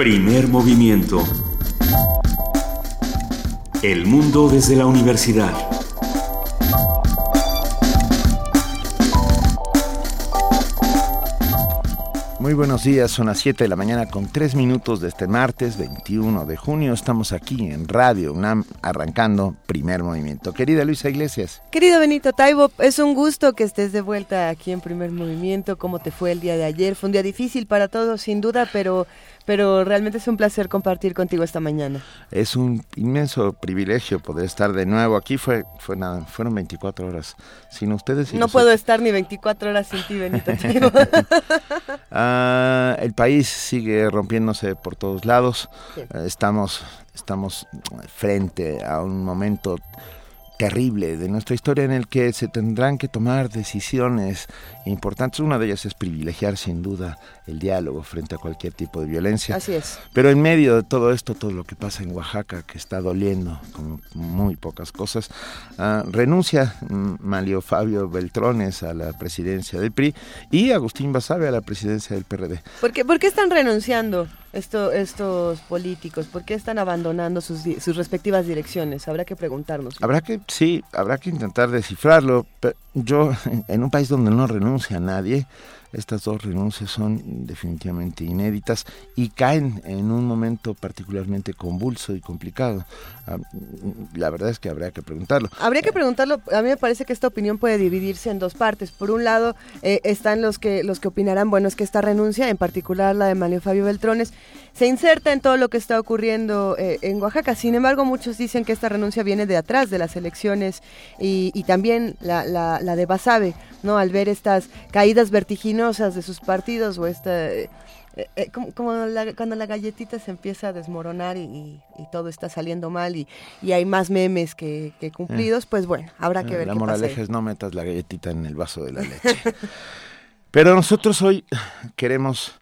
Primer movimiento. El mundo desde la universidad. Muy buenos días, son las 7 de la mañana con 3 minutos de este martes 21 de junio. Estamos aquí en Radio UNAM arrancando primer movimiento. Querida Luisa Iglesias. Querido Benito Taibo, es un gusto que estés de vuelta aquí en primer movimiento. ¿Cómo te fue el día de ayer? Fue un día difícil para todos, sin duda, pero pero realmente es un placer compartir contigo esta mañana. Es un inmenso privilegio poder estar de nuevo aquí. Fue, fue nada, fueron 24 horas. Sin ustedes. no puedo estar ni 24 horas sin ti, Benito. ah, el país sigue rompiéndose por todos lados. Estamos, estamos frente a un momento terrible de nuestra historia en el que se tendrán que tomar decisiones importantes. Una de ellas es privilegiar sin duda el diálogo frente a cualquier tipo de violencia. Así es. Pero en medio de todo esto, todo lo que pasa en Oaxaca, que está doliendo como muy pocas cosas, uh, renuncia mm, Malio Fabio Beltrones a la presidencia del PRI y Agustín Basabe a la presidencia del PRD. ¿Por qué, por qué están renunciando? Esto, estos políticos? ¿Por qué están abandonando sus, sus, respectivas direcciones? Habrá que preguntarnos. Habrá que, sí, habrá que intentar descifrarlo. Pero yo, en un país donde no renuncia a nadie, estas dos renuncias son definitivamente inéditas y caen en un momento particularmente convulso y complicado. Ah, la verdad es que habría que preguntarlo. Habría que preguntarlo. A mí me parece que esta opinión puede dividirse en dos partes. Por un lado eh, están los que los que opinarán, bueno, es que esta renuncia, en particular la de Mario Fabio Beltrones, se inserta en todo lo que está ocurriendo eh, en Oaxaca. Sin embargo, muchos dicen que esta renuncia viene de atrás de las elecciones y, también la, la, la de Basabe, ¿no? Al ver estas caídas vertiginosas de sus partidos o esta... Eh, eh, como, cuando la galletita se empieza a desmoronar y, todo está saliendo mal y, hay más memes que, cumplidos, pues bueno, habrá que ver. La qué moraleja es no metas la galletita en el vaso de la leche. Pero nosotros hoy queremos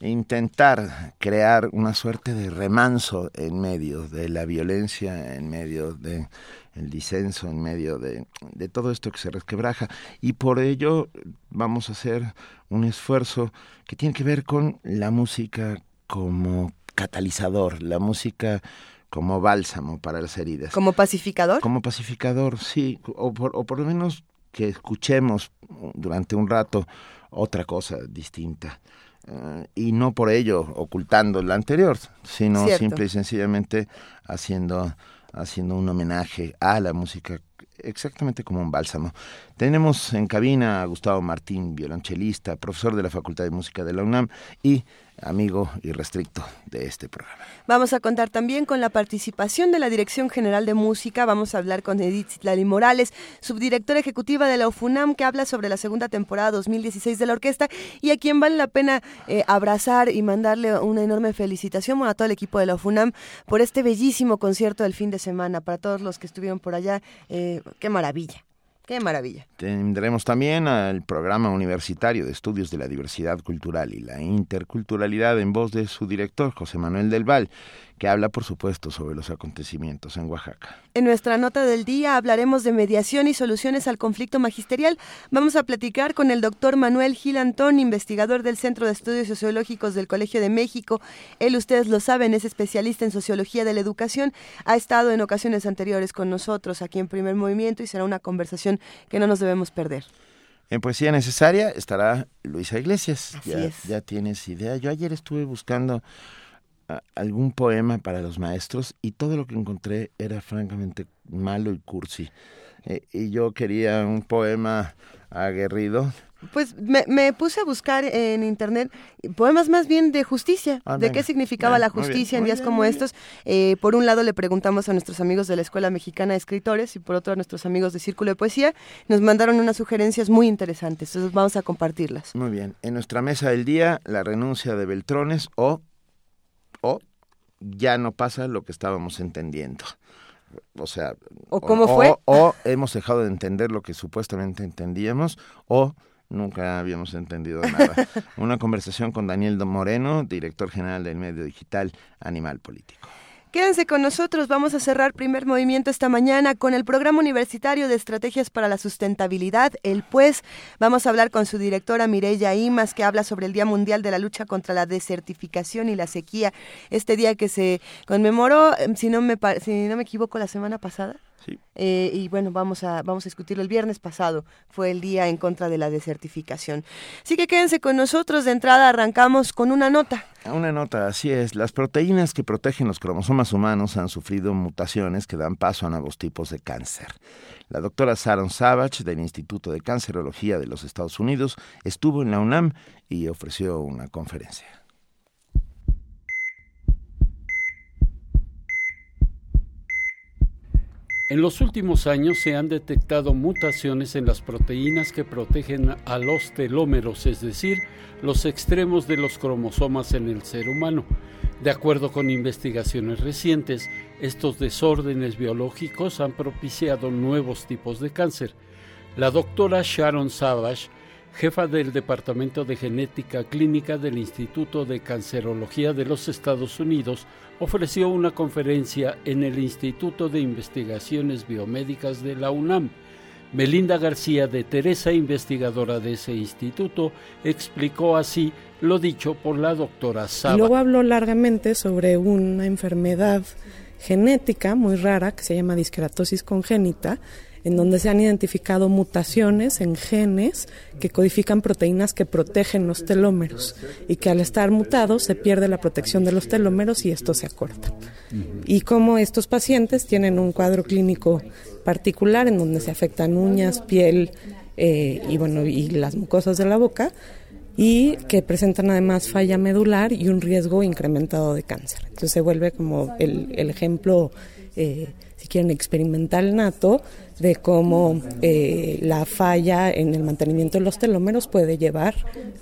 intentar crear una suerte de remanso en medio de la violencia, en medio de el disenso, en medio de, de todo esto que se resquebraja. Y por ello vamos a hacer un esfuerzo que tiene que ver con la música como catalizador, la música como bálsamo para las heridas. ¿Como pacificador? Como pacificador, sí, o por, o por lo menos que escuchemos durante un rato otra cosa distinta. Eh, y no por ello ocultando la anterior, sino simple y sencillamente haciendo, haciendo un homenaje a la música exactamente como un bálsamo. Tenemos en cabina a Gustavo Martín, violonchelista, profesor de la Facultad de Música de la UNAM y amigo irrestricto de este programa. Vamos a contar también con la participación de la Dirección General de Música. Vamos a hablar con Edith Citlali Morales, subdirectora ejecutiva de la UFUNAM, que habla sobre la segunda temporada 2016 de la orquesta y a quien vale la pena eh, abrazar y mandarle una enorme felicitación a todo el equipo de la UFUNAM por este bellísimo concierto del fin de semana. Para todos los que estuvieron por allá, eh, qué maravilla. Qué maravilla. Tendremos también al programa universitario de estudios de la diversidad cultural y la interculturalidad en voz de su director, José Manuel del Val, que habla, por supuesto, sobre los acontecimientos en Oaxaca. En nuestra nota del día hablaremos de mediación y soluciones al conflicto magisterial. Vamos a platicar con el doctor Manuel Gil Antón, investigador del Centro de Estudios Sociológicos del Colegio de México. Él, ustedes lo saben, es especialista en sociología de la educación. Ha estado en ocasiones anteriores con nosotros aquí en Primer Movimiento y será una conversación que no nos debemos perder. En Poesía Necesaria estará Luisa Iglesias. ya, ya tienes idea. Yo ayer estuve buscando algún poema para los maestros y todo lo que encontré era francamente malo y cursi. Eh, y yo quería un poema aguerrido. Pues me, puse a buscar en internet poemas más bien de justicia, ah, de qué significaba la justicia en días como estos. Eh, por un lado le preguntamos a nuestros amigos de la Escuela Mexicana de Escritores y por otro a nuestros amigos de Círculo de Poesía. Nos mandaron unas sugerencias muy interesantes, entonces vamos a compartirlas. Muy bien, en nuestra mesa del día, la renuncia de Beltrones o o ya no pasa lo que estábamos entendiendo. O sea, ¿o cómo fue? O hemos dejado de entender lo que supuestamente entendíamos, o nunca habíamos entendido nada. Una conversación con Daniel Moreno, director general del medio digital Animal Político. Quédense con nosotros, vamos a cerrar primer movimiento esta mañana con el Programa Universitario de Estrategias para la Sustentabilidad, el PUES. Vamos a hablar con su directora Mireya Imas, que habla sobre el Día Mundial de la Lucha contra la Desertificación y la Sequía, este día que se conmemoró, em, si no me, si no me equivoco, la semana pasada. Eh, y bueno, vamos a, vamos a discutirlo. El viernes pasado fue el día en contra de la desertificación. Así que quédense con nosotros. De entrada arrancamos con una nota. Una nota, así es. Las proteínas que protegen los cromosomas humanos han sufrido mutaciones que dan paso a nuevos tipos de cáncer. La doctora Sharon Savage del Instituto de Cancerología de los Estados Unidos estuvo en la UNAM y ofreció una conferencia. En los últimos años se han detectado mutaciones en las proteínas que protegen a los telómeros, es decir, los extremos de los cromosomas en el ser humano. De acuerdo con investigaciones recientes, estos desórdenes biológicos han propiciado nuevos tipos de cáncer. La doctora Sharon Savage jefa del Departamento de Genética Clínica del Instituto de Cancerología de los Estados Unidos, ofreció una conferencia en el Instituto de Investigaciones Biomédicas de la UNAM. Melinda García de Teresa, investigadora de ese instituto, explicó así lo dicho por la doctora Saba. Luego habló largamente sobre una enfermedad genética muy rara que se llama disqueratosis congénita, en donde se han identificado mutaciones en genes que codifican proteínas que protegen los telómeros y que al estar mutados se pierde la protección de los telómeros y esto se acorta. Y como estos pacientes tienen un cuadro clínico particular en donde se afectan uñas, piel eh, y bueno y las mucosas de la boca y que presentan además falla medular y un riesgo incrementado de cáncer. Entonces se vuelve como el, ejemplo, eh, si quieren, experimental nato de cómo eh, la falla en el mantenimiento de los telómeros puede llevar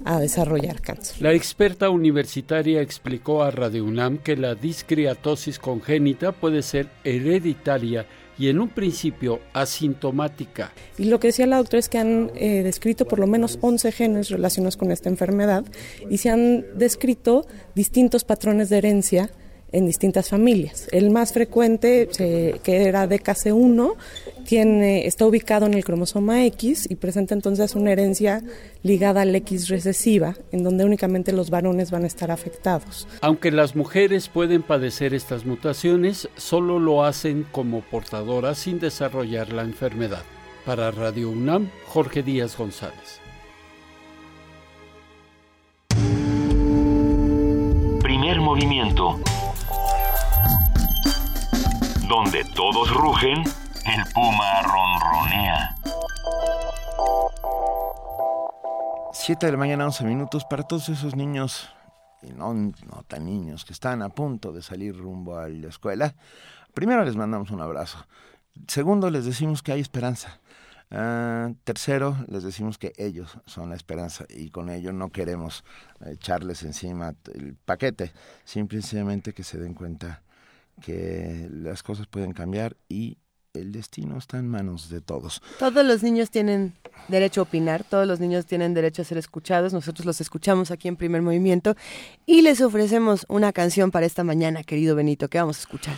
a desarrollar cáncer. La experta universitaria explicó a Radio UNAM que la discriatosis congénita puede ser hereditaria y en un principio asintomática. Y lo que decía la doctora es que han eh, descrito por lo menos 11 genes relacionados con esta enfermedad y se han descrito distintos patrones de herencia en distintas familias. El más frecuente, que era DKC1, tiene, está ubicado en el cromosoma X y presenta entonces una herencia ligada al X recesiva, en donde únicamente los varones van a estar afectados. Aunque las mujeres pueden padecer estas mutaciones, solo lo hacen como portadoras sin desarrollar la enfermedad. Para Radio UNAM, Jorge Díaz González. Primer movimiento donde todos rugen, el puma ronronea. Siete de la mañana, once minutos para todos esos niños, y no, no tan niños, que están a punto de salir rumbo a la escuela. Primero les mandamos un abrazo. Segundo, les decimos que hay esperanza. Ah, tercero, les decimos que ellos son la esperanza y con ello no queremos echarles encima el paquete, simplemente que se den cuenta que las cosas pueden cambiar y el destino está en manos de todos. Todos los niños tienen derecho a opinar, todos los niños tienen derecho a ser escuchados, nosotros los escuchamos aquí en Primer Movimiento y les ofrecemos una canción para esta mañana, querido Benito, que vamos a escuchar.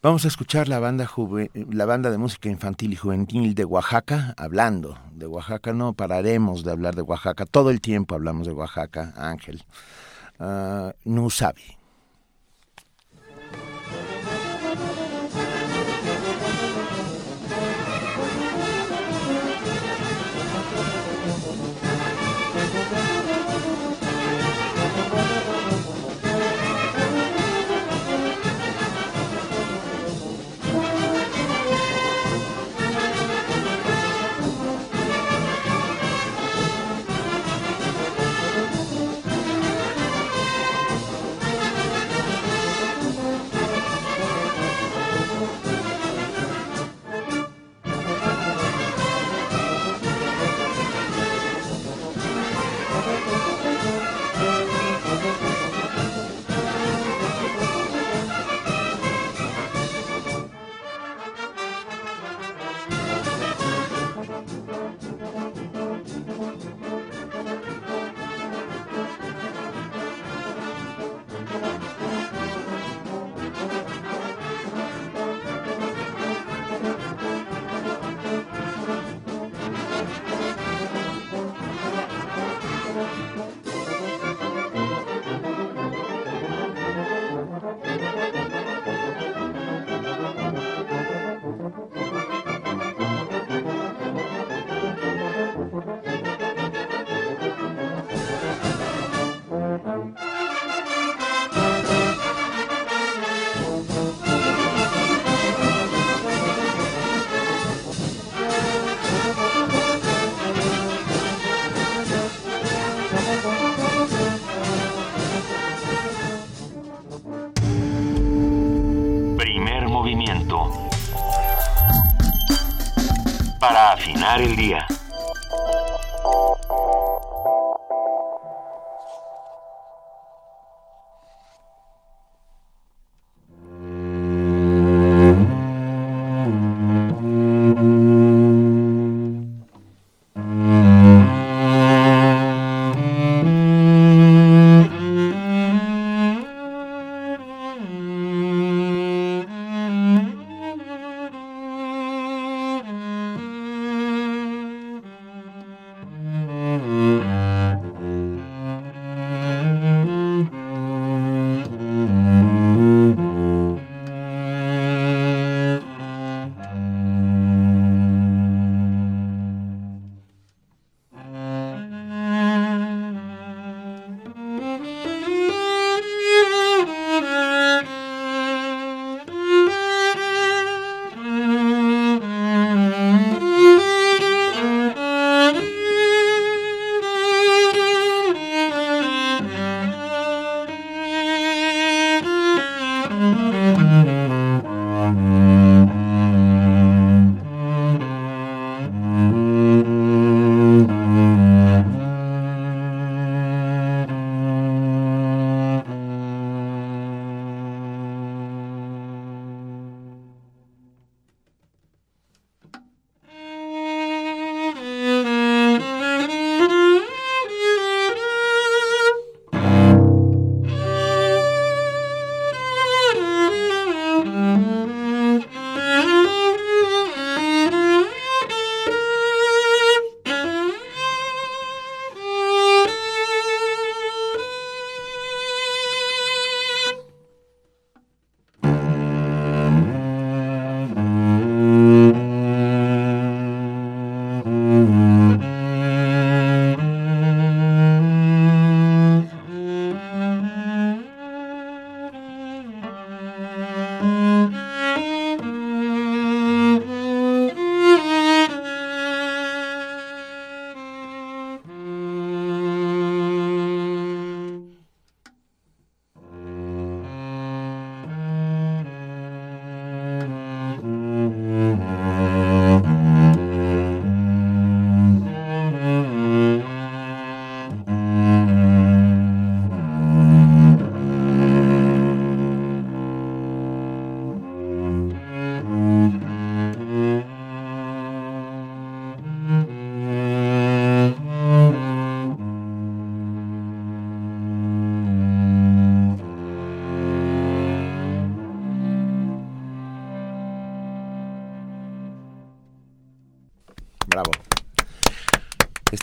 Vamos a escuchar la banda, la banda de música infantil y juvenil de Oaxaca, hablando de Oaxaca, no pararemos de hablar de Oaxaca, todo el tiempo hablamos de Oaxaca, Ángel. Uh, Nusabi. animar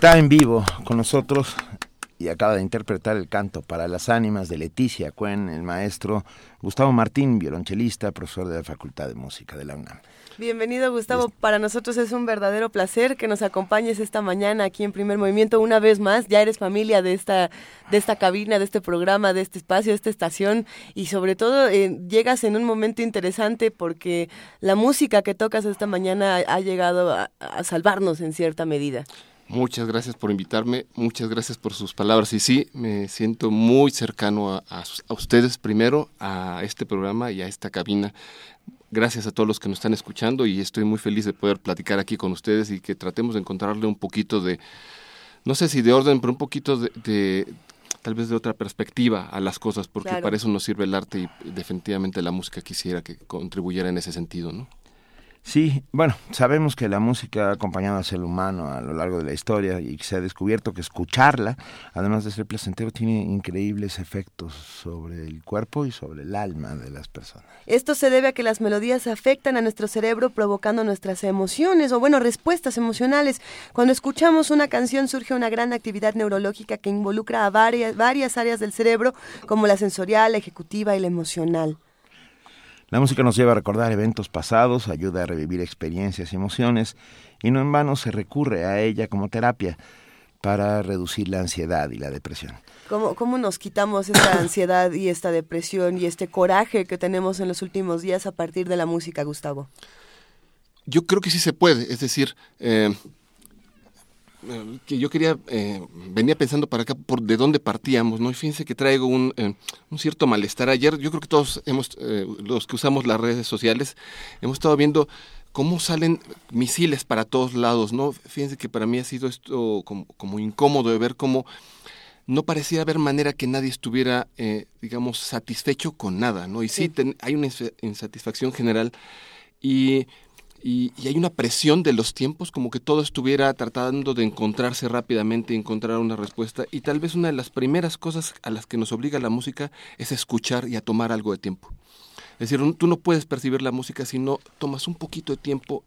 Está en vivo con nosotros y acaba de interpretar el canto para las ánimas de Leticia Cuen, el maestro Gustavo Martín, violonchelista, profesor de la Facultad de Música de la UNAM. Bienvenido Gustavo, para nosotros es un verdadero placer que nos acompañes esta mañana aquí en Primer Movimiento una vez más. Ya eres familia de esta de esta cabina, de este programa, de este espacio, de esta estación y sobre todo eh, llegas en un momento interesante porque la música que tocas esta mañana ha, llegado a salvarnos en cierta medida. Muchas gracias por invitarme, muchas gracias por sus palabras y sí, me siento muy cercano a, ustedes primero, a este programa y a esta cabina. Gracias a todos los que nos están escuchando y estoy muy feliz de poder platicar aquí con ustedes y que tratemos de encontrarle un poquito de, no sé si de orden, pero un poquito de, tal vez de otra perspectiva a las cosas, porque para eso nos sirve el arte y definitivamente la música quisiera que contribuyera en ese sentido, ¿no? Sí, bueno, sabemos que la música ha acompañado al ser humano a lo largo de la historia y se ha descubierto que escucharla, además de ser placentero, tiene increíbles efectos sobre el cuerpo y sobre el alma de las personas. Esto se debe a que las melodías afectan a nuestro cerebro provocando nuestras emociones o, bueno, respuestas emocionales. Cuando escuchamos una canción surge una gran actividad neurológica que involucra a varias, varias áreas del cerebro, como la sensorial, la ejecutiva y la emocional. La música nos lleva a recordar eventos pasados, ayuda a revivir experiencias y emociones, y no en vano se recurre a ella como terapia para reducir la ansiedad y la depresión. ¿Cómo, ¿Cómo nos quitamos esta ansiedad y esta depresión y este coraje que tenemos en los últimos días a partir de la música, Gustavo? Yo creo que sí se puede, es decir, eh, que yo quería, eh, venía pensando para acá por de dónde partíamos, ¿no? Y fíjense que traigo un, eh, un cierto malestar. Ayer yo creo que todos hemos, eh, los que usamos las redes sociales, hemos estado viendo cómo salen misiles para todos lados, ¿no? Fíjense que para mí ha sido esto como, incómodo de ver cómo no parecía haber manera que nadie estuviera, eh, digamos, satisfecho con nada, ¿no? Y sí, hay una insatisfacción general y y, hay una presión de los tiempos, como que todo estuviera tratando de encontrarse rápidamente, encontrar una respuesta. Y tal vez una de las primeras cosas a las que nos obliga la música es escuchar y a tomar algo de tiempo. Es decir, tú no puedes percibir la música si no tomas un poquito de tiempo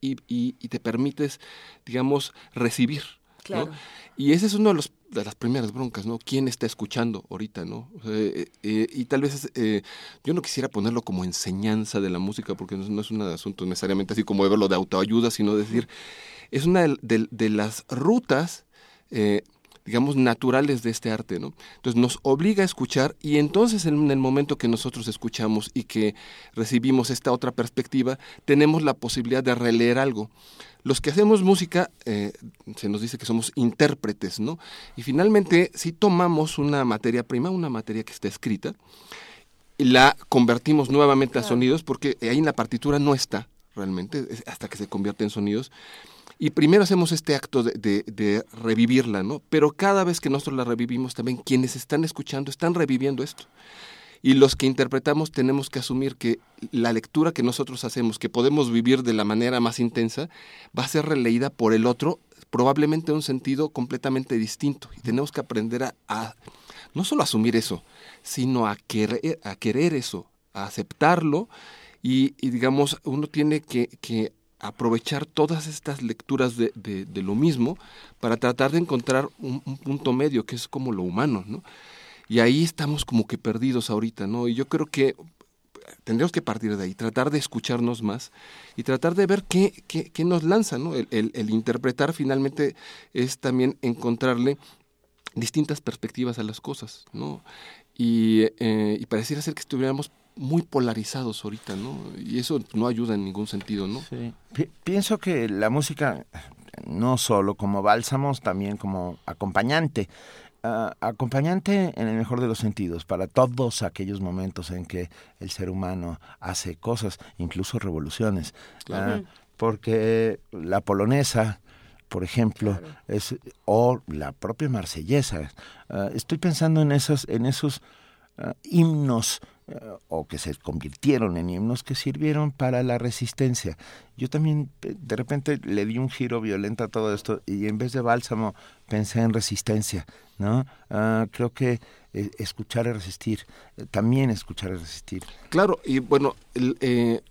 y, y, te permites, digamos, recibir. Claro. Y ese es uno de los de las primeras broncas, ¿no? ¿Quién está escuchando ahorita, no? Eh, eh, y tal vez eh, yo no quisiera ponerlo como enseñanza de la música, porque no, es un asunto necesariamente así como de verlo de autoayuda, sino decir, es una de, las rutas, digamos, naturales de este arte, ¿no? Entonces nos obliga a escuchar y entonces en el momento que nosotros escuchamos y que recibimos esta otra perspectiva, tenemos la posibilidad de releer algo. Los que hacemos música, eh, se nos dice que somos intérpretes, ¿no? Y finalmente, si tomamos una materia prima, una materia que está escrita, y la convertimos nuevamente a sonidos, porque ahí en la partitura no está realmente, hasta que se convierte en sonidos. Y primero hacemos este acto de, revivirla, ¿no? Pero cada vez que nosotros la revivimos, también quienes están escuchando están reviviendo esto. Y los que interpretamos tenemos que asumir que la lectura que nosotros hacemos, que podemos vivir de la manera más intensa, va a ser releída por el otro, probablemente en un sentido completamente distinto. Y tenemos que aprender a, no solo asumir eso, sino a querer, a querer eso, a aceptarlo. Y, digamos, uno tiene que, aprovechar todas estas lecturas de, lo mismo para tratar de encontrar un, un, punto medio, que es como lo humano, ¿no? Y ahí estamos como que perdidos ahorita, ¿no? Y yo creo que tendríamos que partir de ahí, tratar de escucharnos más y tratar de ver qué, qué, nos lanza, ¿no? El, el, interpretar finalmente es también encontrarle distintas perspectivas a las cosas, ¿no? Y, eh, y pareciera ser que estuviéramos muy polarizados ahorita, ¿no? Y eso no ayuda en ningún sentido, ¿no? Sí. pienso que la música, no solo como bálsamos, también como acompañante, Ah, acompañante en el mejor de los sentidos para todos aquellos momentos en que el ser humano hace cosas, incluso revoluciones. Ah, porque la polonesa, por ejemplo, es o la propia marsellesa. Ah, estoy pensando en esos en esos himnos o que se convirtieron en himnos que sirvieron para la resistencia. Yo también de repente le di un giro violento a todo esto y en vez de bálsamo pensé en resistencia, ¿no? Ah, creo que eh, escuchar y resistir, también escuchar y resistir. Claro, y bueno, eh,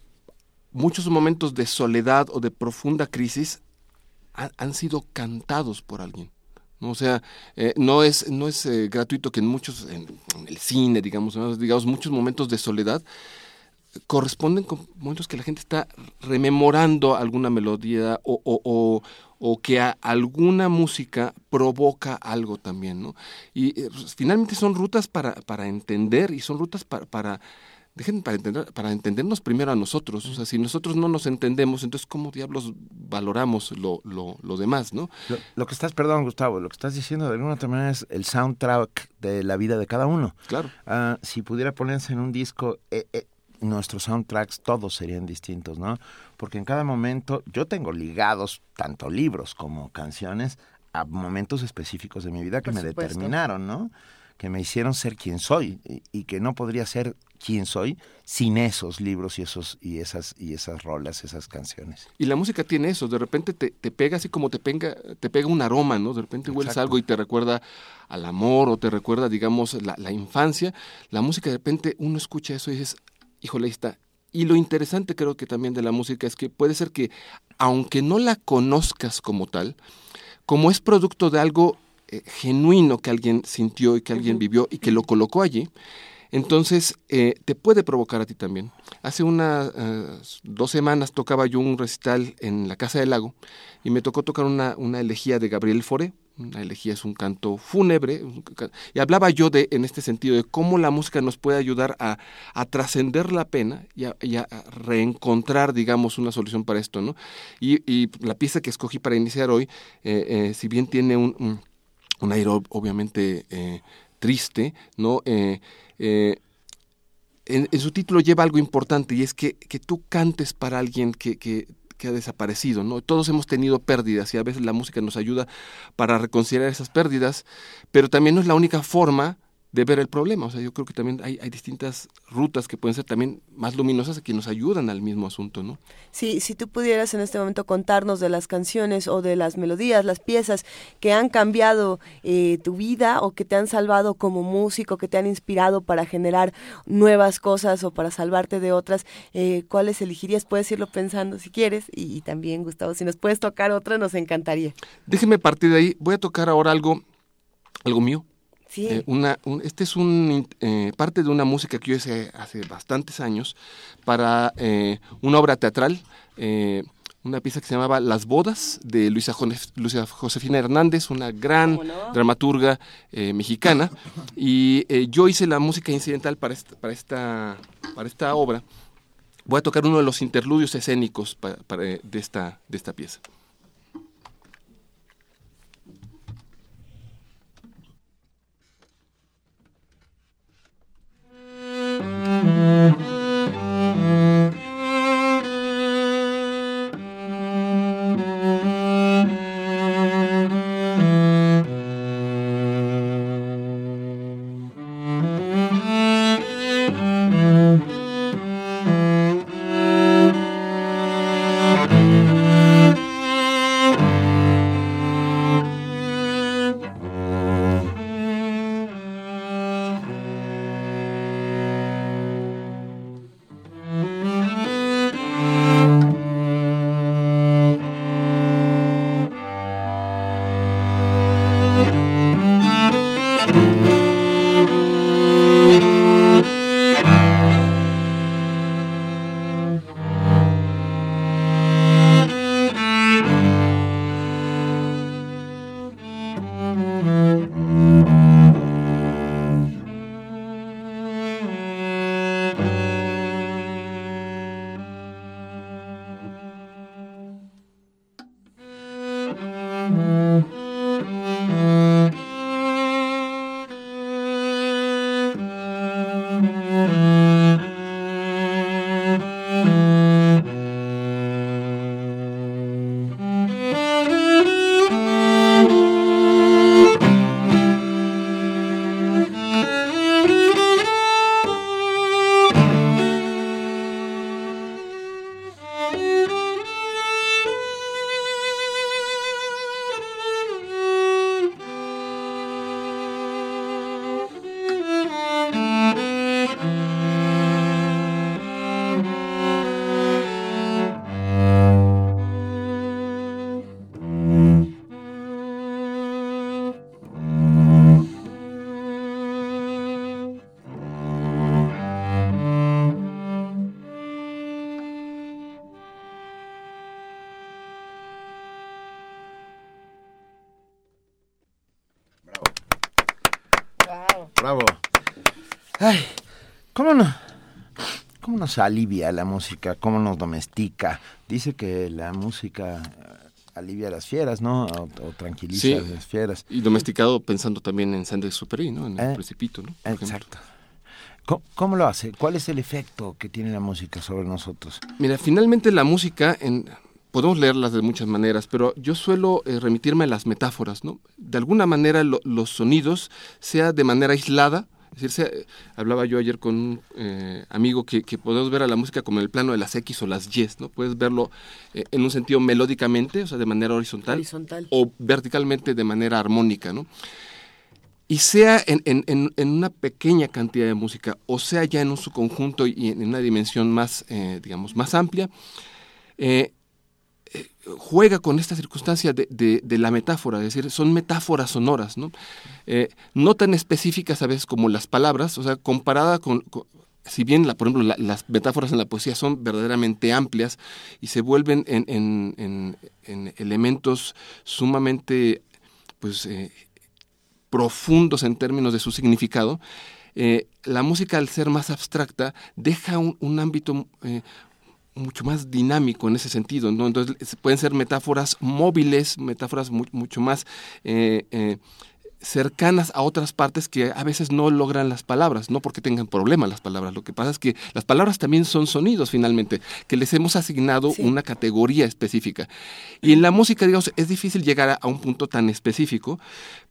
muchos momentos de soledad o de profunda crisis han sido cantados por alguien. O sea, eh, no es, no es eh, gratuito que en muchos, en, el cine, digamos, digamos, muchos momentos de soledad corresponden con momentos que la gente está rememorando alguna melodía o, o, que alguna música provoca algo también, ¿no? Y eh, finalmente son rutas para, para entender y son rutas para dejen para entender, para entendernos primero a nosotros. O sea, si nosotros no nos entendemos, entonces cómo diablos valoramos lo, lo, lo demás, ¿no? Lo, que estás, perdón, Gustavo, lo que estás diciendo de alguna manera es el soundtrack de la vida de cada uno. Claro. Ah, si pudiera ponerse en un disco, eh, eh, nuestros soundtracks todos serían distintos, ¿no? Porque en cada momento yo tengo ligados tanto libros como canciones a momentos específicos de mi vida que me determinaron, ¿no? Que me hicieron ser quien soy y que no podría ser quién soy sin esos libros y esos y esas y esas rolas, esas canciones. Y la música tiene eso, de repente te, te pega así como te pega, te pega un aroma, ¿no? De repente hueles algo y te recuerda al amor o te recuerda, digamos, la, la, infancia. La música de repente uno escucha eso y dices, híjole, ahí está. Y lo interesante creo que también de la música es que puede ser que, aunque no la conozcas como tal, como es producto de algo eh, genuino que alguien sintió y que alguien vivió y que lo colocó allí, entonces, eh, te puede provocar a ti también. Hace unas eh, dos semanas tocaba yo un recital en la Casa del Lago y me tocó tocar una, una elegía de Gabriel Foré. Una elegía es un canto fúnebre. Y hablaba yo de, en este sentido, de cómo la música nos puede ayudar a, a trascender la pena y a, reencontrar, digamos, una solución para esto, ¿no? Y, y la pieza que escogí para iniciar hoy, eh, si bien tiene un, un, un aire obviamente triste, ¿no? Eh, en, su título lleva algo importante y es que, que tú cantes para alguien que, que que ha desaparecido, ¿no? Todos hemos tenido pérdidas y a veces la música nos ayuda para reconciliar esas pérdidas, pero también no es la única forma de ver el problema. O sea, yo creo que también hay, hay, distintas rutas que pueden ser también más luminosas que nos ayudan al mismo asunto, ¿no? Sí, si tú pudieras en este momento contarnos de las canciones o de las melodías, las piezas que han cambiado eh, tu vida o que te han salvado como músico, que te han inspirado para generar nuevas cosas o para salvarte de otras, eh, ¿cuáles elegirías? Puedes irlo pensando si quieres y, y también, Gustavo, si nos puedes tocar otra, nos encantaría. Déjeme partir de ahí. Voy a tocar ahora algo, algo mío Sí. Eh, una, un, este es un, eh, parte de una música que yo hice hace bastantes años para eh, una obra teatral, una pieza que se llamaba Las Bodas de Luisa, Luisa Josefina Hernández, una gran no? dramaturga mexicana. Y yo hice la música incidental para esta, para, esta, para esta obra. Voy a tocar uno de los interludios escénicos para, de, esta, de esta pieza. Nos alivia la música? ¿Cómo nos domestica? Dice que la música eh, alivia a las fieras, ¿no? O, o tranquiliza Sí. a las fieras. Y domesticado pensando también en Saint Exupéry, ¿no? En el Eh, Principito, ¿no? Por. Exacto. ¿Cómo, cómo lo hace? ¿Cuál es el efecto que tiene la música sobre nosotros? Mira, finalmente la música, en, podemos leerlas de muchas maneras, pero yo suelo eh, remitirme a las metáforas, ¿no? De alguna manera lo- los sonidos, sea de manera aislada, es decir, hablaba yo ayer con un eh, amigo que, que podemos ver a la música como en el plano de las X o las Y, ¿no? Puedes verlo eh, en un sentido melódicamente, o sea, de manera horizontal, Horizontal. o verticalmente de manera armónica, ¿no? Y sea en, en- en- en una pequeña cantidad de música, o sea ya en un su conjunto y en una dimensión más, eh, digamos, más amplia, eh, juega con esta circunstancia de, la metáfora, es decir, son metáforas sonoras, ¿no? Eh, no tan específicas a veces como las palabras, o sea, comparada con, si bien, por ejemplo, la- las metáforas en la poesía son verdaderamente amplias y se vuelven en, en- en- en elementos sumamente, pues, eh, profundos en términos de su significado, eh, la música al ser más abstracta deja un, ámbito mucho más dinámico en ese sentido, ¿no? Entonces es- pueden ser metáforas móviles, metáforas mu- mucho más eh, eh, cercanas a otras partes que a veces no logran las palabras, no porque tengan problemas las palabras, lo que pasa es que las palabras también son sonidos finalmente, que les hemos asignado una categoría específica. Y en la música, digamos, es difícil llegar a, un punto tan específico,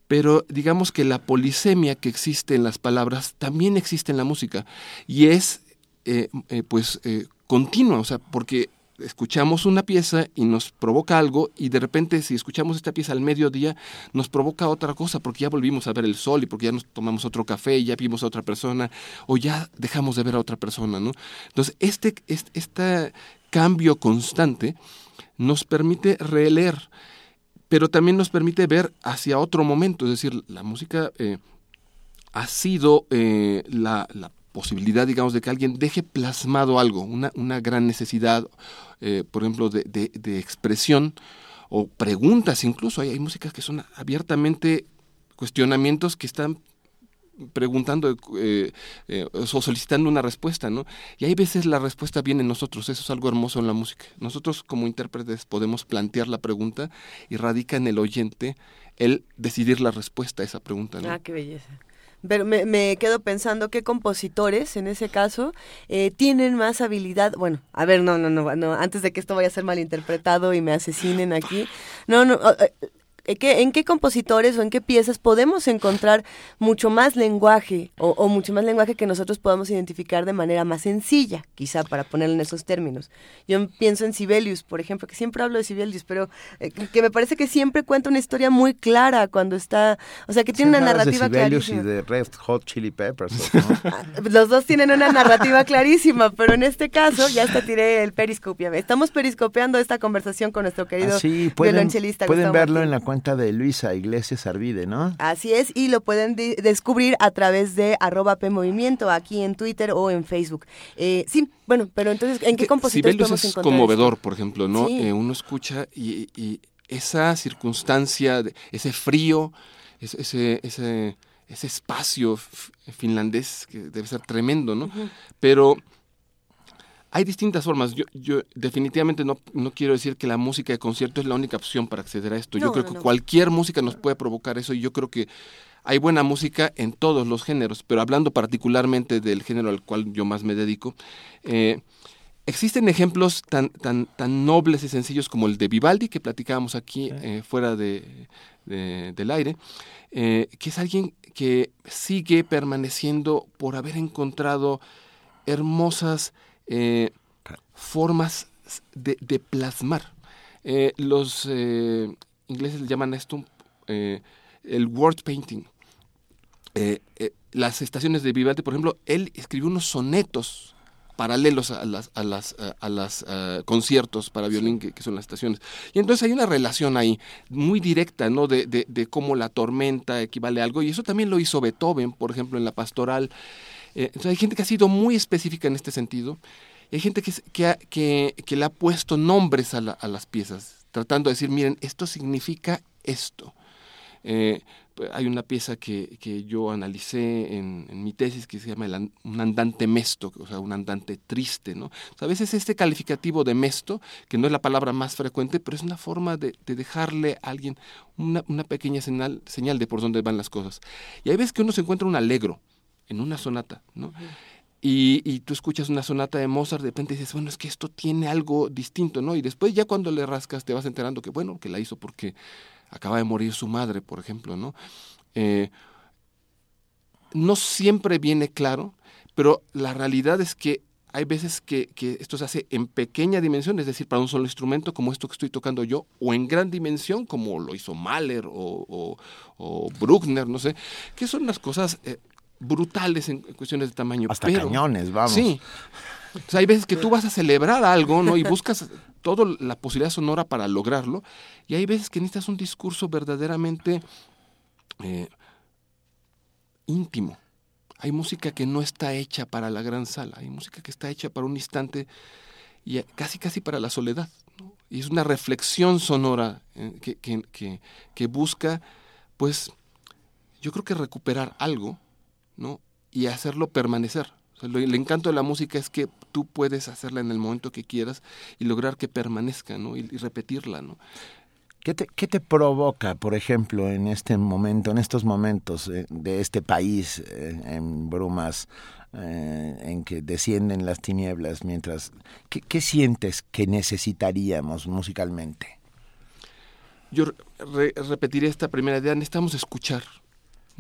pero digamos que la polisemia que existe en las palabras también existe en la música y es eh, eh, pues eh, continua, o sea, porque escuchamos una pieza y nos provoca algo y de repente si escuchamos esta pieza al mediodía nos provoca otra cosa porque ya volvimos a ver el sol y porque ya nos tomamos otro café y ya vimos a otra persona o ya dejamos de ver a otra persona, ¿no? Entonces, este, este, cambio constante nos permite releer, pero también nos permite ver hacia otro momento, es decir, la música eh, ha sido eh, la, la posibilidad, digamos, de que alguien deje plasmado algo, una, una gran necesidad, eh, por ejemplo, de, de, expresión o preguntas incluso. Hay, hay músicas que son abiertamente cuestionamientos que están preguntando eh, eh, o solicitando una respuesta, ¿no? Y hay veces la respuesta viene en nosotros, eso es algo hermoso en la música. Nosotros como intérpretes podemos plantear la pregunta y radica en el oyente el decidir la respuesta a esa pregunta, ¿no? Ah, qué belleza pero me, quedo pensando qué compositores en ese caso eh, tienen más habilidad. Bueno, a ver, no, no, no, no, antes de que esto vaya a ser malinterpretado y me asesinen aquí. No, no, eh, ¿En qué compositores o en qué piezas podemos encontrar mucho más lenguaje o, mucho más lenguaje que nosotros podamos identificar de manera más sencilla, quizá para ponerlo en esos términos? Yo pienso en Sibelius, por ejemplo, que siempre hablo de Sibelius, pero eh, que me parece que siempre cuenta una historia muy clara cuando está, o sea, que tiene una narrativa de Sibelius y de Red Hot Chili Peppers. Ah, los dos tienen una narrativa clarísima, pero en este caso ya hasta tiré el periscopio. Estamos periscopeando esta conversación con nuestro querido ah, sí, pueden, Pueden verlo en la cuenta de Luisa Iglesias Arvide, ¿no? Así es, y lo pueden descubrir a través de arroba PMovimiento, aquí en Twitter o en Facebook. Eh, sí, bueno, pero entonces, ¿en qué compositores podemos es conmovedor, por ejemplo, ¿no? Eh, uno escucha y, esa circunstancia, ese frío, ese, ese, ese espacio finlandés que debe ser tremendo, ¿no? Pero hay distintas formas. Yo, yo definitivamente no, no, quiero decir que la música de concierto es la única opción para acceder a esto. yo creo que cualquier música nos puede provocar eso y yo creo que hay buena música en todos los géneros, pero hablando particularmente del género al cual yo más me dedico, eh, existen ejemplos tan, tan, tan nobles y sencillos como el de Vivaldi, que platicábamos aquí eh, fuera de, del aire, eh, que es alguien que sigue permaneciendo por haber encontrado hermosas eh, formas de, plasmar. Eh, los eh, ingleses le llaman esto el word painting. las estaciones de Vivaldi, por ejemplo, él escribió unos sonetos paralelos a las, a las, a las conciertos para violín que, son las estaciones. Y entonces hay una relación ahí muy directa, ¿no? De, de, de, cómo la tormenta equivale a algo. Y eso también lo hizo Beethoven, por ejemplo, en la pastoral. Eh, hay gente que ha sido muy específica en este sentido. Hay gente que, que, que, le ha puesto nombres a, las piezas, tratando de decir, miren, esto significa esto. Eh, hay una pieza que, que yo analicé en, mi tesis que se llama un andante mesto, o sea, un andante triste, ¿no? a veces este calificativo de mesto, que no es la palabra más frecuente, pero es una forma de, dejarle a alguien una, una pequeña señal, señal de por dónde van las cosas. Y hay veces que uno se encuentra un alegro, en una sonata, ¿no? y, y, tú escuchas una sonata de Mozart, de repente dices, bueno, es que esto tiene algo distinto, ¿no? Y después ya cuando le rascas te vas enterando que, bueno, que la hizo porque acaba de morir su madre, por ejemplo, ¿no? Eh, no siempre viene claro, pero la realidad es que hay veces que, que, esto se hace en pequeña dimensión, es decir, para un solo instrumento como esto que estoy tocando yo, o en gran dimensión como lo hizo Mahler o, o, Bruckner, no sé, que son unas cosas eh, brutales en cuestiones de tamaño. Hasta cañones, vamos. Sí. O sea, hay veces que tú vas a celebrar algo, ¿no? Y buscas toda la posibilidad sonora para lograrlo. Y hay veces que necesitas un discurso verdaderamente eh, íntimo. Hay música que no está hecha para la gran sala. Hay música que está hecha para un instante y casi, casi para la soledad. Y es una reflexión sonora eh, que, que, que busca, pues, yo creo que recuperar algo ¿no? Y hacerlo permanecer. el encanto de la música es que tú puedes hacerla en el momento que quieras y lograr que permanezca, ¿no? Y, repetirla, ¿no? ¿Qué te, ¿Qué te, provoca, por ejemplo, en este momento, en estos momentos eh, de este país eh, en brumas, eh, en que descienden las tinieblas, mientras... ¿qué, ¿qué, sientes que necesitaríamos musicalmente? Yo re repetiré esta primera idea, necesitamos escuchar,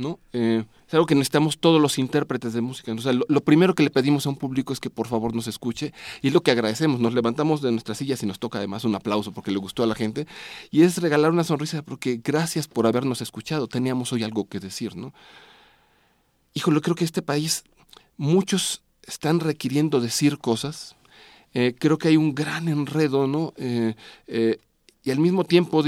¿no? Eh, es algo que necesitamos todos los intérpretes de música. O lo, primero que le pedimos a un público es que por favor nos escuche y es lo que agradecemos. Nos levantamos de nuestras sillas y nos toca además un aplauso porque le gustó a la gente y es regalar una sonrisa porque gracias por habernos escuchado. Teníamos hoy algo que decir, ¿no? Híjole, creo que este país muchos están requiriendo decir cosas. Eh, creo que hay un gran enredo, ¿no? Eh, y al mismo tiempo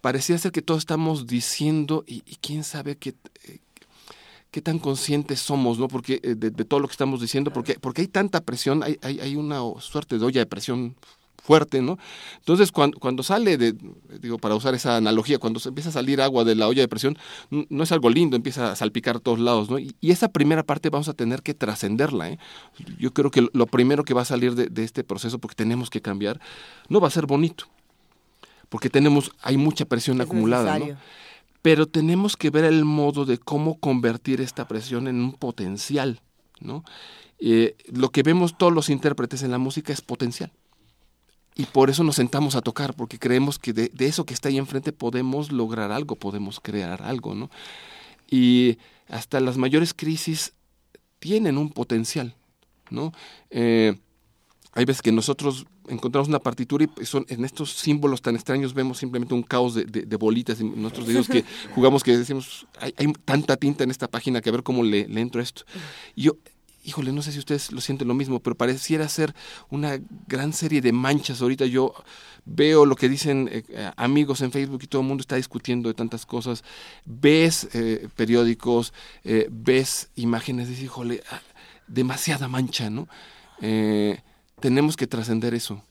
parecía ser que todos estamos diciendo, y, y quién sabe qué, eh, qué tan conscientes somos, ¿no? Porque eh, de, de, todo lo que estamos diciendo, porque, porque hay tanta presión, hay, hay, hay una suerte de olla de presión fuerte, ¿no? Entonces, cuando, cuando sale de, digo, para usar esa analogía, cuando empieza a salir agua de la olla de presión, no es algo lindo, empieza a salpicar a todos lados, ¿no? Y, y esa primera parte vamos a tener que trascenderla, ¿eh? Yo creo que lo primero que va a salir de, de, este proceso, porque tenemos que cambiar, no va a ser bonito, porque tenemos, hay mucha presión es acumulada, ¿no? Pero tenemos que ver el modo de cómo convertir esta presión en un potencial, ¿no? Eh, lo que vemos todos los intérpretes en la música es potencial y por eso nos sentamos a tocar, porque creemos que de, de, eso que está ahí enfrente podemos lograr algo, podemos crear algo, ¿no? Y hasta las mayores crisis tienen un potencial, ¿no? Eh, hay veces que nosotros encontramos una partitura y son en estos símbolos tan extraños vemos simplemente un caos de, de, de bolitas y nosotros digo que jugamos que decimos hay, hay, tanta tinta en esta página que a ver cómo le, le entro esto. Y yo híjole, no sé si ustedes lo sienten lo mismo, pero pareciera ser una gran serie de manchas. Ahorita yo veo lo que dicen eh, amigos en Facebook y todo el mundo está discutiendo de tantas cosas. Ves eh, periódicos, eh, ves imágenes, dices, híjole, ah, demasiada mancha, ¿no? Eh, tenemos que trascender eso.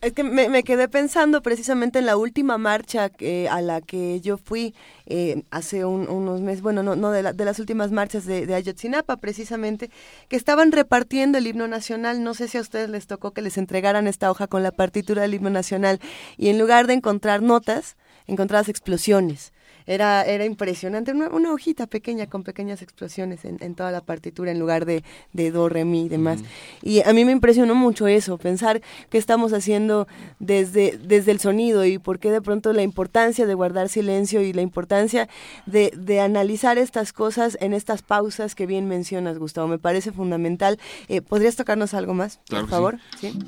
Es que me, quedé pensando precisamente en la última marcha a la que yo fui eh, hace un, unos meses, bueno, no, no de, la, de, las últimas marchas de, Ayotzinapa precisamente, que estaban repartiendo el himno nacional. No sé si a ustedes les tocó que les entregaran esta hoja con la partitura del himno nacional y en lugar de encontrar notas, encontrabas explosiones era, era impresionante, una, una, hojita pequeña con pequeñas explosiones en, en, toda la partitura en lugar de, de do, re, mi y demás. Y a mí me impresionó mucho eso, pensar qué estamos haciendo desde, desde el sonido y por qué de pronto la importancia de guardar silencio y la importancia de, de analizar estas cosas en estas pausas que bien mencionas, Gustavo. Me parece fundamental. Eh, ¿Podrías tocarnos algo más, claro por favor? Sí. ¿Sí?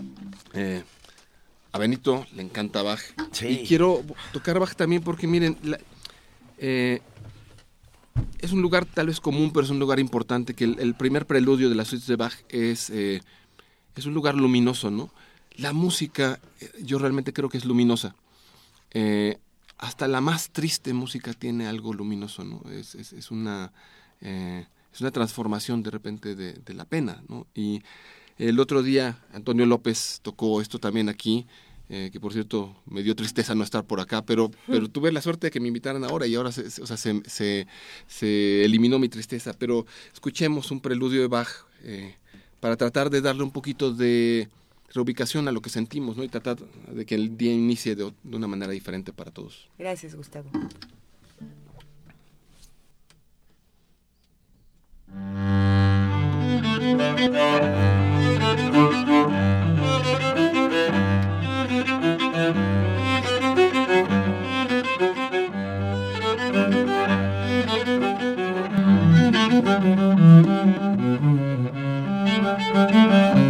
Eh, a Benito le encanta Bach. Sí. Y quiero tocar Bach también porque, miren, la, eh, es un lugar tal vez común, pero es un lugar importante, que el, primer preludio de las suites de Bach es, eh, es un lugar luminoso, ¿no? La música, eh, yo realmente creo que es luminosa. Hasta la más triste música tiene algo luminoso, ¿no? Es, es, una, es una transformación de repente de, de, la pena, ¿no? Y el otro día Antonio López tocó esto también aquí, eh, que por cierto me dio tristeza no estar por acá, pero, pero tuve la suerte de que me invitaran ahora y ahora se, o sea, se, se, eliminó mi tristeza. Pero escuchemos un preludio de Bach eh, para tratar de darle un poquito de reubicación a lo que sentimos ¿no? y tratar de que el día inicie de una manera diferente para todos. Gracias, Gustavo. Thank you.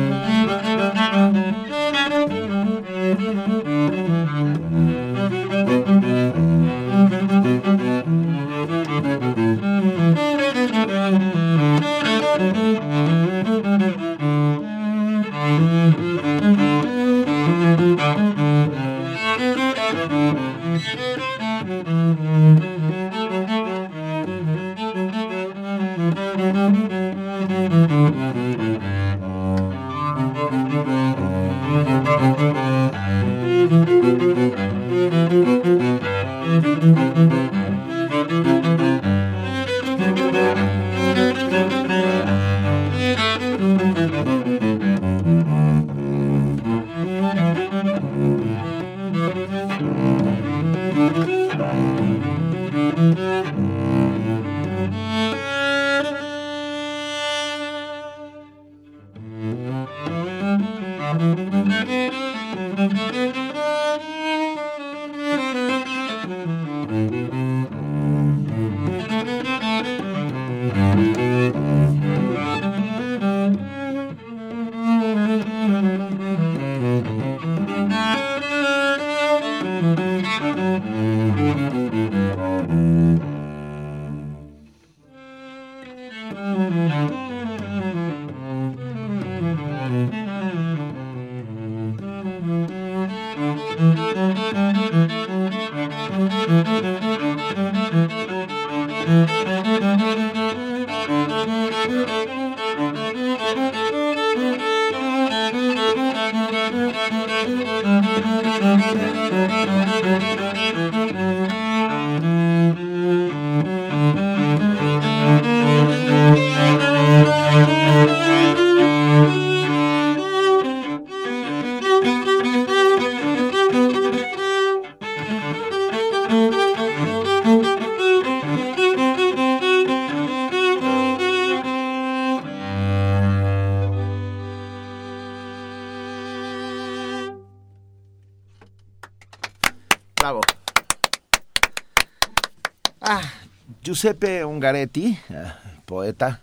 Ungaretti, eh, poeta,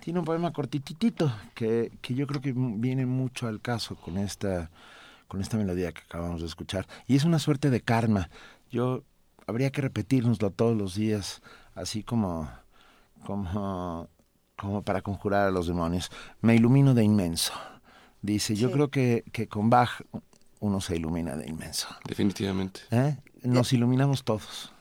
tiene un poema cortititito que, que yo creo que viene mucho al caso con esta, con esta melodía que acabamos de escuchar. Y es una suerte de karma. Yo habría que repetírnoslo todos los días, así como, como, como para conjurar a los demonios. Me ilumino de inmenso. Dice, yo creo que, que con Bach uno se ilumina de inmenso. Definitivamente. ¿Eh? Nos iluminamos todos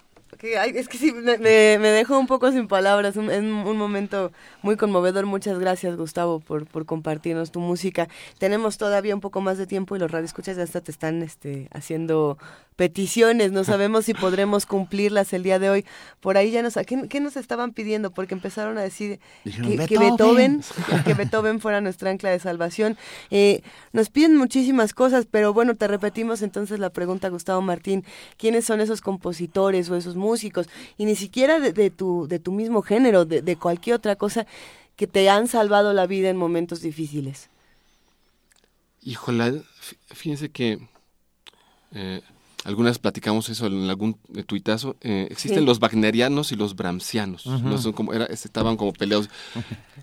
es que sí, me, me, dejó un poco sin palabras. Es un, un, momento muy conmovedor. Muchas gracias, Gustavo, por, por compartirnos tu música. Tenemos todavía un poco más de tiempo y los radioescuchas ya hasta te están este, haciendo peticiones, no sabemos si podremos cumplirlas el día de hoy. Por ahí ya nos, ¿qué, nos estaban pidiendo? Porque empezaron a decir que, Beethoven, que Beethoven fuera nuestra ancla de salvación. Eh, nos piden muchísimas cosas, pero bueno, te repetimos entonces la pregunta, Gustavo Martín, ¿quiénes son esos compositores o esos músicos? Y ni siquiera de, tu, de tu mismo género, de, cualquier otra cosa que te han salvado la vida en momentos difíciles. Híjole, fíjense que eh, algunas platicamos eso en algún eh, tuitazo, eh, existen los wagnerianos y los brahmsianos, no son como, era, estaban como peleados.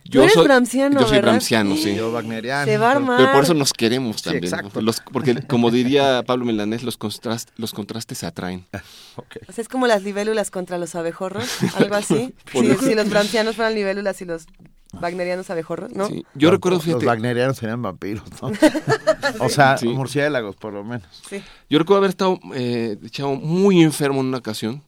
Yo eres soy, brahmsiano, Yo soy brahmsiano, sí. Yo wagneriano. Se va a armar. Pero por eso nos queremos también. Los, porque como diría Pablo Melanés, los, contrast, los contrastes se atraen. okay. O sea, es como las libélulas contra los abejorros, algo así. si, si, los brahmsianos fueran libélulas y los wagnerianos abejorros, ¿no? Sí. Yo recuerdo, fíjate... Los wagnerianos serían vampiros, ¿no? o sea, murciélagos, por lo menos. Sí. Yo recuerdo haber estado eh, muy enfermo en una ocasión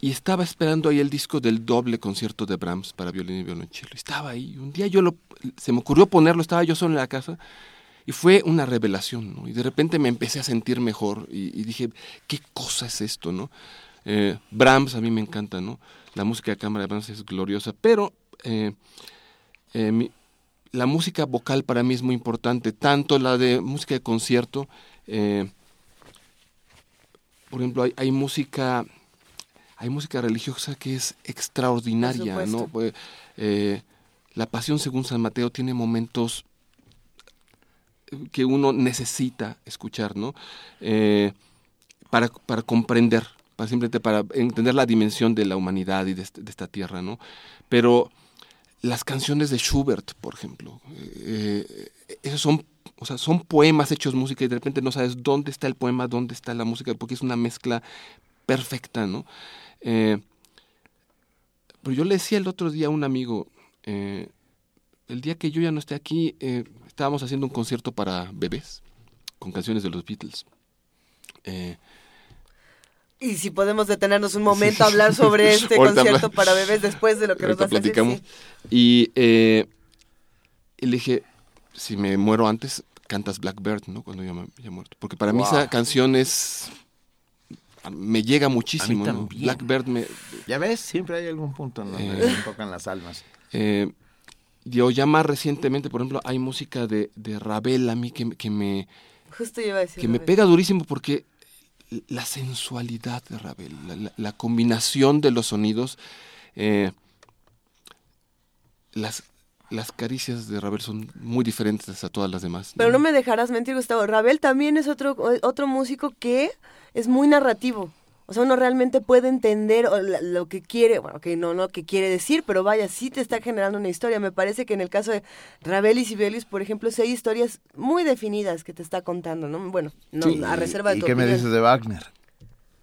y estaba esperando ahí el disco del doble concierto de Brahms para violín y violonchelo. Estaba ahí. Un día yo lo, se me ocurrió ponerlo, estaba yo solo en la casa y fue una revelación, ¿no? Y de repente me empecé a sentir mejor y, dije, ¿qué cosa es esto, no? Eh, Brahms a mí me encanta, ¿no? La música de cámara de Brahms es gloriosa, pero eh, eh, la música vocal para mí es muy importante, tanto la de música de concierto, eh, por ejemplo, hay, música, hay música religiosa que es extraordinaria, ¿no? Pues, eh, la Pasión según San Mateo tiene momentos que uno necesita escuchar, ¿no? para, para comprender, para simplemente para entender la dimensión de la humanidad y de, de esta tierra, ¿no? Pero las canciones de Schubert, por ejemplo. Eh, esos son, o sea, son poemas hechos música y de repente no sabes dónde está el poema, dónde está la música, porque es una mezcla perfecta, ¿no? Eh, pero yo le decía el otro día a un amigo, eh, el día que yo ya no esté aquí, estábamos haciendo un concierto para bebés con canciones de los Beatles. Y si podemos detenernos un momento a hablar sobre este concierto para bebés después de lo que nos vas a decir. Y, eh, y, le dije, si me muero antes, cantas Blackbird, ¿no? Cuando yo me haya muerto. Porque para mí esa canción es... Me llega muchísimo, ¿no? Blackbird me... Ya ves, siempre hay algún punto en donde eh, tocan las almas. Eh, yo ya más recientemente, por ejemplo, hay música de, de Ravel a mí que, que me... Justo iba a decir Que me pega durísimo porque la sensualidad de Ravel, la, combinación de los sonidos. Eh, las, las caricias de Ravel son muy diferentes a todas las demás. Pero no me dejarás mentir, Gustavo. Ravel también es otro, otro músico que es muy narrativo. O sea, uno realmente puede entender lo que quiere, bueno, que no, no, que quiere decir, pero vaya, sí te está generando una historia. Me parece que en el caso de Ravel y Sibelius, por ejemplo, sí hay historias muy definidas que te está contando, ¿no? Bueno, no, a reserva de ¿Y qué me dices de Wagner?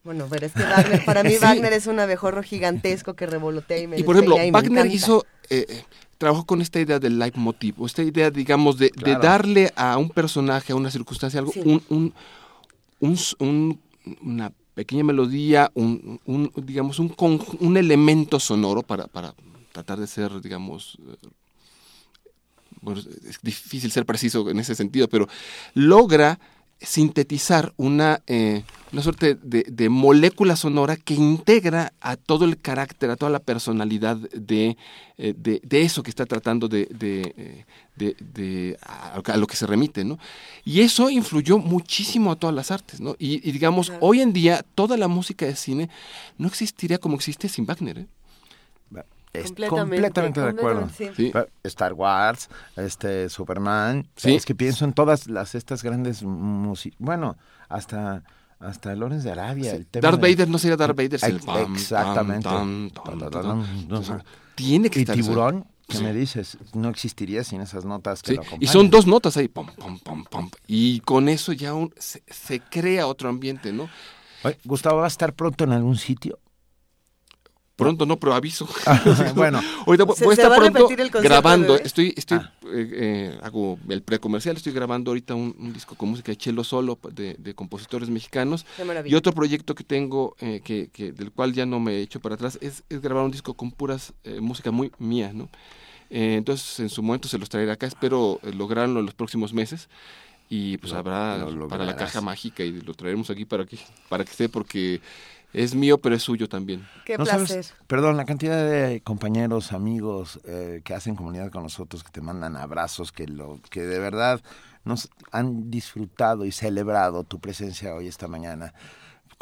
Bueno, pero es que Wagner, para mí Wagner es un abejorro gigantesco que revolotea y me Y por ejemplo, Wagner hizo, eh, eh, trabajó con esta idea del leitmotiv, o esta idea, digamos, de, darle a un personaje, a una circunstancia, algo, un, un, una pequeña melodía, un, un digamos, un, un elemento sonoro para, para tratar de ser, digamos, eh, bueno, es difícil ser preciso en ese sentido, pero logra sintetizar una, eh, una suerte de, molécula sonora que integra a todo el carácter, a toda la personalidad de, eh, de, eso que está tratando de, de a, lo que se remite. ¿no? Y eso influyó muchísimo a todas las artes. ¿no? Y, digamos, hoy en día toda la música de cine no existiría como existe sin Wagner. ¿eh? Completamente, de acuerdo. Star Wars, este Superman. Es que pienso en todas las estas grandes músicas. Bueno, hasta hasta Lorenz de Arabia. El Darth Vader no sería Darth Vader. El exactamente. Tiene que y tiburón. que me dices? No existiría sin esas notas que lo Y son dos notas ahí, pom, pom, pom, pom. Y con eso ya se, se, crea otro ambiente, ¿no? Gustavo, ¿va a estar pronto en algún sitio? Pronto no, pero aviso. bueno, ahorita voy a estar pronto grabando. Estoy, estoy, ah. eh, eh, hago el precomercial. Estoy grabando ahorita un, disco con música de chelo solo de, compositores mexicanos. Y otro proyecto que tengo, eh, que, del cual ya no me he hecho para atrás, es, grabar un disco con puras música muy mía, ¿no? entonces, en su momento se los traeré acá. Espero lograrlo en los próximos meses y pues habrá para la caja mágica y lo traeremos aquí para que para que esté porque es mío, pero es suyo también. Qué placer. perdón, la cantidad de compañeros, amigos eh, que hacen comunidad con nosotros, que te mandan abrazos, que, lo, que de verdad nos han disfrutado y celebrado tu presencia hoy, esta mañana.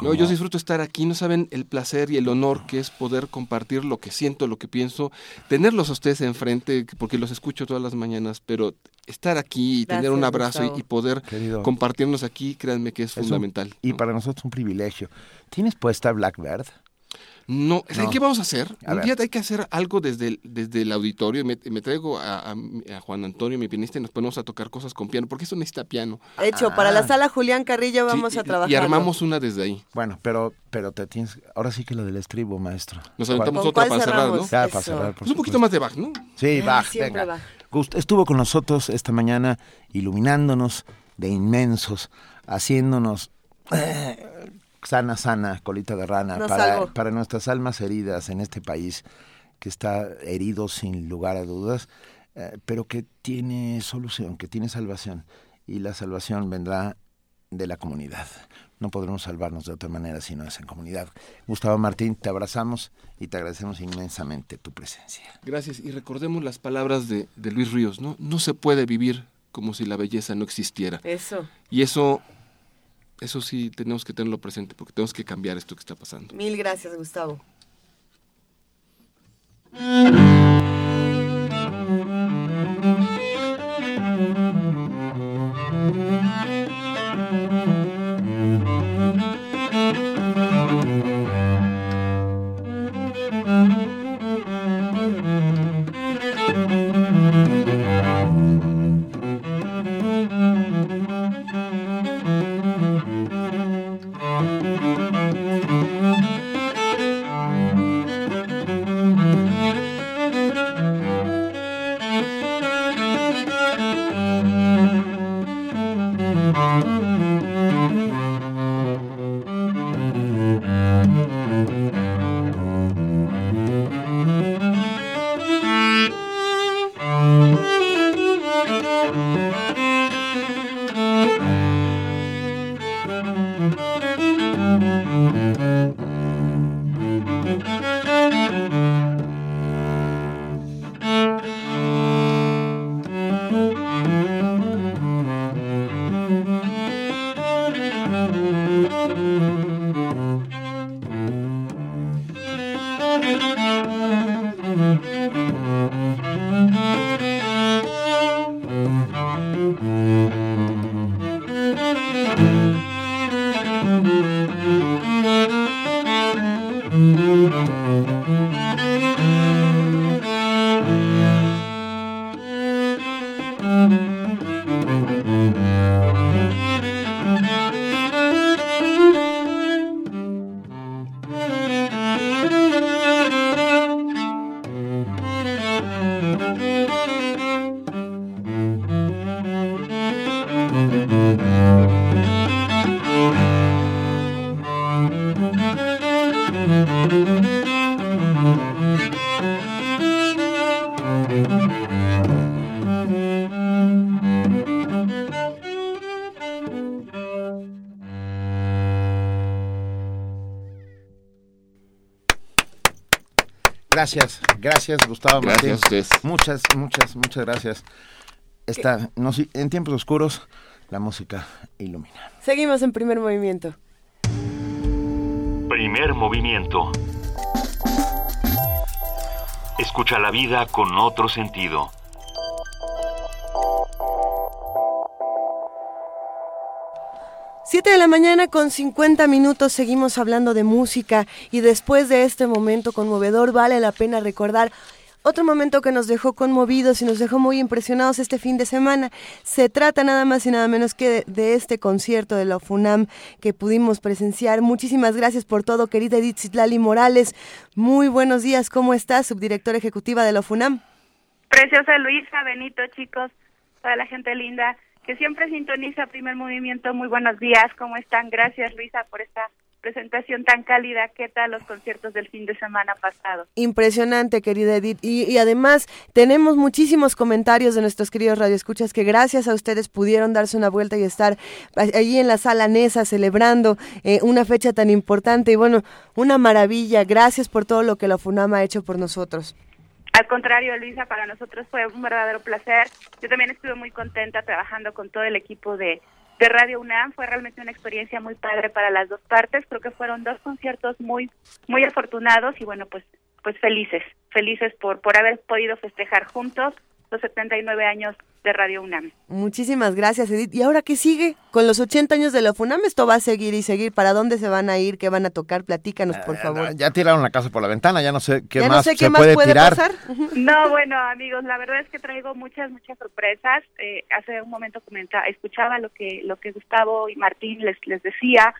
No, yo disfruto estar aquí, no saben el placer y el honor que es poder compartir lo que siento, lo que pienso, tenerlos a ustedes enfrente, porque los escucho todas las mañanas, pero estar aquí y tener un abrazo y, poder compartirnos aquí, créanme que es, fundamental. y para nosotros un privilegio. ¿Tienes puesta Blackbird? No, ¿qué vamos a hacer? un día hay que hacer algo desde el, desde el auditorio. Me, me traigo a, Juan Antonio, mi pianista, y nos ponemos a tocar cosas con piano, porque eso necesita piano. Hecho, para la ah. sala Julián Carrillo vamos a trabajar. Y armamos una desde ahí. Bueno, pero, pero te tienes. Ahora sí que lo del estribo, maestro. Nos aventamos otra para cerrar, ¿no? Ya, para cerrar. un poquito más de Bach, ¿no? Sí, Bach, venga. Estuvo con nosotros esta mañana iluminándonos de inmensos, haciéndonos. Eh, sana, sana, colita de rana, para, para, nuestras almas heridas en este país que está herido sin lugar a dudas, eh, pero que tiene solución, que tiene salvación. Y la salvación vendrá de la comunidad. No podremos salvarnos de otra manera si no es en comunidad. Gustavo Martín, te abrazamos y te agradecemos inmensamente tu presencia. Gracias. Y recordemos las palabras de, de Luis Ríos, ¿no? No se puede vivir como si la belleza no existiera. Eso. Y eso eso sí tenemos que tenerlo presente porque tenemos que cambiar esto que está pasando. Mil gracias, Gustavo. Gracias Gustavo Gracias Martín. Muchas, muchas, muchas gracias. Está, no, en tiempos oscuros la música ilumina. Seguimos en primer movimiento. Primer movimiento. Escucha la vida con otro sentido. Siete de la mañana con 50 minutos seguimos hablando de música y después de este momento conmovedor vale la pena recordar otro momento que nos dejó conmovidos y nos dejó muy impresionados este fin de semana. Se trata nada más y nada menos que de, este concierto de la FUNAM que pudimos presenciar. Muchísimas gracias por todo, querida Edith Zitlali Morales. Muy buenos días, ¿cómo estás, subdirectora ejecutiva de la FUNAM? Preciosa Luisa, Benito, chicos, toda la gente linda que siempre sintoniza Primer Movimiento. Muy buenos días, ¿cómo están? Gracias, Luisa, por esta presentación tan cálida. ¿Qué tal los conciertos del fin de semana pasado? Impresionante, querida Edith. Y, además tenemos muchísimos comentarios de nuestros queridos radioescuchas que gracias a ustedes pudieron darse una vuelta y estar allí en la sala Nesa celebrando eh, una fecha tan importante. Y bueno, una maravilla. Gracias por todo lo que la FUNAM ha hecho por nosotros. Al contrario, Luisa, para nosotros fue un verdadero placer. Yo también estuve muy contenta trabajando con todo el equipo de, de Radio UNAM. Fue realmente una experiencia muy padre para las dos partes. Creo que fueron dos conciertos muy, muy afortunados y bueno, pues, pues felices, felices por, por haber podido festejar juntos los 79 años de Radio UNAM. Muchísimas gracias, Edith. ¿Y ahora qué sigue? Con los 80 años de la FUNAM, esto va a seguir y seguir. ¿Para dónde se van a ir? ¿Qué van a tocar? Platícanos, por ah, favor. ya tiraron la casa por la ventana, ya no sé qué más se puede, tirar. Pasar. No, bueno, amigos, la verdad es que traigo muchas, muchas sorpresas. Eh, hace un momento comentaba, escuchaba lo que, lo que Gustavo y Martín les, les decía.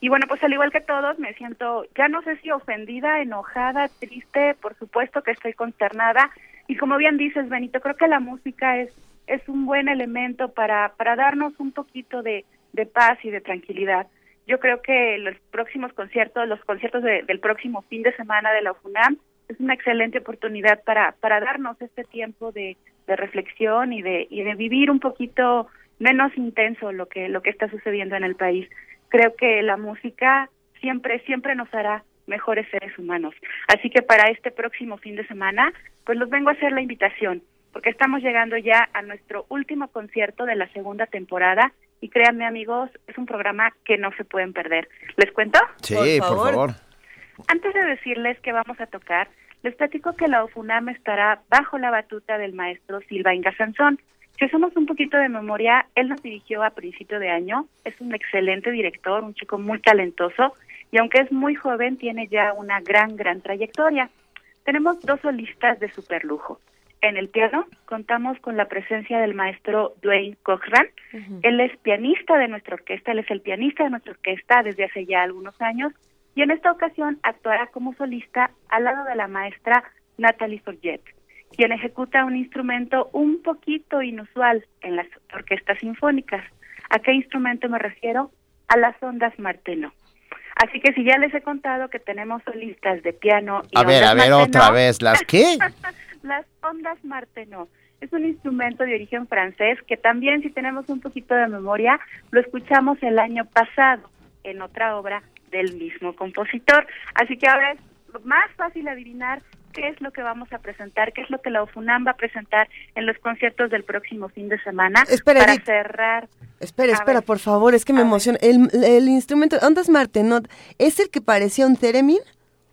Y bueno, pues al igual que todos, me siento, ya no sé si ofendida, enojada, triste, por supuesto que estoy consternada. Y como bien dices, Benito, creo que la música es es un buen elemento para, para darnos un poquito de, de paz y de tranquilidad. Yo creo que los próximos conciertos, los conciertos del próximo fin de semana de la UFUNAM, es una excelente oportunidad para, para darnos este tiempo de, de reflexión y de, y de vivir un poquito menos intenso lo que, lo que está sucediendo en el país. Creo que la música siempre, siempre nos hará mejores seres humanos. Así que para este próximo fin de semana, pues los vengo a hacer la invitación porque estamos llegando ya a nuestro último concierto de la segunda temporada y créanme amigos, es un programa que no se pueden perder. ¿Les cuento? Sí, por favor. Antes de decirles que vamos a tocar, les platico que la OFUNAM estará bajo la batuta del maestro Silva Inga Sansón. Si hacemos un poquito de memoria, él nos dirigió a principio de año, es un excelente director, un chico muy talentoso y aunque es muy joven, tiene ya una gran, gran trayectoria. Tenemos dos solistas de superlujo. En el piano contamos con la presencia del maestro Dwayne Cochran. Él es pianista de nuestra orquesta, él es el pianista de nuestra orquesta desde hace ya algunos años y en esta ocasión actuará como solista al lado de la maestra Natalie Forget, quien ejecuta un instrumento un poquito inusual en las orquestas sinfónicas. ¿A qué instrumento me refiero? A las ondas Marteno. Así que si ya les he contado que tenemos solistas de piano y A ver, a ver otra vez, ¿las qué? las ondas Martenot. Es un instrumento de origen francés que también, si tenemos un poquito de memoria, lo escuchamos el año pasado en otra obra del mismo compositor. Así que ahora es más fácil adivinar qué es lo que vamos a presentar, qué es lo que la OFUNAM va a presentar en los conciertos del próximo fin de semana para cerrar. Espera, espera, por favor, es que me emociona. El, el, instrumento Ondas Martenot es el que parecía un theremin.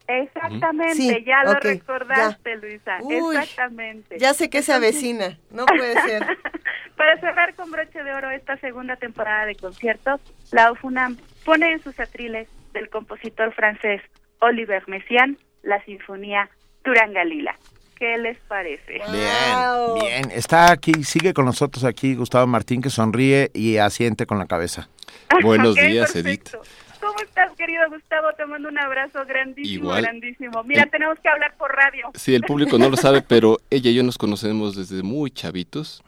Exactamente, ya lo recordaste, Luisa. Exactamente. Ya sé que se avecina, no puede ser. Para cerrar con broche de oro esta segunda temporada de conciertos, la UFUNAM pone en sus atriles del compositor francés Oliver Messiaen la sinfonía Turangalila. ¿Qué les parece? Bien, bien. Está aquí, sigue con nosotros aquí Gustavo Martín que sonríe y asiente con la cabeza. Buenos días, Edith. ¿Cómo estás, querido Gustavo? Te mando un abrazo grandísimo, grandísimo. Mira, tenemos que hablar por radio. Sí, el público no lo sabe, pero ella y yo nos conocemos desde muy chavitos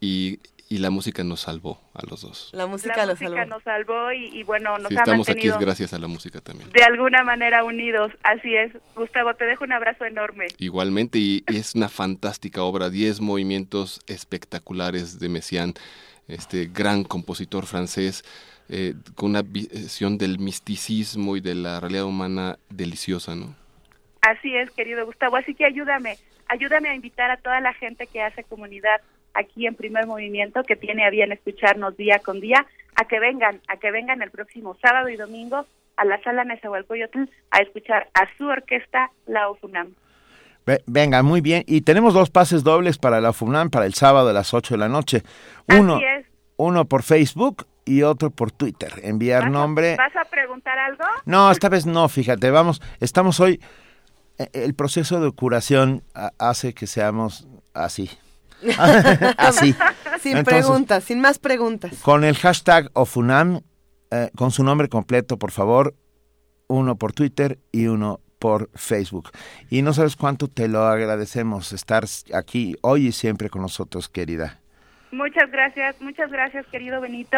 y, la música nos salvó a los dos. La música, la música nos salvó y, bueno, nos sí, estamos aquí es gracias a la música también. De alguna manera unidos, así es. Gustavo, te dejo un abrazo enorme. Igualmente, y, es una fantástica obra, diez movimientos espectaculares de Messiaen, este gran compositor francés eh, con una visión del misticismo y de la realidad humana deliciosa, ¿no? Así es, querido Gustavo. Así que ayúdame, ayúdame a invitar a toda la gente que hace comunidad aquí en Primer Movimiento, que tiene a bien escucharnos día con día, a que vengan, a que vengan el próximo sábado y domingo a la sala Nezahualcóyotl a escuchar a su orquesta, la UFUNAM. Venga, muy bien. Y tenemos dos pases dobles para la UFUNAM para el sábado a las 8 de la noche. Uno, uno por Facebook y otro por Twitter. Enviar nombre. ¿Vas a preguntar algo? No, esta vez no, fíjate, vamos, estamos hoy, e, el proceso de curación hace que seamos así. así. Sin preguntas, sin más preguntas. Con el hashtag OFUNAM, eh, con su nombre completo, por favor, uno por Twitter y uno por Facebook. Y no sabes cuánto te lo agradecemos estar aquí hoy y siempre con nosotros, querida. Muchas gracias, muchas gracias, querido Benito.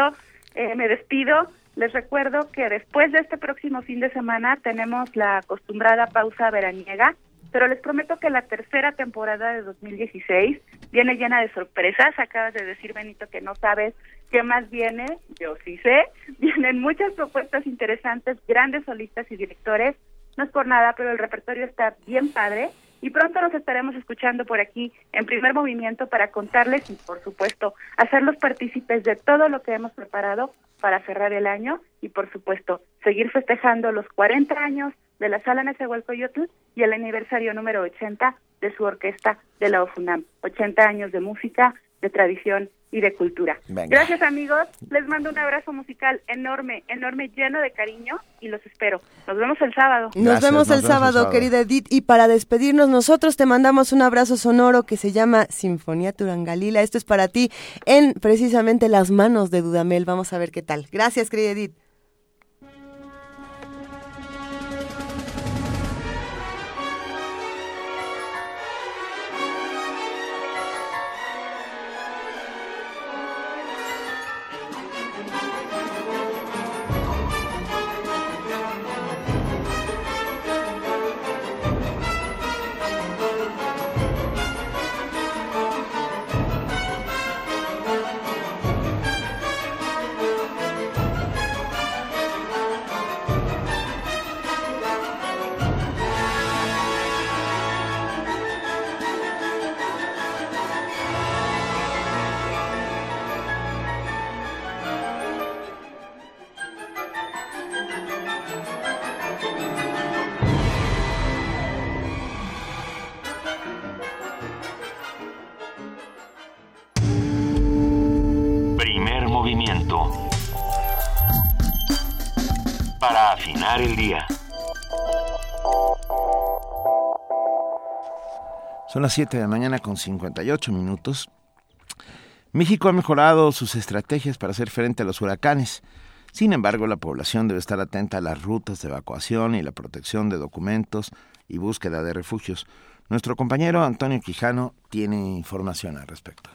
Eh, me despido. Les recuerdo que después de este próximo fin de semana tenemos la acostumbrada pausa veraniega, pero les prometo que la tercera temporada de 2016 viene llena de sorpresas. Acabas de decir, Benito, que no sabes qué más viene. Yo sí sé. Vienen muchas propuestas interesantes, grandes solistas y directores. No es por nada, pero el repertorio está bien padre y pronto nos estaremos escuchando por aquí en primer movimiento para contarles y por supuesto hacerlos partícipes de todo lo que hemos preparado para cerrar el año y por supuesto seguir festejando los 40 años de la Sala Nezahualcóyotl y el aniversario número 80 de su orquesta de la OFUNAM. 80 años de música, de tradición y de cultura. Gracias amigos, les mando un abrazo musical enorme, enorme, lleno de cariño y los espero. Nos vemos el sábado. Nos, vemos, el, sábado, querida Edith, y para despedirnos nosotros te mandamos un abrazo sonoro que se llama Sinfonía Turangalila. Esto es para ti en precisamente las manos de Dudamel. Vamos a ver qué tal. Gracias, querida Edith. Son las 7 de la mañana con 58 minutos. México ha mejorado sus estrategias para hacer frente a los huracanes. Sin embargo, la población debe estar atenta a las rutas de evacuación y la protección de documentos y búsqueda de refugios. Nuestro compañero Antonio Quijano tiene información al respecto.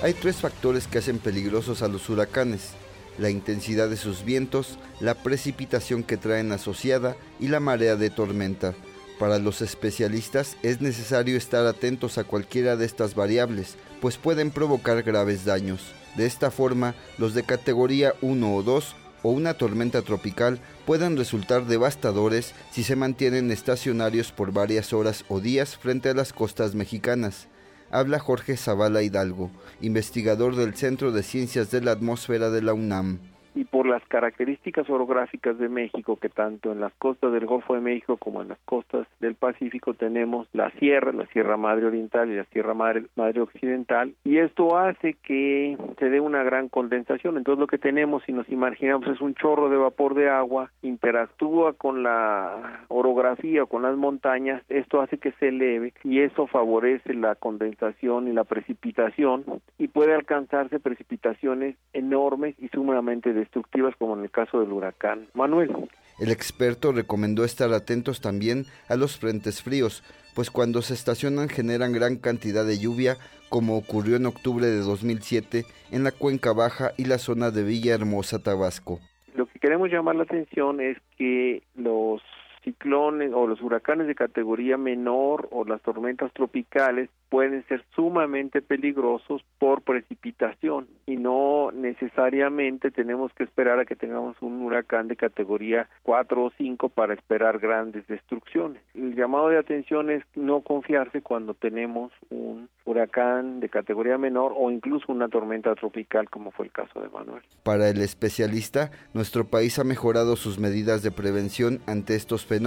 Hay tres factores que hacen peligrosos a los huracanes, la intensidad de sus vientos, la precipitación que traen asociada y la marea de tormenta. Para los especialistas es necesario estar atentos a cualquiera de estas variables, pues pueden provocar graves daños. De esta forma, los de categoría 1 o 2 o una tormenta tropical pueden resultar devastadores si se mantienen estacionarios por varias horas o días frente a las costas mexicanas. Habla Jorge Zavala Hidalgo, investigador del Centro de Ciencias de la Atmósfera de la UNAM y por las características orográficas de México, que tanto en las costas del Golfo de México como en las costas del Pacífico tenemos la sierra, la Sierra Madre Oriental y la Sierra Madre, Madre Occidental, y esto hace que se dé una gran condensación. Entonces lo que tenemos, si nos imaginamos, es un chorro de vapor de agua, interactúa con la orografía con las montañas, esto hace que se eleve y eso favorece la condensación y la precipitación y puede alcanzarse precipitaciones enormes y sumamente destructivas como en el caso del huracán Manuel. El experto recomendó estar atentos también a los frentes fríos, pues cuando se estacionan generan gran cantidad de lluvia, como ocurrió en octubre de 2007 en la Cuenca Baja y la zona de Villahermosa, Tabasco. Lo que queremos llamar la atención es que los ciclones o los huracanes de categoría menor o las tormentas tropicales pueden ser sumamente peligrosos por precipitación y no necesariamente tenemos que esperar a que tengamos un huracán de categoría 4 o 5 para esperar grandes destrucciones. El llamado de atención es no confiarse cuando tenemos un huracán de categoría menor o incluso una tormenta tropical como fue el caso de Manuel. Para el especialista, nuestro país ha mejorado sus medidas de prevención ante estos fenómenos,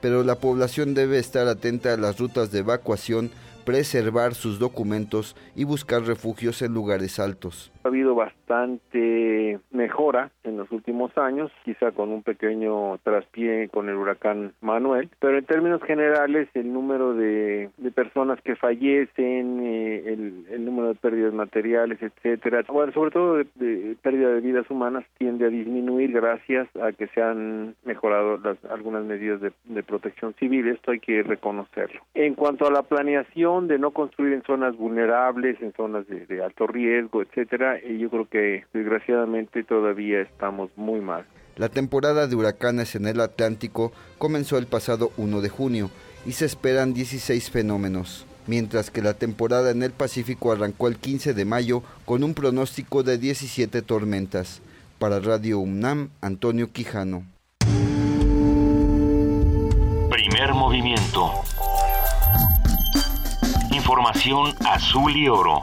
pero la población debe estar atenta a las rutas de evacuación preservar sus documentos y buscar refugios en lugares altos. Ha habido bastante mejora en los últimos años, quizá con un pequeño traspié con el huracán Manuel, pero en términos generales el número de, personas que fallecen, eh, el, número de pérdidas materiales, etcétera, bueno, sobre todo de, pérdida de vidas humanas tiende a disminuir gracias a que se han mejorado las, algunas medidas de, de protección civil, esto hay que reconocerlo. En cuanto a la planeación de no construir en zonas vulnerables, en zonas de, alto riesgo, etcétera, y yo creo que desgraciadamente todavía estamos muy mal. La temporada de huracanes en el Atlántico comenzó el pasado 1 de junio y se esperan 16 fenómenos, mientras que la temporada en el Pacífico arrancó el 15 de mayo con un pronóstico de 17 tormentas. Para Radio UNAM, Antonio Quijano. Primer movimiento. Información azul y oro.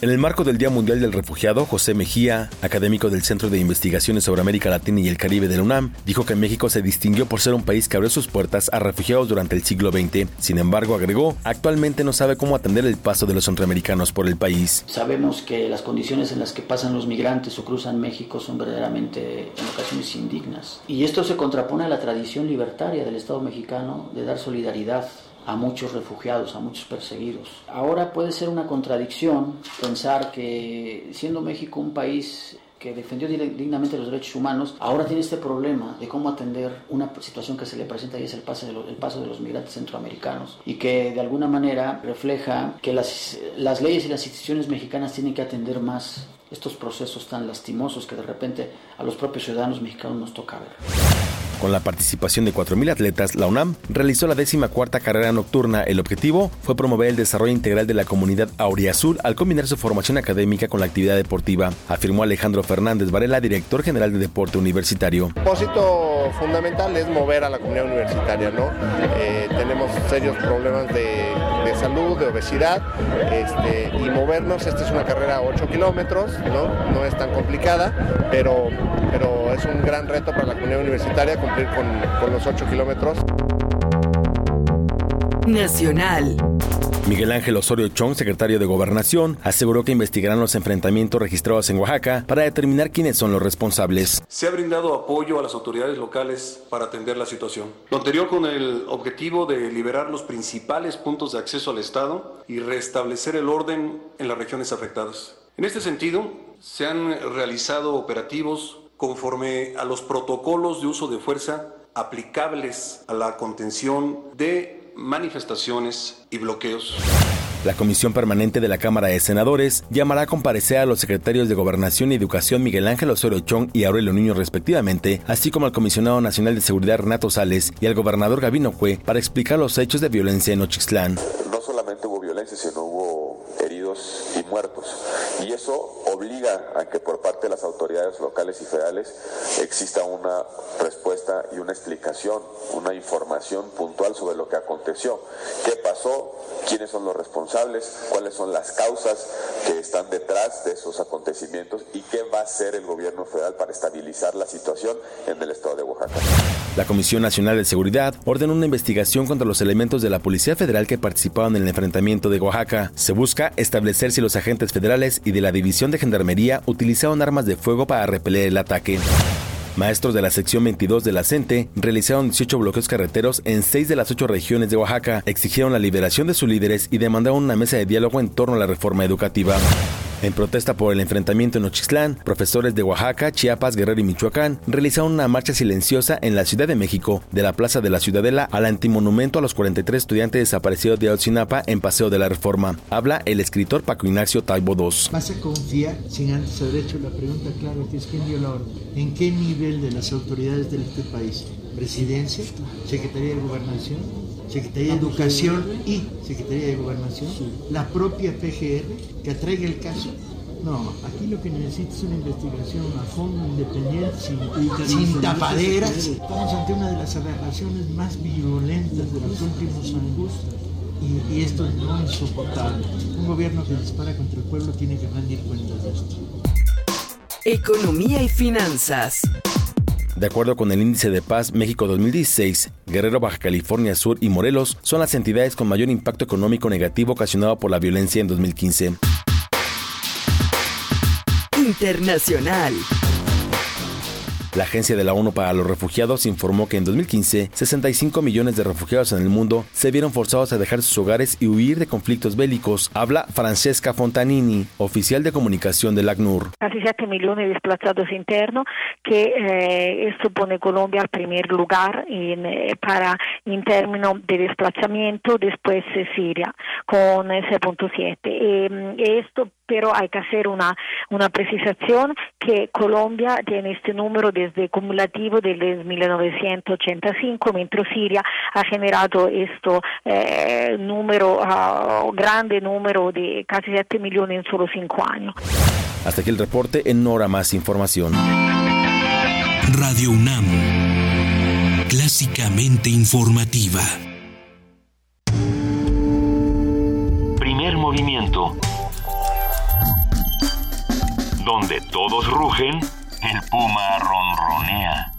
En el marco del Día Mundial del Refugiado, José Mejía, académico del Centro de Investigaciones sobre América Latina y el Caribe de la UNAM, dijo que México se distinguió por ser un país que abrió sus puertas a refugiados durante el siglo XX. Sin embargo, agregó, actualmente no sabe cómo atender el paso de los centroamericanos por el país. Sabemos que las condiciones en las que pasan los migrantes o cruzan México son verdaderamente en ocasiones indignas. Y esto se contrapone a la tradición libertaria del Estado mexicano de dar solidaridad a muchos refugiados, a muchos perseguidos. Ahora puede ser una contradicción pensar que siendo México un país que defendió dignamente los derechos humanos, ahora tiene este problema de cómo atender una situación que se le presenta y es el paso de, el paso de los migrantes centroamericanos y que de alguna manera refleja que las, las leyes y las instituciones mexicanas tienen que atender más estos procesos tan lastimosos que de repente a los propios ciudadanos mexicanos nos toca ver. Con la participación de 4.000 atletas, la UNAM realizó la décima cuarta carrera nocturna. El objetivo fue promover el desarrollo integral de la comunidad auriazul al combinar su formación académica con la actividad deportiva, afirmó Alejandro Fernández Varela, director general de Deporte Universitario. El propósito fundamental es mover a la comunidad universitaria, ¿no? Eh, tenemos serios problemas de, salud, de obesidad, este, y movernos, esta es una carrera a 8 kilómetros, ¿no? No es tan complicada, pero, pero es un gran reto para la comunidad universitaria cumplir con, los 8 kilómetros. Nacional. Miguel Ángel Osorio Chong, secretario de Gobernación, aseguró que investigarán los enfrentamientos registrados en Oaxaca para determinar quiénes son los responsables. Se ha brindado apoyo a las autoridades locales para atender la situación. Lo anterior con el objetivo de liberar los principales puntos de acceso al Estado y restablecer el orden en las regiones afectadas. En este sentido, se han realizado operativos conforme a los protocolos de uso de fuerza aplicables a la contención de manifestaciones y bloqueos. La Comisión Permanente de la Cámara de Senadores llamará a comparecer a los secretarios de Gobernación y Educación Miguel Ángel Osorio Chong y Aurelio Niño respectivamente, así como al Comisionado Nacional de Seguridad Renato Sales y al gobernador Gabino Cue para explicar los hechos de violencia en Ochislán. No solamente hubo violencia, sino hubo heridos y muertos. Y eso obliga a que por parte de las autoridades locales y federales exista una respuesta y una explicación, una información puntual sobre lo que aconteció, qué pasó, quiénes son los responsables, cuáles son las causas que están detrás de esos acontecimientos y qué va a hacer el gobierno federal para estabilizar la situación en el estado de Oaxaca. La Comisión Nacional de Seguridad ordenó una investigación contra los elementos de la Policía Federal que participaban en el enfrentamiento de Oaxaca. Se busca establecer si los agentes federales y de la División de Gendarmería utilizaron armas de fuego para repeler el ataque. Maestros de la sección 22 de la CENTE realizaron 18 bloqueos carreteros en 6 de las 8 regiones de Oaxaca, exigieron la liberación de sus líderes y demandaron una mesa de diálogo en torno a la reforma educativa. En protesta por el enfrentamiento en Ochislán, profesores de Oaxaca, Chiapas, Guerrero y Michoacán realizaron una marcha silenciosa en la Ciudad de México, de la Plaza de la Ciudadela al antimonumento a los 43 estudiantes desaparecidos de Otsinapa en Paseo de la Reforma. Habla el escritor Paco Ignacio Taibo II. ¿Vas a confiar sin antes haber hecho la pregunta clara que es quién dio la orden? ¿En qué nivel de las autoridades de este país? ¿Presidencia? ¿Secretaría de Gobernación? Secretaría de Educación y Secretaría de Gobernación, la propia PGR que atraiga el caso. No, aquí lo que necesita es una investigación a fondo, independiente, sin, sin tapaderas. Estamos ante una de las aberraciones más violentas de los últimos años. Y, y esto no es soportable. Un gobierno que dispara contra el pueblo tiene que rendir cuentas de esto. Economía y finanzas. De acuerdo con el Índice de Paz México 2016, Guerrero, Baja California Sur y Morelos son las entidades con mayor impacto económico negativo ocasionado por la violencia en 2015. Internacional. La Agencia de la ONU para los Refugiados informó que en 2015, 65 millones de refugiados en el mundo se vieron forzados a dejar sus hogares y huir de conflictos bélicos. Habla Francesca Fontanini, oficial de comunicación del ACNUR. Casi 7 millones de desplazados internos, que eh, esto pone Colombia al primer lugar en, eh, para en términos de desplazamiento, después eh, Siria con 6.7. Eh, esto pero hay que hacer una, una precisación que Colombia tiene este número desde cumulativo desde 1985, mientras Siria ha generado esto eh, número, uh, grande número de casi 7 millones en solo 5 años. Hasta aquí el reporte, en hora más información. Radio UNAM, clásicamente informativa. Primer movimiento donde todos rugen, el puma ronronea.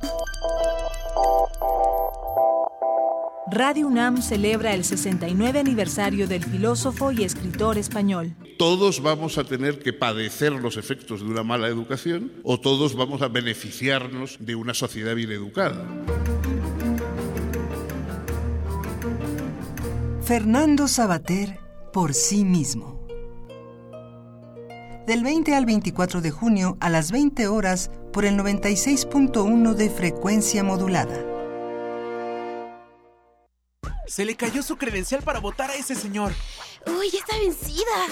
Radio UNAM celebra el 69 aniversario del filósofo y escritor español. Todos vamos a tener que padecer los efectos de una mala educación o todos vamos a beneficiarnos de una sociedad bien educada. Fernando Sabater por sí mismo del 20 al 24 de junio a las 20 horas por el 96.1 de frecuencia modulada. Se le cayó su credencial para votar a ese señor. ¡Uy, está vencida!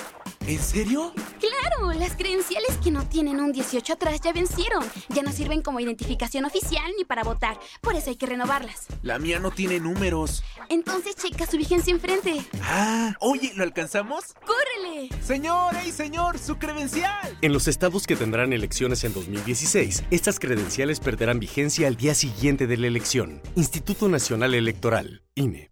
¿En serio? Claro, las credenciales que no tienen un 18 atrás ya vencieron. Ya no sirven como identificación oficial ni para votar. Por eso hay que renovarlas. La mía no tiene números. Entonces checa su vigencia enfrente. Ah, oye, ¿lo alcanzamos? ¡Córrele! Señor, ¡ey, señor! ¡Su credencial! En los estados que tendrán elecciones en 2016, estas credenciales perderán vigencia al día siguiente de la elección. Instituto Nacional Electoral, INE.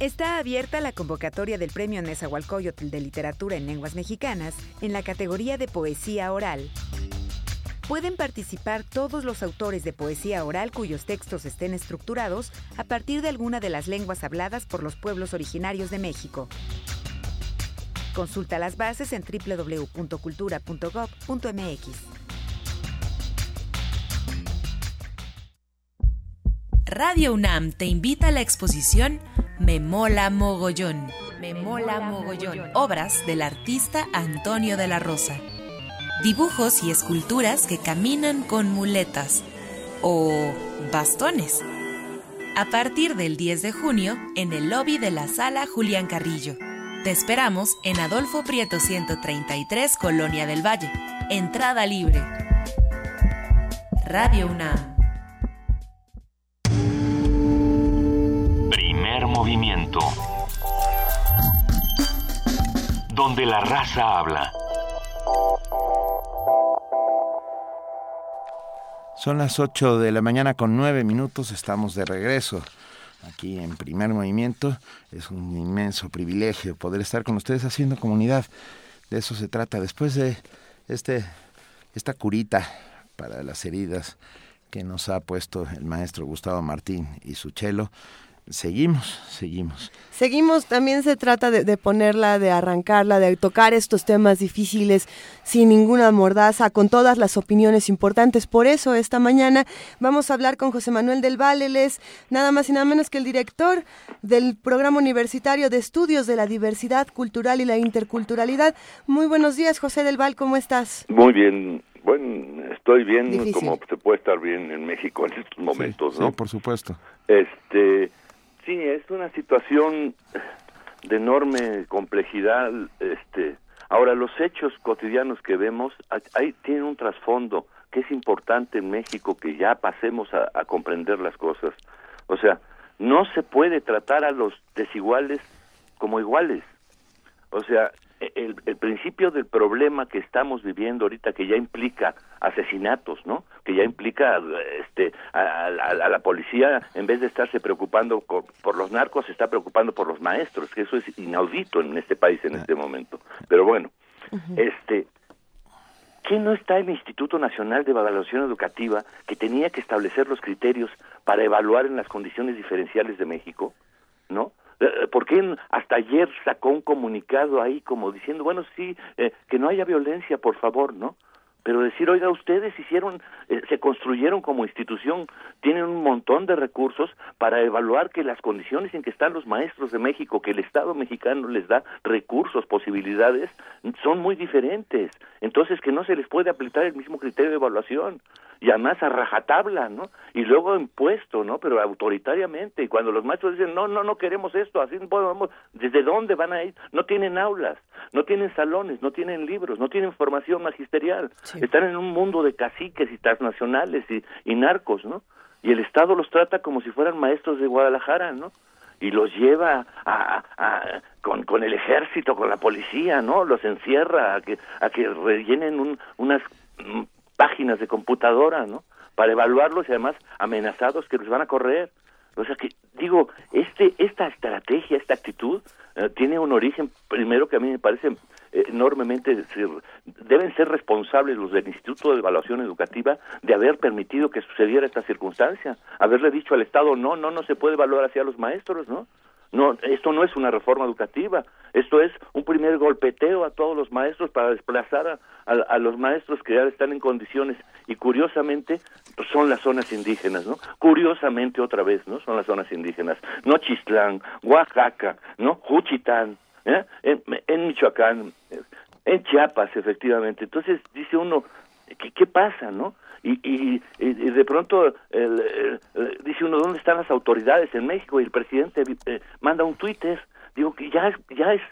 Está abierta la convocatoria del Premio Nezahualcóyotl de Literatura en Lenguas Mexicanas en la categoría de Poesía Oral. Pueden participar todos los autores de poesía oral cuyos textos estén estructurados a partir de alguna de las lenguas habladas por los pueblos originarios de México. Consulta las bases en www.cultura.gov.mx. Radio UNAM te invita a la exposición Me Mola Mogollón. Me Mola Mogollón. Obras del artista Antonio de la Rosa. Dibujos y esculturas que caminan con muletas o bastones a partir del 10 de junio en el lobby de la sala Julián Carrillo. Te esperamos en Adolfo Prieto 133, Colonia del Valle. Entrada libre. Radio UNAM. Movimiento. Donde la raza habla. Son las 8 de la mañana con 9 minutos, estamos de regreso aquí en primer movimiento. Es un inmenso privilegio poder estar con ustedes haciendo comunidad. De eso se trata. Después de este, esta curita para las heridas que nos ha puesto el maestro Gustavo Martín y su chelo, seguimos, seguimos. Seguimos, también se trata de, ponerla, de arrancarla, de tocar estos temas difíciles sin ninguna mordaza, con todas las opiniones importantes. Por eso esta mañana vamos a hablar con José Manuel del Valle, él es nada más y nada menos que el director del Programa Universitario de Estudios de la Diversidad Cultural y la Interculturalidad. Muy buenos días, José del Val, ¿cómo estás? Muy bien, bueno, estoy bien, como se puede estar bien en México en estos momentos, ¿no? Sí, por supuesto. Este, una situación de enorme complejidad. Este, ahora los hechos cotidianos que vemos ahí tienen un trasfondo que es importante en México que ya pasemos a comprender las cosas. O sea, no se puede tratar a los desiguales como iguales. O sea, el, principio del problema que estamos viviendo ahorita que ya implica asesinatos, ¿no? Que ya implica este a, la policía en vez de estarse preocupando por, los narcos se está preocupando por los maestros, que eso es inaudito en este país en este momento. Pero bueno, este ¿Quién no está el Instituto Nacional de Evaluación Educativa que tenía que establecer los criterios para evaluar en las condiciones diferenciales de México? ¿No? Eh, ¿Por qué hasta ayer sacó un comunicado ahí como diciendo, bueno, sí, eh, que no haya violencia, por favor, ¿no? Pero decir, oiga, ustedes hicieron, eh, se construyeron como institución, tienen un montón de recursos para evaluar que las condiciones en que están los maestros de México, que el Estado mexicano les da recursos, posibilidades, son muy diferentes. Entonces, que no se les puede aplicar el mismo criterio de evaluación y además a rajatabla, ¿no? Y luego impuesto, ¿no? Pero autoritariamente. Y cuando los maestros dicen, no, no, no queremos esto, así no podemos, ¿desde dónde van a ir? No tienen aulas, no tienen salones, no tienen libros, no tienen formación magisterial. Están en un mundo de caciques y transnacionales y, y narcos, ¿no? Y el Estado los trata como si fueran maestros de Guadalajara, ¿no? y los lleva a, a, con, con el ejército, con la policía, ¿no? Los encierra a que, a que rellenen un, unas páginas de computadora, ¿no? Para evaluarlos y además amenazados que los van a correr. O sea que, digo, este, esta estrategia, esta actitud, eh, tiene un origen, primero que a mí me parece enormemente, deben ser responsables los del Instituto de Evaluación Educativa de haber permitido que sucediera esta circunstancia, haberle dicho al Estado, no, no, no se puede evaluar hacia los maestros, ¿no? No, esto no es una reforma educativa, esto es un primer golpeteo a todos los maestros para desplazar a, los maestros que ya están en condiciones y curiosamente son las zonas indígenas, ¿no? Curiosamente otra vez, ¿no? Son las zonas indígenas, no Chistlán, Oaxaca, ¿no? Juchitán, ¿eh? en, Michoacán, en Chiapas, efectivamente. Entonces dice uno, ¿qué, qué pasa, no? Y, y, de pronto dice uno dónde están las autoridades en México y el presidente eh, manda un Twitter. Digo que ya es ya es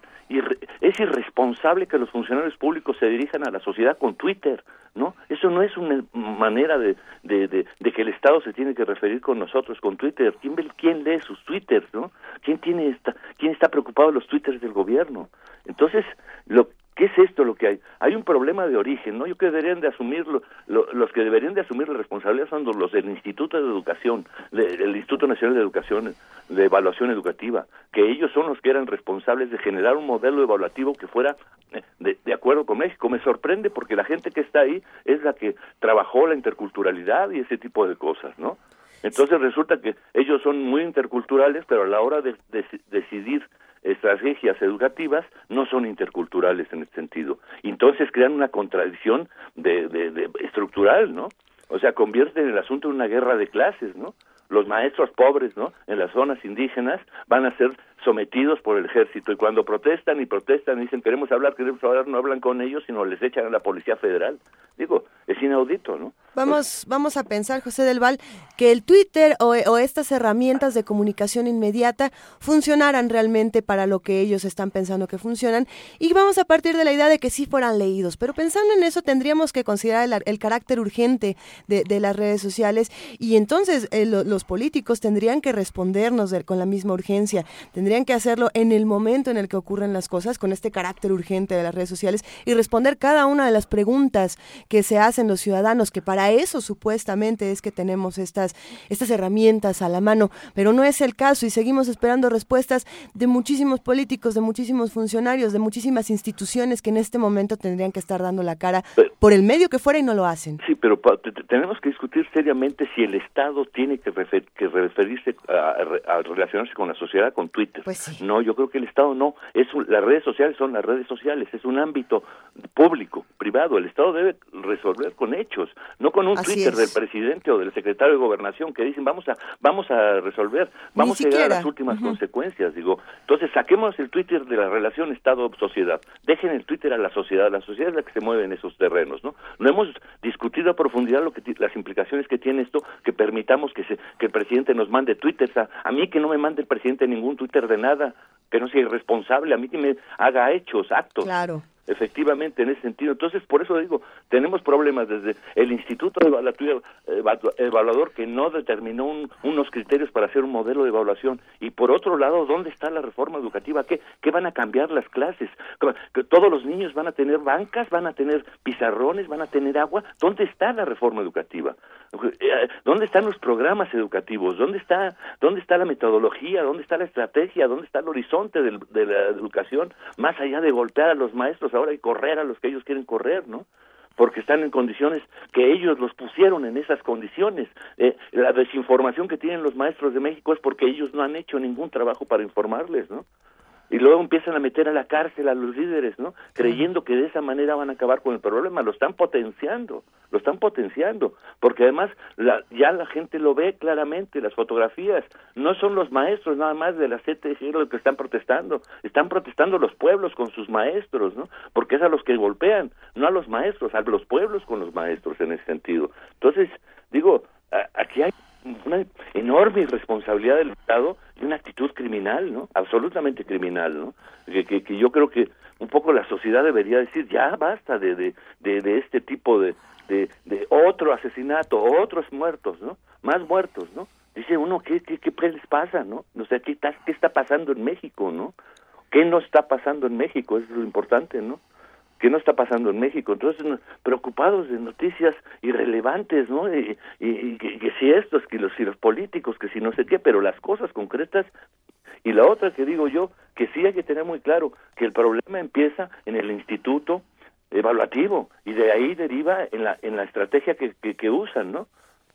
es irresponsable que los funcionarios públicos se dirijan a la sociedad con Twitter no eso no es una manera de, de, que el Estado se tiene que referir con nosotros con Twitter. Quién quién lee sus Twitters no quién tiene esta quién está preocupado de los Twitters del gobierno entonces lo ¿Qué es esto lo que hay? Hay un problema de origen, ¿no? Yo que deberían de asumirlo, los que deberían de asumir la responsabilidad son los del Instituto de Educación, del Instituto Nacional de Educación, de Evaluación Educativa, que ellos son los que eran responsables de generar un modelo evaluativo que fuera eh, de, de acuerdo con México. Me sorprende porque la gente que está ahí es la que trabajó la interculturalidad y ese tipo de cosas, ¿no? Entonces resulta que ellos son muy interculturales, pero a la hora de, de decidir estrategias educativas no son interculturales en este sentido. Entonces crean una contradicción de, de, estructural, ¿no? O sea, convierten el asunto en una guerra de clases, ¿no? Los maestros pobres, ¿no? En las zonas indígenas van a ser sometidos por el ejército y cuando protestan y protestan y dicen queremos hablar, queremos hablar, no hablan con ellos, sino les echan a la policía federal. Digo, es inaudito, ¿no? Vamos, vamos a pensar, José del Val, que el Twitter o, estas herramientas de comunicación inmediata funcionaran realmente para lo que ellos están pensando que funcionan y vamos a partir de la idea de que sí fueran leídos. Pero pensando en eso tendríamos que considerar el, el carácter urgente de, las redes sociales y entonces eh, lo, los políticos tendrían que respondernos de, con la misma urgencia, tendrían que hacerlo en el momento en el que ocurren las cosas, con este carácter urgente de las redes sociales y responder cada una de las preguntas que se hacen los ciudadanos, que para eso supuestamente es que tenemos estas, estas herramientas a la mano, pero no es el caso y seguimos esperando respuestas de muchísimos políticos, de muchísimos funcionarios, de muchísimas instituciones que en este momento tendrían que estar dando la cara por el medio que fuera y no lo hacen. Sí, pero tenemos que discutir seriamente si el Estado tiene que, refer que referirse a, a, relacionarse con la sociedad con Twitter. Pues sí. No, yo creo que el Estado no. Es un, las redes sociales son las redes sociales, es un ámbito público, privado. El Estado debe resolver con hechos, no con un Así Twitter es. del presidente o del secretario de Gobernación que dicen vamos a vamos a resolver, vamos a llegar a las últimas consecuencias. Digo, entonces saquemos el Twitter de la relación Estado-sociedad, dejen el Twitter a la sociedad. La sociedad es la que se mueve en esos terrenos, ¿no? No hemos discutido a profundidad lo que las implicaciones que tiene esto, que permitamos que se que el presidente nos mande Twitter. A, a mí que no me mande el presidente ningún Twitter de nada, que no sea irresponsable, a mí que me haga hechos, actos. Claro. Efectivamente, en ese sentido. Entonces, por eso digo, tenemos problemas desde el Instituto Evaluativo- Eva- Evaluador que no determinó un- unos criterios para hacer un modelo de evaluación. Y por otro lado, ¿dónde está la reforma educativa? ¿Qué, qué van a cambiar las clases? ¿Que- que ¿Todos los niños van a tener bancas? ¿Van a tener pizarrones? ¿Van a tener agua? ¿Dónde está la reforma educativa? ¿Dónde están los programas educativos? ¿Dónde está, dónde está la metodología? ¿Dónde está la estrategia? ¿Dónde está el horizonte de la educación? Más allá de golpear a los maestros ahora y correr a los que ellos quieren correr, ¿no? porque están en condiciones que ellos los pusieron en esas condiciones. Eh, la desinformación que tienen los maestros de México es porque ellos no han hecho ningún trabajo para informarles, ¿no? Y luego empiezan a meter a la cárcel a los líderes, ¿no? Creyendo que de esa manera van a acabar con el problema. Lo están potenciando, lo están potenciando. Porque además la- ya la gente lo ve claramente, las fotografías. No son los maestros nada más de la CTG los que están protestando. Están protestando los pueblos con sus maestros, ¿no? Porque es a los que golpean, no a los maestros, a los pueblos con los maestros en ese sentido. Entonces, digo, aquí hay una enorme irresponsabilidad del Estado y una actitud criminal, ¿no? Absolutamente criminal, ¿no? Que, que, que yo creo que un poco la sociedad debería decir, ya basta de, de, de, este tipo de, de, otro asesinato, otros muertos, ¿no? Más muertos, ¿no? Dice uno, ¿qué, qué, qué les pasa, no? O sea, ¿qué está, ¿qué está pasando en México, no? ¿Qué no está pasando en México? Eso es lo importante, ¿no? ¿Qué no está pasando en México? Entonces, preocupados de noticias irrelevantes, ¿no? Y, que, que si estos, que los, si los políticos, que si no sé qué, pero las cosas concretas. Y la otra que digo yo, que sí hay que tener muy claro que el problema empieza en el instituto evaluativo y de ahí deriva en la, en la estrategia que, que, que usan, ¿no?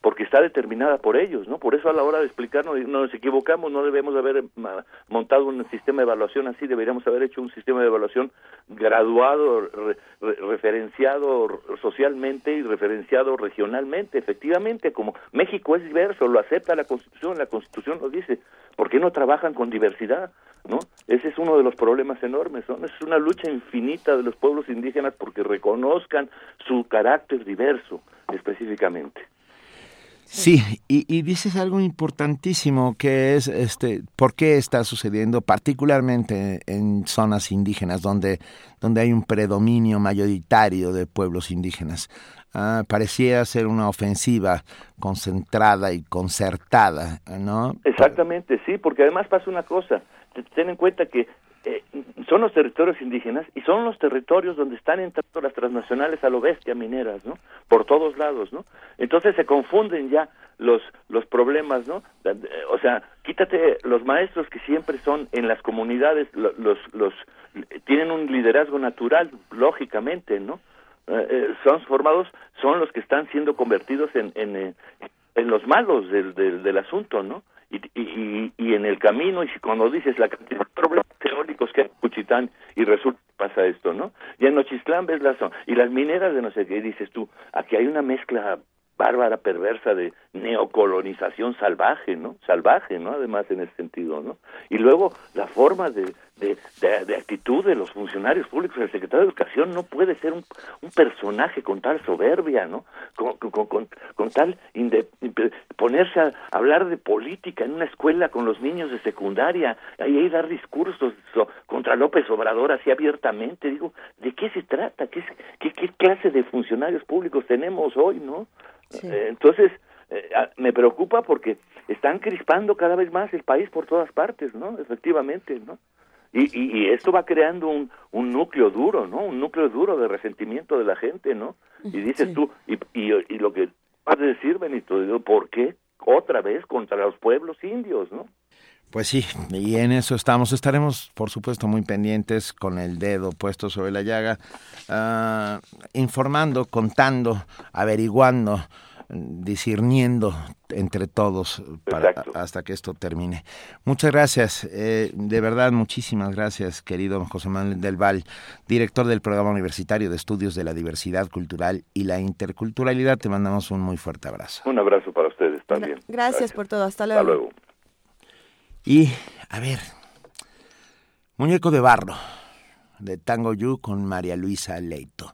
Porque está determinada por ellos, ¿no? Por eso a la hora de explicarnos no nos equivocamos, no debemos haber ma- montado un sistema de evaluación así, deberíamos haber hecho un sistema de evaluación graduado, re- re- referenciado socialmente y referenciado regionalmente, efectivamente, como México es diverso, lo acepta la Constitución, la Constitución lo dice, ¿por qué no trabajan con diversidad? ¿No? Ese es uno de los problemas enormes, ¿no? Es una lucha infinita de los pueblos indígenas porque reconozcan su carácter diverso específicamente. Sí, y, y dices algo importantísimo que es este por qué está sucediendo particularmente en zonas indígenas donde, donde hay un predominio mayoritario de pueblos indígenas. Ah, parecía ser una ofensiva concentrada y concertada, ¿no? Exactamente, sí, porque además pasa una cosa, ten en cuenta que eh, son los territorios indígenas y son los territorios donde están entrando las transnacionales a lo bestia mineras, ¿no? Por todos lados, ¿no? Entonces se confunden ya los los problemas, ¿no? O sea, quítate los maestros que siempre son en las comunidades, lo- los los tienen un liderazgo natural, lógicamente, ¿no? Eh, eh, son formados, son los que están siendo convertidos en en, eh, en los malos del, del, del asunto, ¿no? Y, y, y, en el camino, y cuando dices la cantidad de problemas teóricos que hay en Cuchitán, y resulta que pasa esto, ¿no? Y en Nochistlán ves las, y las mineras de no sé qué, dices tú, aquí hay una mezcla bárbara, perversa de neocolonización salvaje, ¿no? Salvaje, ¿no? Además en ese sentido, ¿no? Y luego la forma de, de, de, actitud de los funcionarios públicos, el secretario de Educación no puede ser un, un personaje con tal soberbia, ¿no? Con, con, con, con tal ponerse a hablar de política en una escuela con los niños de secundaria, y ahí dar discursos contra López Obrador así abiertamente, digo, ¿de qué se trata? ¿Qué, qué, qué clase de funcionarios públicos tenemos hoy, no? Eh, entonces, eh, me preocupa porque están crispando cada vez más el país por todas partes, ¿no? Efectivamente, ¿no? Y, y, esto va creando un, un núcleo duro, ¿no? Un núcleo duro de resentimiento de la gente, ¿no? Y dices tú, y, y, y, lo que vas a decir, Benito, digo, ¿por qué otra vez contra los pueblos indios, ¿no? Pues sí, y en eso estamos. Estaremos, por supuesto, muy pendientes con el dedo puesto sobre la llaga, uh, informando, contando, averiguando discerniendo entre todos para, hasta que esto termine. Muchas gracias, eh, de verdad, muchísimas gracias, querido José Manuel del Val, director del Programa Universitario de Estudios de la Diversidad Cultural y la Interculturalidad. Te mandamos un muy fuerte abrazo. Un abrazo para ustedes también. Gracias, por todo, hasta luego. Hasta luego. Y, a ver, Muñeco de Barro, de Tango Yu con María Luisa Leito.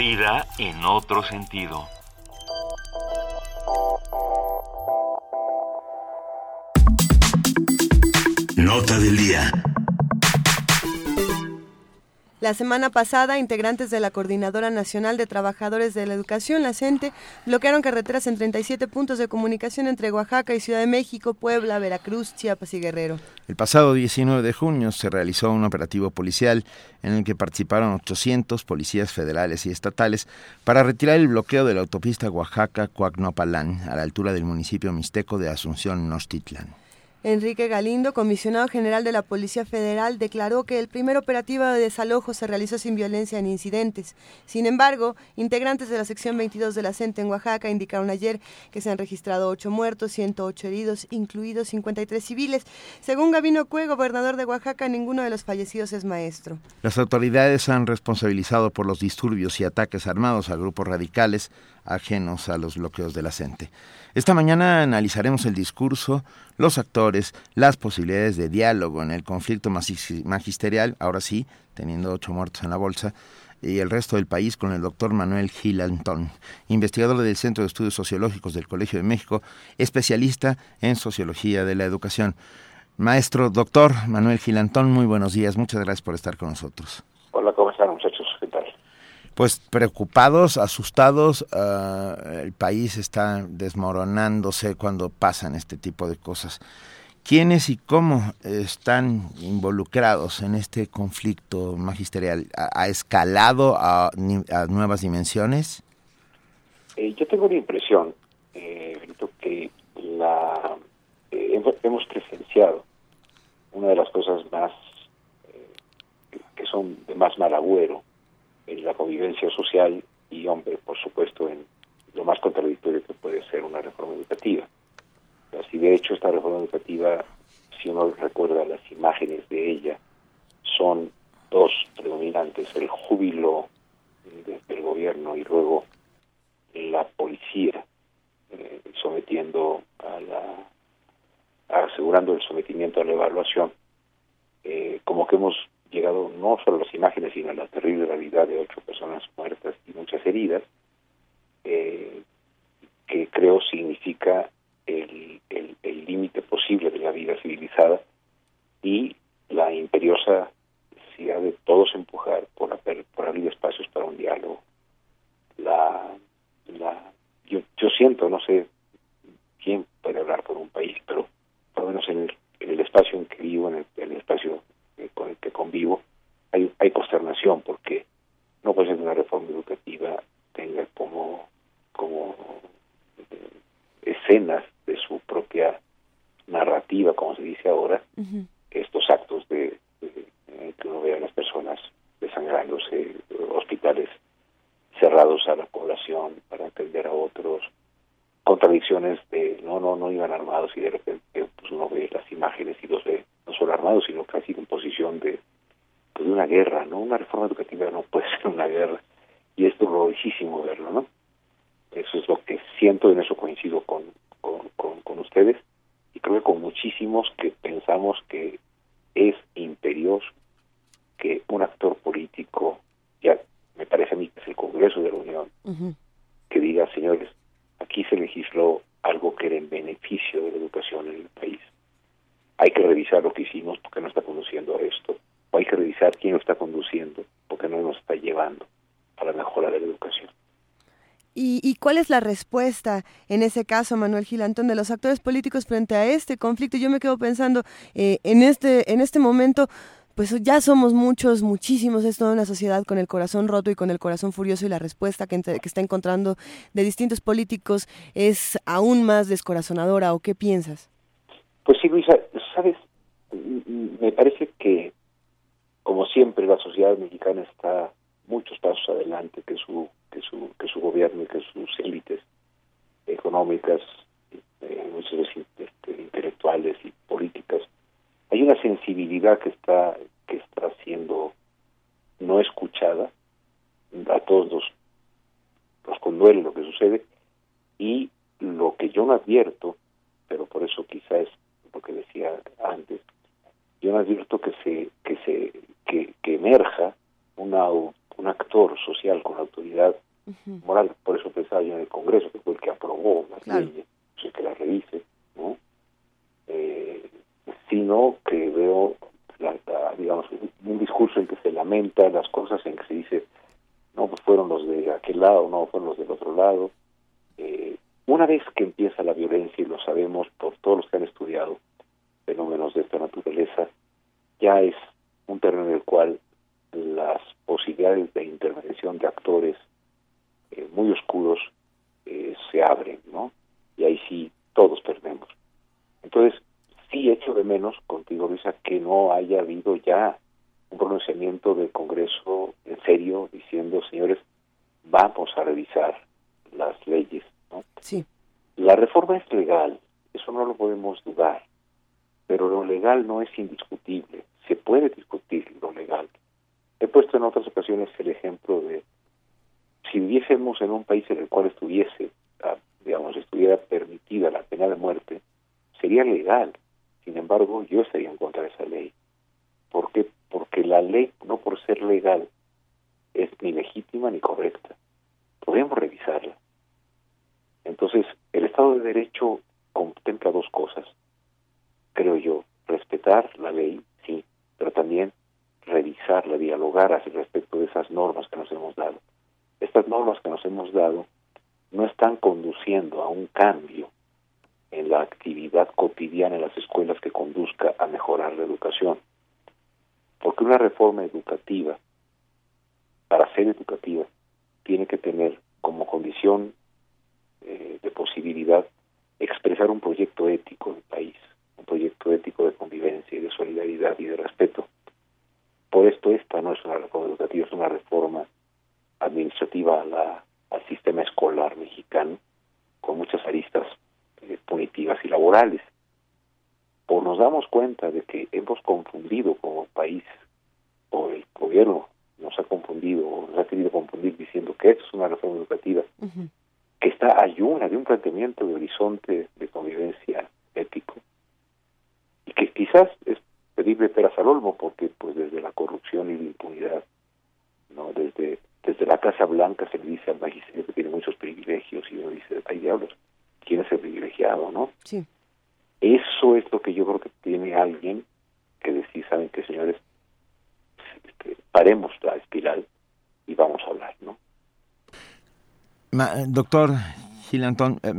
vida en otro sentido. La semana pasada, integrantes de la Coordinadora Nacional de Trabajadores de la Educación, la CENTE, bloquearon carreteras en 37 puntos de comunicación entre Oaxaca y Ciudad de México, Puebla, Veracruz, Chiapas y Guerrero. El pasado 19 de junio se realizó un operativo policial en el que participaron 800 policías federales y estatales para retirar el bloqueo de la autopista Oaxaca-Coacnopalán a la altura del municipio mixteco de Asunción, Nostitlán. Enrique Galindo, comisionado general de la Policía Federal, declaró que el primer operativo de desalojo se realizó sin violencia ni incidentes. Sin embargo, integrantes de la sección 22 de la CENTE en Oaxaca indicaron ayer que se han registrado 8 muertos, 108 heridos, incluidos 53 civiles. Según Gabino Cue, gobernador de Oaxaca, ninguno de los fallecidos es maestro. Las autoridades han responsabilizado por los disturbios y ataques armados a grupos radicales ajenos a los bloqueos de la CENTE. Esta mañana analizaremos el discurso, los actores, las posibilidades de diálogo en el conflicto magisterial, ahora sí, teniendo ocho muertos en la bolsa, y el resto del país con el doctor Manuel Gil Antón, investigador del Centro de Estudios Sociológicos del Colegio de México, especialista en sociología de la educación. Maestro, doctor Manuel Gil Antón, muy buenos días, muchas gracias por estar con nosotros. Hola, ¿cómo están muchachos? Pues preocupados, asustados, ah, el país está desmoronándose cuando pasan este tipo de cosas. ¿Quiénes y cómo están involucrados en este conflicto magisterial? ¿Ha, escalado a, nuevas dimensiones? Eh, yo tengo la impresión, eh, que la, eh, hemos presenciado una de las cosas más que son de más mal agüero en la convivencia social y, hombre, por supuesto, en lo más contradictorio que puede ser una reforma educativa. Así, de hecho, esta reforma educativa, si uno recuerda las imágenes de ella, son dos predominantes, el júbilo del gobierno y luego la policía eh, sometiendo a la asegurando el sometimiento a la evaluación eh, como que hemos llegado no solo las imágenes, sino la terrible realidad de ocho personas muertas y muchas heridas, eh, que creo significa el límite posible de la vida civilizada y la imperiosa necesidad de todos empujar por, por abrir espacios para un diálogo. La, la, yo, yo siento, no sé quién puede hablar por un país, pero por lo menos en el, en el espacio en que vivo, el, en el espacio con el que convivo, hay, hay consternación porque no puede ser que una reforma educativa tenga como, como eh, escenas de su propia narrativa, como se dice ahora, estos actos de, que uno ve a las personas desangrándose, hospitales cerrados a la población para atender a otros, contradicciones de no, no, no iban armados y de repente pues uno ve las imágenes y los ve no solo armados, sino casi en posición de, pues, de una guerra, ¿no? Una reforma educativa no puede ser una guerra y es dolorosísimo verlo, ¿no? Eso es lo que siento, en eso coincido con, con, con, ustedes y creo que con muchísimos que pensamos que es imperioso que un actor político, ya me parece a mí que es el Congreso de la Unión, que diga, señores, aquí se legisló algo que era en beneficio de la educación en el país hay que revisar lo que hicimos porque no está conduciendo a esto, o hay que revisar quién lo está conduciendo porque no nos está llevando a la mejora de la educación. ¿Y, cuál es la respuesta en ese caso, Manuel Gilantón, de los actores políticos frente a este conflicto? Yo me quedo pensando, eh, en, este, en este momento, pues ya somos muchos, muchísimos, es toda una sociedad con el corazón roto y con el corazón furioso y la respuesta que, está encontrando de distintos políticos es aún más descorazonadora, ¿o qué piensas? Pues sí, Luisa, sabes, me parece que, como siempre, la sociedad mexicana está muchos pasos adelante que su que su que su gobierno y que sus élites económicas, eh, muchas veces este, intelectuales y políticas. Hay una sensibilidad que está que está siendo no escuchada a todos los los conduele lo que sucede y lo que yo no advierto, pero por eso quizás es lo que decía antes, yo no advierto que se que se que, emerja una, un actor social con autoridad moral, por eso pensaba yo en el Congreso, que fue el que aprobó las leyes, que las revise, ¿no? Eh, sino que veo, digamos, un discurso en que se lamenta las cosas, en que se dice, no, pues fueron los de aquel lado, no, fueron los del otro lado, eh, una vez que empieza la violencia, y lo sabemos por todos los que han estudiado fenómenos de esta naturaleza, ya es un terreno en el cual las posibilidades de intervención de actores eh, muy oscuros eh, se abren, ¿no? Y ahí sí todos perdemos. Entonces, sí es menos contigo, Luisa, que no haya habido ya un pronunciamiento del Congreso en serio diciendo, señores, vamos a revisar las leyes. ¿no? Sí. La reforma es legal, eso no lo podemos dudar, pero lo legal no es indiscutible, se puede discutir lo legal. He puesto en otras ocasiones el ejemplo de si viviésemos en un país en el cual estuviese, ah, digamos, estuviera permitida la pena de muerte, sería legal. Sin embargo, yo estaría en contra de esa ley. ¿Por qué? Porque la ley, no por ser legal, es ni legítima ni correcta. Podríamos revisarla. Entonces, el Estado de Derecho contempla dos cosas, creo yo. Respetar la ley, sí, pero también revisarla, dialogar al respecto de esas normas que nos hemos dado. Estas normas que nos hemos dado no están conduciendo a un cambio en la actividad cotidiana en las escuelas que conduzca a mejorar la educación. Porque una reforma educativa, para ser educativa, tiene que tener como condición eh, de posibilidad expresar un proyecto ético del país, un proyecto ético de convivencia y de solidaridad y de respeto. Por esto esta no es una reforma educativa, es una reforma administrativa a la, al sistema escolar mexicano, con muchas aristas eh, punitivas y laborales. O nos damos cuenta de que hemos confundido como país, o el gobierno nos ha confundido, o nos ha querido confundir diciendo que esto es una reforma educativa, que está ayuna de un planteamiento de horizonte de convivencia ético, y que quizás es pedirle peras al olmo, porque pues desde la corrupción y la impunidad, no desde desde la Casa Blanca se le dice al magisterio que tiene muchos privilegios y uno dice, hay diablos, ¿quién es el privilegiado, no? Sí. Eso es lo que yo creo que tiene alguien que decir, saben que señores, este, paremos la espiral y vamos a hablar, ¿no? Ma- doctor Gilantón, eh,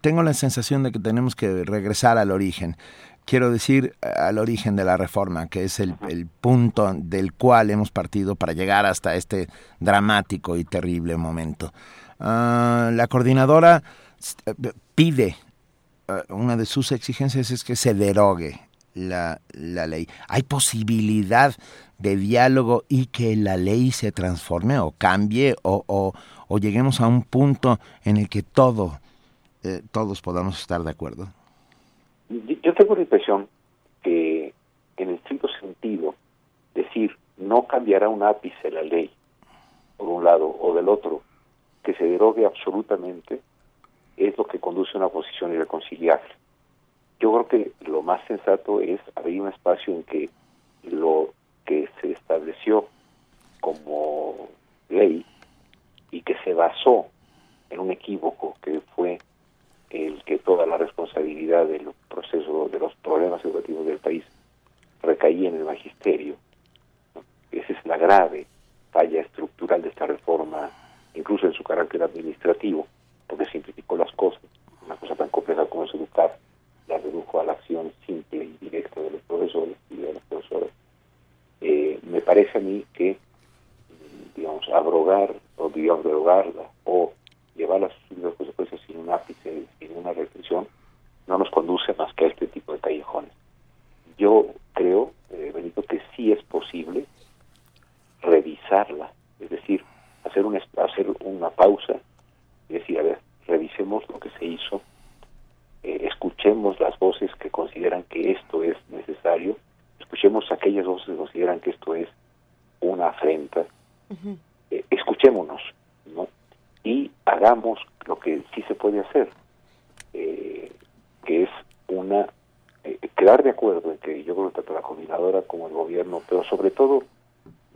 tengo la sensación de que tenemos que regresar al origen. Quiero decir, eh, al origen de la reforma, que es el, el punto del cual hemos partido para llegar hasta este dramático y terrible momento. Ah, la coordinadora eh, pide, eh, una de sus exigencias es que se derogue la, la ley. ¿Hay posibilidad de diálogo y que la ley se transforme o cambie o, o, lleguemos a un punto en el que todo, eh, todos podamos estar de acuerdo? Yo- Yo tengo la impresión que en el estricto sentido, decir no cambiará un ápice la ley, por un lado, o del otro, que se derogue absolutamente, es lo que conduce a una posición irreconciliable. Yo creo que lo más sensato es abrir un espacio en que lo que se estableció como ley y que se basó en un equívoco que fue el que toda la responsabilidad del proceso de los problemas educativos del país recaía en el magisterio. Esa es la grave falla estructural de esta reforma, incluso en su carácter administrativo, porque simplificó las cosas. Una cosa tan compleja como es educar, la redujo a la acción simple y directa de los profesores y de los profesores. Eh, me parece a mí que, mm, digamos, abrogar o digamos, derogarla o llevar las consecuencias sin un ápice, sin una reflexión, no nos conduce más que a este tipo de callejones. Yo creo, eh, Benito, que sí es posible revisarla, es decir, hacer una, hacer una pausa y decir, a ver, revisemos lo que se hizo, eh, escuchemos las voces que consideran que esto es necesario, escuchemos aquellas voces que consideran que esto es una afrenta, eh, escuchémonos, ¿no? Y hagamos lo que sí se puede hacer, eh, que es una quedar de acuerdo en que yo creo que tanto la coordinadora como el gobierno, pero sobre todo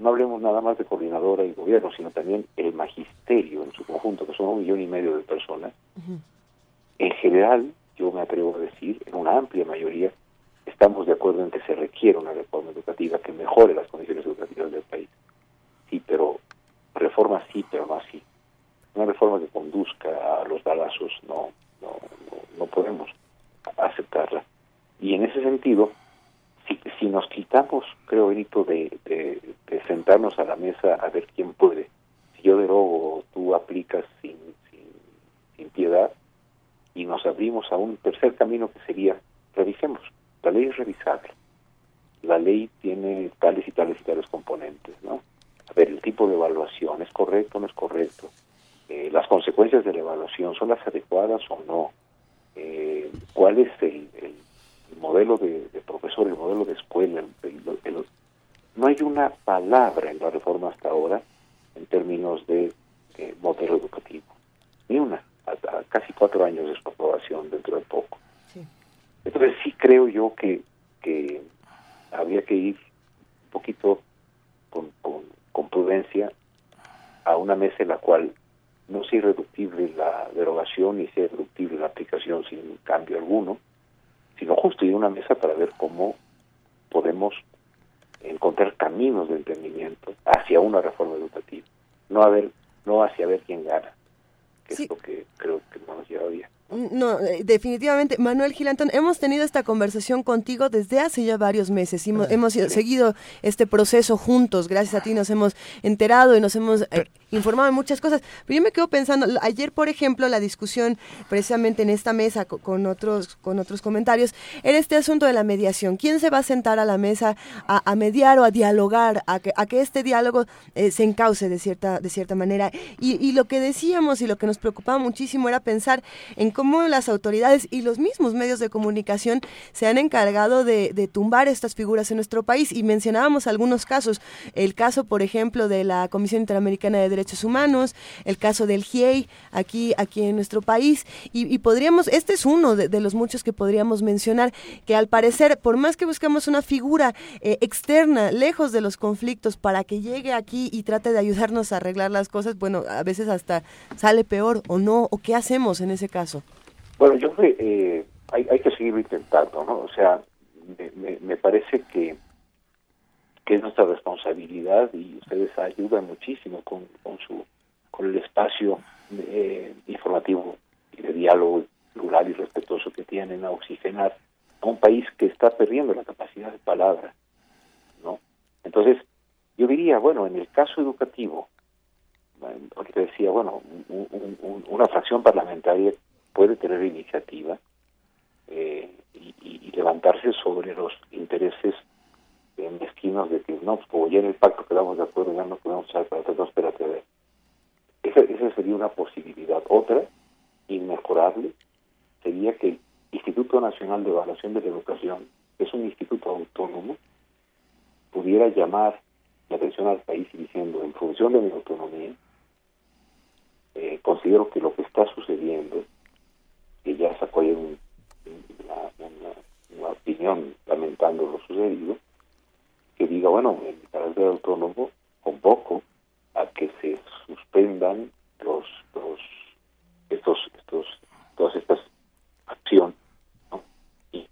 no hablemos nada más de coordinadora y gobierno, sino también el magisterio en su conjunto, que son un millón y medio de personas. En general, yo me atrevo a decir, en una amplia mayoría, estamos de acuerdo en que se requiere una reforma educativa que mejore las condiciones educativas del país. Sí, pero reforma sí, pero no así. Una reforma que conduzca a los balazos no, no, no, no podemos aceptarla. Y en ese sentido, si, nos quitamos, creo, Benito, de, sentarnos a la mesa a ver quién puede, si yo derogo o tú aplicas sin, sin, sin piedad, y nos abrimos a un tercer camino que sería, revisemos, la ley es revisable. La ley tiene tales y tales y tales componentes, ¿no? A ver, el tipo de evaluación, ¿es correcto o no es correcto? Eh, las consecuencias de la evaluación, ¿son las adecuadas o no? Eh, ¿Cuál es el modelo de, de, profesor, el modelo de escuela? El, no hay una palabra en la reforma hasta ahora en términos de eh, modelo educativo. Ni una, hasta casi cuatro años de su aprobación dentro de poco. Sí. Entonces sí creo yo que, que habría que ir un poquito con, con, con prudencia a una mesa en la cual no sea irreductible la derogación ni sea irreductible la aplicación sin cambio alguno, sino justo ir a una mesa para ver cómo podemos encontrar caminos de entendimiento hacia una reforma educativa, no a ver, no hacia ver quién gana, que sí. es lo que creo que no nos lleva bien. No, eh, definitivamente. Manuel Gilantón, hemos tenido esta conversación contigo desde hace ya varios meses. Hemos, hemos seguido este proceso juntos. Gracias a ti nos hemos enterado y nos hemos eh, informado de muchas cosas. Pero yo me quedo pensando, ayer, por ejemplo, la discusión precisamente en esta mesa con, con otros, con otros comentarios, era este asunto de la mediación. ¿Quién se va a sentar a la mesa a, a mediar o a dialogar, a que, a que este diálogo eh, se encauce de cierta, de cierta manera? Y, y lo que decíamos y lo que nos preocupaba muchísimo era pensar en cómo las autoridades y los mismos medios de comunicación se han encargado de, tumbar estas figuras en nuestro país. Y mencionábamos algunos casos. El caso, por ejemplo, de la Comisión Interamericana de Derechos Humanos, el caso del GIEI aquí, aquí en nuestro país. Y, podríamos, este es uno de, de, los muchos que podríamos mencionar, que al parecer, por más que buscamos una figura eh, externa, lejos de los conflictos, para que llegue aquí y trate de ayudarnos a arreglar las cosas, bueno, a veces hasta sale peor o no, o qué hacemos en ese caso. Bueno, yo creo eh, hay, hay que seguir intentando, ¿no? O sea, me, me, me, parece que, que es nuestra responsabilidad y ustedes ayudan muchísimo con, con su con el espacio eh, informativo y de diálogo plural y respetuoso que tienen a oxigenar a un país que está perdiendo la capacidad de palabra, ¿no? Entonces, yo diría, bueno, en el caso educativo, porque te decía, bueno, un, una fracción parlamentaria puede tener iniciativa eh, y, levantarse sobre los intereses eh, mezquinos de que no, pues como ya en el pacto quedamos de acuerdo, ya no podemos usar para no, espérate, a ver. Esa, esa sería una posibilidad. Otra, inmejorable, sería que el Instituto Nacional de Evaluación de la Educación, que es un instituto autónomo, pudiera llamar la atención al país diciendo, en función de mi autonomía, eh, considero que lo que está sucediendo que ya sacó ahí un, una, una, opinión lamentando lo sucedido, que diga, bueno, en carácter autónomo convoco a que se suspendan los, los estos, estos, todas estas acciones, ¿no? Y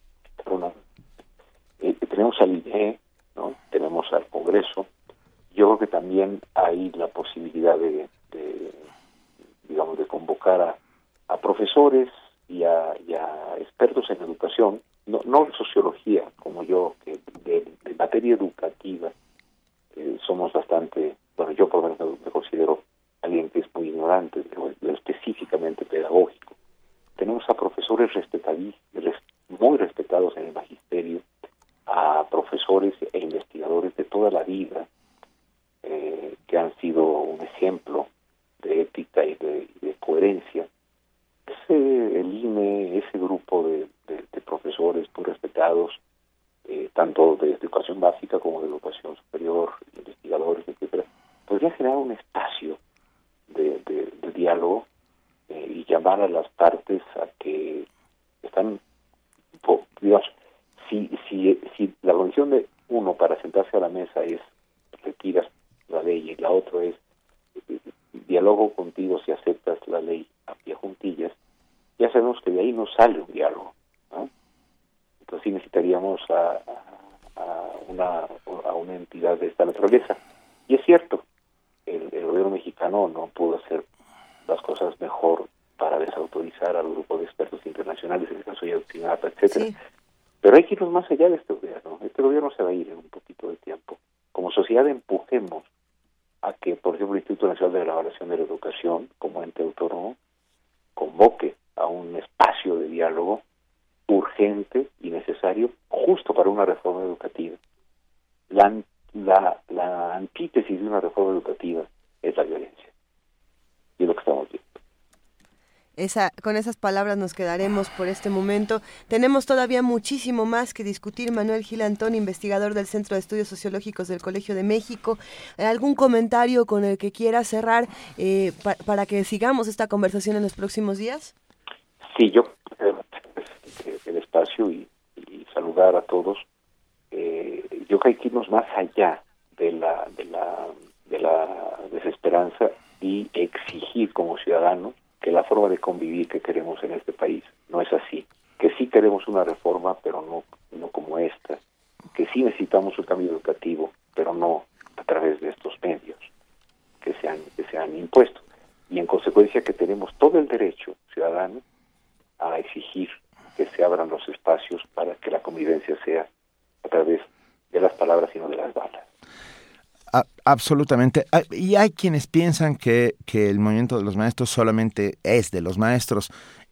eh, tenemos al INE, ¿no? Tenemos al Congreso, yo creo que también hay la posibilidad de, de digamos, de convocar a, a profesores, y a, expertos en educación, no, no en sociología como yo, que de, materia educativa somos bastante, bueno, yo por lo menos me considero alguien que es muy ignorante específicamente pedagógico. Tenemos a profesores muy respetados en el magisterio, a profesores e investigadores de toda la vida eh, que han sido un ejemplo de ética y de coherencia ese, el INE, ese grupo de, profesores muy respetados, eh, tanto de educación básica como de educación superior, investigadores, etcétera, podría generar un espacio de, de, diálogo eh, y llamar a las partes a que están, digamos, si, si, si la condición de uno para sentarse a la mesa es retiras la ley y la otra es diálogo contigo si aceptas la ley a pie juntillas, ya sabemos que de ahí no sale un diálogo. ¿no? Entonces sí necesitaríamos a, a, una, a una entidad de esta naturaleza. Y es cierto, el, el gobierno mexicano no pudo hacer las cosas mejor para desautorizar al grupo de expertos internacionales, en el caso de Ayotzinapa, etcétera. Sí. Pero hay que irnos más allá de este gobierno. Este gobierno se va a ir en un poquito de tiempo. Como sociedad empujemos a que, por ejemplo, el Instituto Nacional de la Evaluación de la Educación, como ente autónomo, convoque a un espacio de diálogo urgente y necesario justo para una reforma educativa. La, la, antítesis de una reforma educativa es la violencia. Y lo que estamos viendo. Esa, con esas palabras nos quedaremos por este momento. Tenemos todavía muchísimo más que discutir. Manuel Gil Antón, investigador del Centro de Estudios Sociológicos del Colegio de México. ¿Algún comentario con el que quiera cerrar eh, pa- para que sigamos esta conversación en los próximos días? Sí, yo el espacio y, y saludar a todos. Eh, yo creo que hay que irnos más allá de la, de la, de la desesperanza y exigir como ciudadanos que la forma de convivir que queremos en este país no es así. Que sí queremos una reforma, pero no, no como esta. Que sí necesitamos un cambio educativo, pero no a través de estos medios que se han, que se han impuesto. Y en consecuencia que tenemos todo el derecho ciudadano a exigir que se abran los espacios para que la convivencia sea a través de las palabras y no de las balas. A- absolutamente. Y hay quienes piensan que, que el movimiento de los maestros solamente es de los maestros.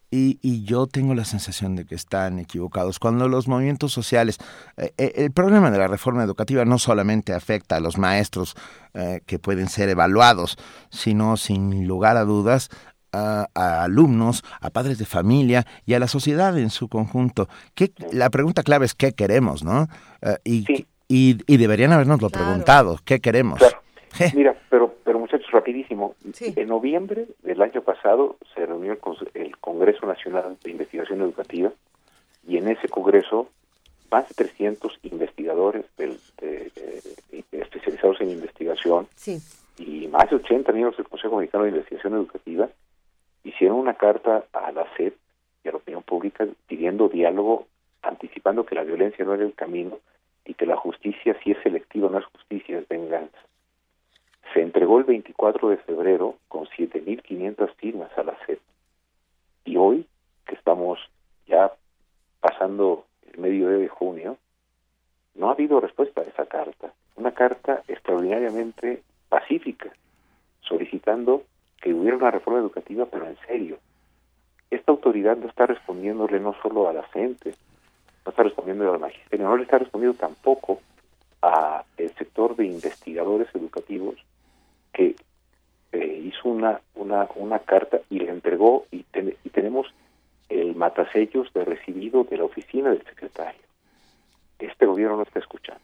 Y, y yo tengo la sensación de que están equivocados. Cuando los movimientos sociales, eh, eh, el problema de la reforma educativa no solamente afecta a los maestros eh, que pueden ser evaluados, sino sin lugar a dudas a, a alumnos, a padres de familia y a la sociedad en su conjunto. ¿Qué, la pregunta clave es qué queremos, ¿no? Y, y, y deberían habernoslo preguntado, ¿qué queremos? Mira, pero, pero muchachos, rapidísimo. En noviembre del año pasado se reunió el, Cons- el Congreso Nacional de Investigación Educativa y en ese congreso más de 300 investigadores del- de- de- especializados en investigación Sí. y más de 80 miembros del Consejo Mexicano de Investigación Educativa hicieron una carta a la SED y a la opinión pública pidiendo diálogo, anticipando que la violencia no era el camino y que la justicia, si es selectiva, no es justicia, es venganza. Se entregó el 24 de febrero con 7.500 firmas a la SED. Y hoy, que estamos ya pasando el medio de junio, no ha habido respuesta a esa carta. Una carta extraordinariamente pacífica, solicitando que hubiera una reforma educativa, pero en serio. Esta autoridad no está respondiéndole no solo a la gente, no está respondiendo al magisterio, no le está respondiendo tampoco a el sector de investigadores educativos que eh, hizo una, una, una carta y le entregó y, ten- y tenemos el matasellos de recibido de la oficina del secretario. Este gobierno no está escuchando.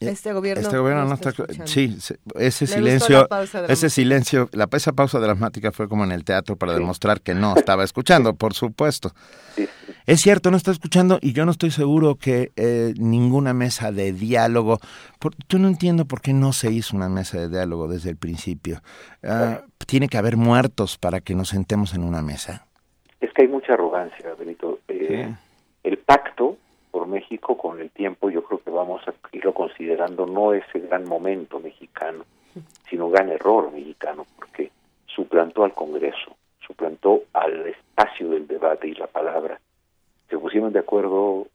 Este gobierno, Este gobierno no está está, escuchando. sí, se- ese Le silencio, ese silencio, la esa pausa dramática fue como en el teatro para demostrar que no estaba escuchando, por supuesto. Es cierto, no está escuchando y yo no estoy seguro que eh, ninguna mesa de diálogo, por- yo no entiendo por qué no se hizo una mesa de diálogo desde el principio. Ah, tiene que haber muertos para que nos sentemos en una mesa. Es que hay mucha arrogancia, Benito. Eh, El pacto por México con el tiempo yo creo que vamos a irlo considerando no ese gran momento mexicano, sino gran error mexicano, porque suplantó al Congreso, suplantó al espacio del debate y la palabra. Se pusieron de acuerdo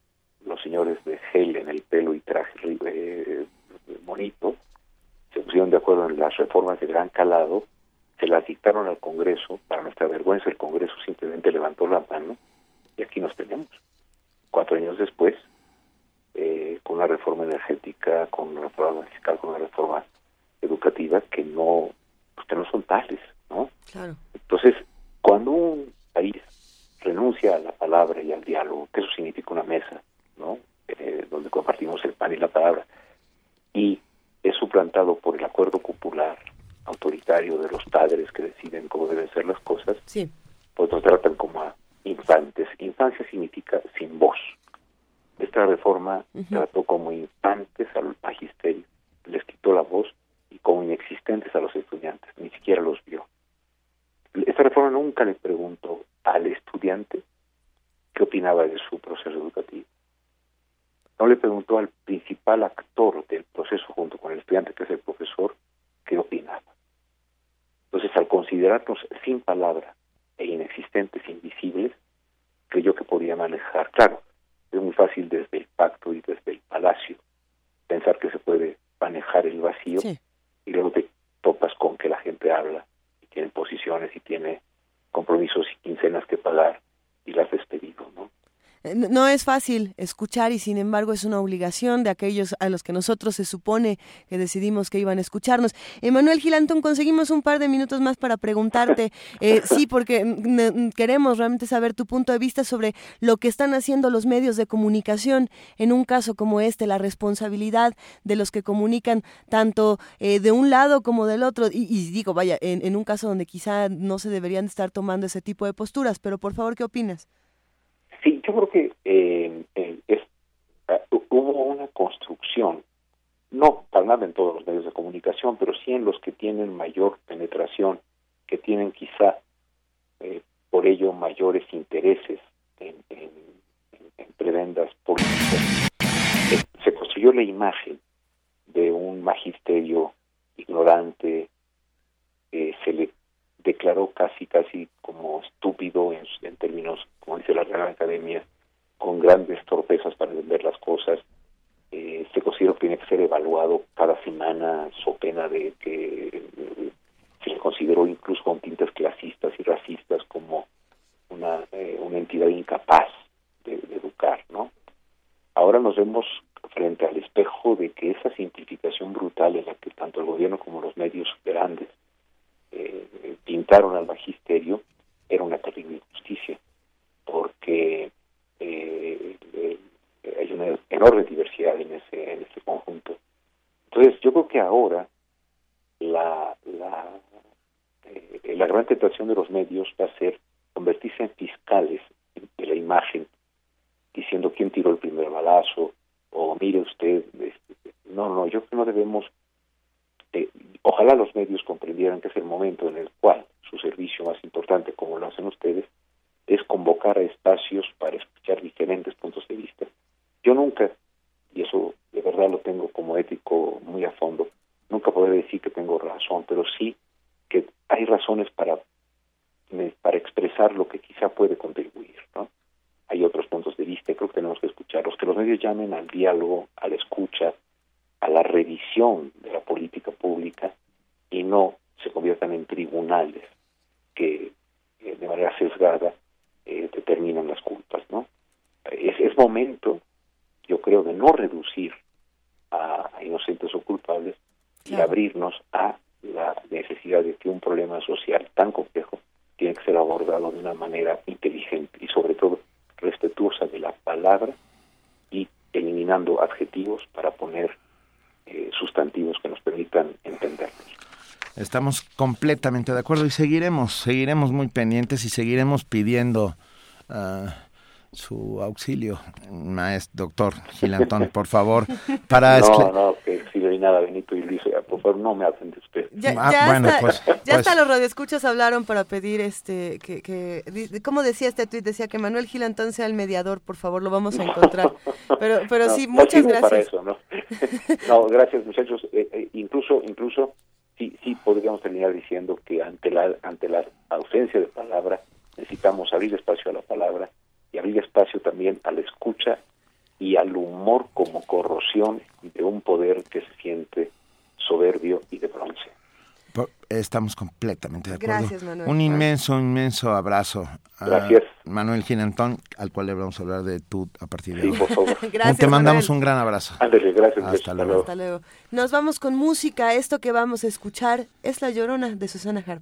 los señores de gel en el pelo y traje eh, bonito, se pusieron de acuerdo en las reformas de gran calado, se las dictaron al Congreso, para nuestra vergüenza el Congreso simplemente levantó la mano y aquí nos tenemos. Cuatro años después, eh, con una reforma energética, con una reforma fiscal, con una reforma educativa que no, pues, que no son tales, ¿no? Claro. Entonces, cuando un país renuncia a la palabra y al diálogo, que eso significa una mesa, ¿no? Eh, donde compartimos el pan y la palabra, y es suplantado por el acuerdo popular autoritario de los padres que deciden cómo deben ser las cosas, Sí. pues nos tratan como a infantes. Infancia significa sin voz. Esta reforma trató como infantes al magisterio, les quitó la voz y como inexistentes a los estudiantes, ni siquiera los vio. Esta reforma nunca le preguntó al estudiante qué opinaba de su proceso educativo. No le preguntó al principal actor del proceso junto con el estudiante, que es el profesor, qué opinaba. Entonces, al considerarnos sin palabra e inexistentes, invisibles, creyó que podía manejar. Claro, es muy fácil desde el pacto y desde el palacio pensar que se puede manejar el vacío y luego te topas con que la gente habla y tiene posiciones y tiene compromisos y quincenas que pagar y las despedido, ¿no? Eh, no es fácil escuchar y sin embargo es una obligación de aquellos a los que nosotros se supone que decidimos que iban a escucharnos. Emanuel Gilantón, conseguimos un par de minutos más para preguntarte, eh, sí, porque queremos realmente saber tu punto de vista sobre lo que están haciendo los medios de comunicación en un caso como este, la responsabilidad de los que comunican tanto eh, de un lado como del otro. Y, digo, vaya, en, en un caso donde quizá no se deberían estar tomando ese tipo de posturas, pero por favor, ¿qué opinas? Yo creo que eh, es, ah, hubo una construcción, no para nada en todos los medios de comunicación, pero sí en los que tienen mayor penetración, que tienen quizá eh, por ello mayores intereses en, en, prebendas políticas. Eh, se construyó la imagen de un magisterio ignorante, se le declaró casi, casi como estúpido en, términos, como dice la Real Academia, con grandes torpezas para entender las cosas. Eh, se consideró que tiene que ser evaluado cada semana, so pena de que eh, se le consideró incluso con tintes clasistas y racistas como una, eh, una entidad incapaz de, de educar, ¿no? Ahora nos vemos frente al espejo de que esa simplificación brutal en la que tanto el gobierno como los medios grandes eh, pintaron al magisterio era una terrible injusticia, porque eh, eh, hay una enorme diversidad en ese, en ese conjunto. Entonces, yo creo que ahora la, la, la gran tentación de los medios va a ser convertirse en fiscales de la imagen, diciendo quién tiró el primer balazo, o mire usted, este, no, no, yo creo que no debemos eh, ojalá los medios comprendieran que es el momento en el cual su servicio más importante, como lo hacen ustedes, es convocar a espacios para escuchar diferentes puntos de vista. Yo nunca, y eso de verdad lo tengo como ético muy a fondo, nunca podré decir que tengo razón, pero sí que hay razones para, para expresar lo que quizá puede contribuir. ¿no? Hay otros puntos de vista, creo que tenemos que escucharlos, que los medios llamen al diálogo, a la escucha, a la revisión de la política pública y no se conviertan en tribunales que eh, de manera sesgada eh, determinan las culpas, ¿no? Es, es momento, yo creo, de no reducir a, inocentes o culpables y abrirnos a la necesidad de que un problema social tan complejo tiene que ser abordado de una manera inteligente y sobre todo respetuosa de la palabra y eliminando adjetivos para poner eh, sustantivos que nos permitan entendernos. Estamos completamente de acuerdo y seguiremos, seguiremos muy pendientes y seguiremos pidiendo uh, su auxilio, maestro, doctor Gilantón, por favor, para... No, no, que nada, Benito y Luis, por favor, no me hacen de usted. Ya, ah, bueno, pues, ya hasta pues. los radioescuchas hablaron para pedir, este, que, que, ¿cómo decía este tuit? Decía que Manuel Gilantón sea el mediador, por favor, lo vamos a encontrar. Pero, pero sí, muchas gracias. Para eso, ¿no? no, gracias, muchachos. Eh, eh, incluso, incluso, sí, sí podríamos terminar diciendo que ante la, ante la ausencia de palabra, necesitamos abrir espacio a la palabra y abrir espacio también a la escucha y al humor como corrosión de un poder que se siente soberbio y de bronce. Estamos completamente de acuerdo. Gracias, Manuel. Un inmenso, inmenso abrazo a Manuel Ginantón, al cual le vamos a hablar de tú a partir de sí, Por favor. gracias, Te mandamos un gran abrazo. Ándale, gracias. Hasta, luego. Hasta luego. Nos vamos con música. Esto que vamos a escuchar es La Llorona de Susana Harp.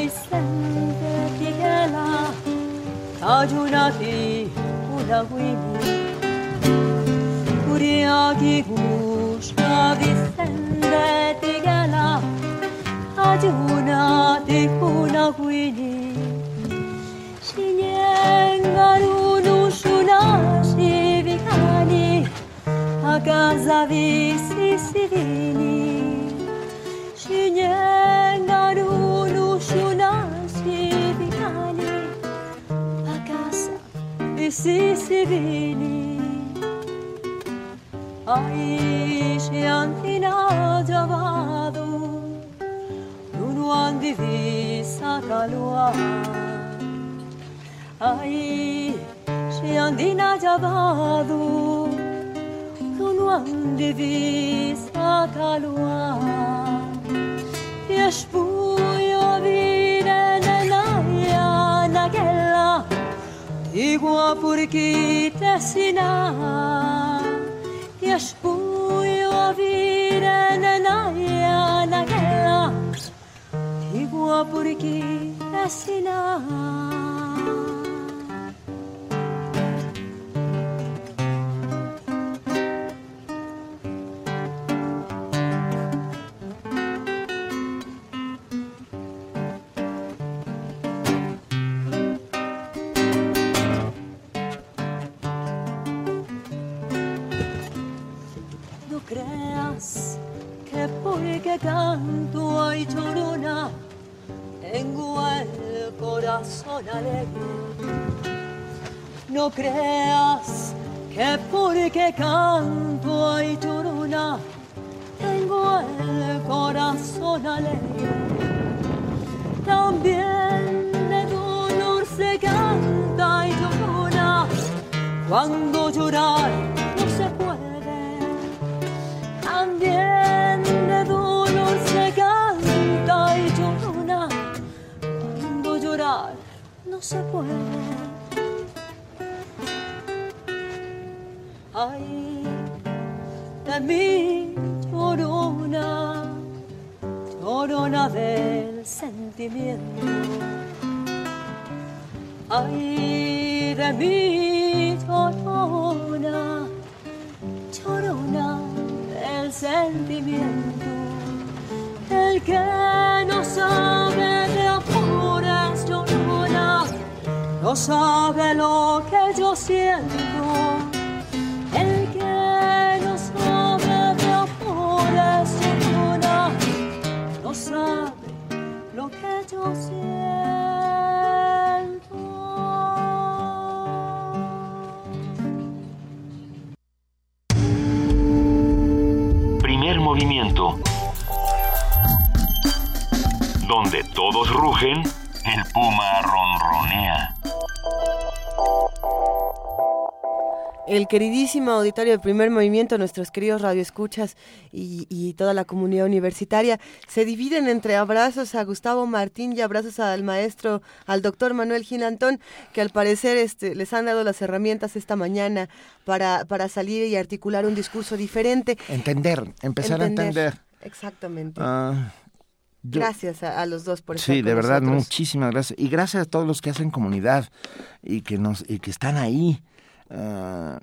risente tigela tajuna ti una wimi kuria ki gusta risente tigela tajuna ti una wimi shinen garu nu shuna shivikani a casa vi si sirini shinen și u a casa e si si vini. Aici e antinato vado, non ho andivisa calua. Aici e andinato vado, non ho andivisa calua. Ești bun. Igual porque te assinar E as punho a naquela Igual porque canto ay chorona tengo el corazón alegre. No creas que porque canto ay chorona tengo el corazón alegre. También de dolor se canta y llorona cuando llorar se puede. Ay, de mi llorona, llorona del sentimiento. Ay, de mi no sabe lo que yo siento. El que no sabe de amores llorona, no sabe lo que yo siento. Primer movimiento. Donde todos rugen, El queridísimo auditorio de primer movimiento, nuestros queridos radioescuchas y, y toda la comunidad universitaria se dividen entre abrazos a Gustavo Martín y abrazos al maestro, al doctor Manuel Gilantón, que al parecer este, les han dado las herramientas esta mañana para, para salir y articular un discurso diferente. Entender, empezar a entender. Exactamente. Ah, yo- Gracias a, a los dos por estar Sí, de verdad, nosotros. muchísimas gracias. Y gracias a todos los que hacen comunidad y que nos y que están ahí. Ah,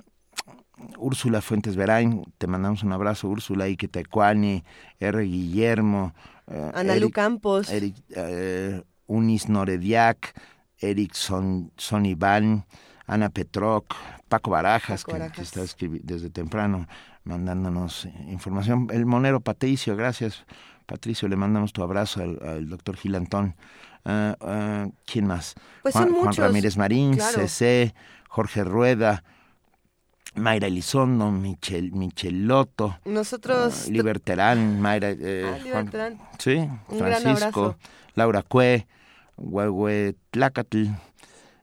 Úrsula Fuentes Verain, te mandamos un abrazo, Úrsula Ike Tecuani, R. Guillermo, eh, Analu Eric- Campos. Eric, eh, Unis Norediak, Eric Son, Son Iván, Ana Petroc, Paco Barajas, Paco que- Barajas. que, está escribi- desde temprano mandándonos información. El monero Patricio, gracias Patricio, le mandamos tu abrazo al, al doctor Gilantón. Ah, ah, ¿Quién más? Pues Juan, Ramírez Marín, claro. CC, Jorge Rueda, Mayra Elizondo, Michel, Michelotto, Nosotros ah, Liberterán, Mayra, eh, Ah, Juan- sí, Un Francisco. Laura Cue, Huehue Tlacatl,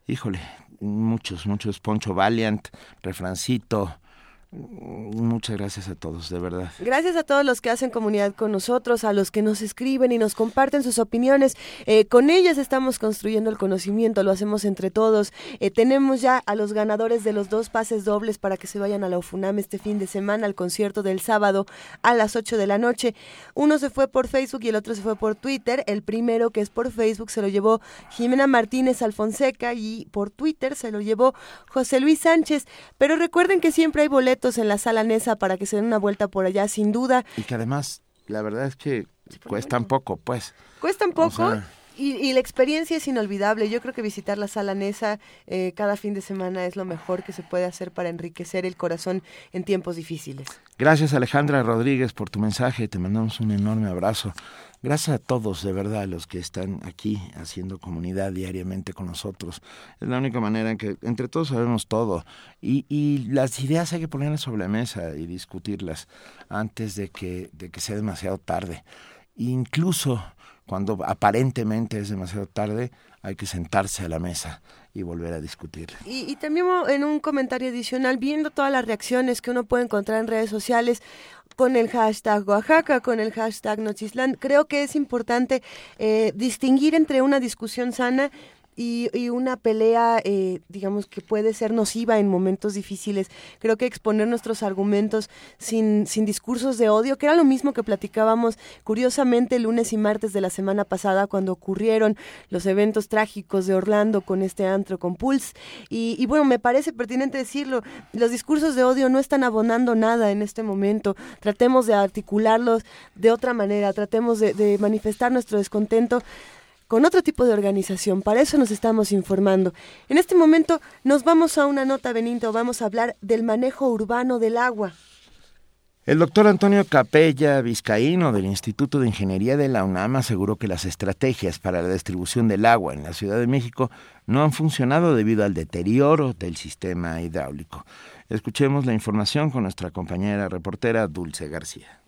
híjole, muchos, muchos, Poncho Valiant, Refrancito, muchas gracias a todos, de verdad. Gracias a todos los que hacen comunidad con nosotros, a los que nos escriben y nos comparten sus opiniones. Eh, con ellas estamos construyendo el conocimiento, lo hacemos entre todos. Eh, tenemos ya a los ganadores de los dos pases dobles para que se vayan a la UFUNAM este fin de semana al concierto del sábado a las 8 de la noche. Uno se fue por Facebook y el otro se fue por Twitter. El primero, que es por Facebook, se lo llevó Jimena Martínez Alfonseca y por Twitter se lo llevó José Luis Sánchez. Pero recuerden que siempre hay boletos en la sala Nesa para que se den una vuelta por allá, sin duda. Y que además, la verdad es que cuestan poco, pues. Cuestan poco. O sea- y, la experiencia es inolvidable. Yo creo que visitar la sala Nesa eh, cada fin de semana es lo mejor que se puede hacer para enriquecer el corazón en tiempos difíciles. Gracias Alejandra Rodríguez por tu mensaje, te mandamos un enorme abrazo. Gracias a todos, de verdad, los que están aquí haciendo comunidad diariamente con nosotros. Es la única manera en que entre todos sabemos todo y, y las ideas hay que ponerlas sobre la mesa y discutirlas antes de que, de que sea demasiado tarde. Incluso cuando aparentemente es demasiado tarde, hay que sentarse a la mesa y volver a discutir. Y, y también en un comentario adicional, viendo todas las reacciones que uno puede encontrar en redes sociales, con el hashtag Oaxaca, con el hashtag Nochislan, creo que es importante eh, distinguir entre una discusión sana y, y una pelea, eh, digamos, que puede ser nociva en momentos difíciles. Creo que exponer nuestros argumentos sin, sin discursos de odio, que era lo mismo que platicábamos curiosamente lunes y martes de la semana pasada cuando ocurrieron los eventos trágicos de Orlando con este antro con Pulse. Y, y bueno, me parece pertinente decirlo, los discursos de odio no están abonando nada en este momento. Tratemos de articularlos de otra manera, tratemos de, de manifestar nuestro descontento con otro tipo de organización. Para eso nos estamos informando. En este momento nos vamos a una nota, Benito, vamos a hablar del manejo urbano del agua. El doctor Antonio Capella Vizcaíno del Instituto de Ingeniería de la UNAM aseguró que las estrategias para la distribución del agua en la Ciudad de México no han funcionado debido al deterioro del sistema hidráulico. Escuchemos la información con nuestra compañera reportera Dulce García.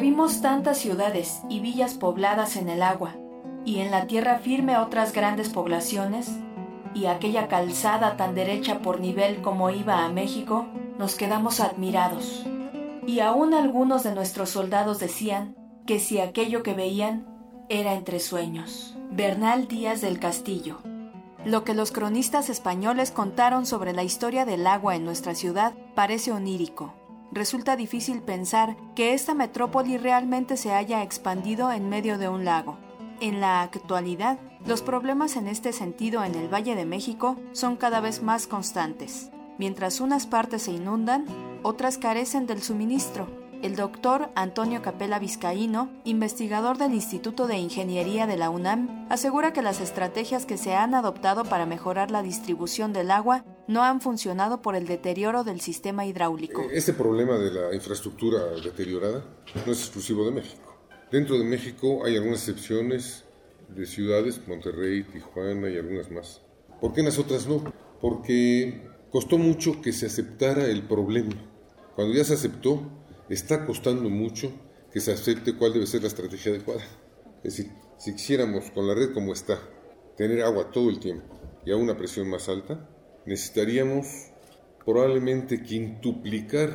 Vimos tantas ciudades y villas pobladas en el agua, y en la tierra firme otras grandes poblaciones, y aquella calzada tan derecha por nivel como iba a México, nos quedamos admirados. Y aún algunos de nuestros soldados decían que si aquello que veían era entre sueños. Bernal Díaz del Castillo. Lo que los cronistas españoles contaron sobre la historia del agua en nuestra ciudad parece onírico. Resulta difícil pensar que esta metrópoli realmente se haya expandido en medio de un lago. En la actualidad, los problemas en este sentido en el Valle de México son cada vez más constantes. Mientras unas partes se inundan, otras carecen del suministro. El doctor Antonio Capela Vizcaíno, investigador del Instituto de Ingeniería de la UNAM, asegura que las estrategias que se han adoptado para mejorar la distribución del agua no han funcionado por el deterioro del sistema hidráulico. Este problema de la infraestructura deteriorada no es exclusivo de México. Dentro de México hay algunas excepciones de ciudades, Monterrey, Tijuana y algunas más. ¿Por qué en las otras no? Porque costó mucho que se aceptara el problema. Cuando ya se aceptó, está costando mucho que se acepte cuál debe ser la estrategia adecuada. Es decir, si quisiéramos con la red como está, tener agua todo el tiempo y a una presión más alta, necesitaríamos probablemente quintuplicar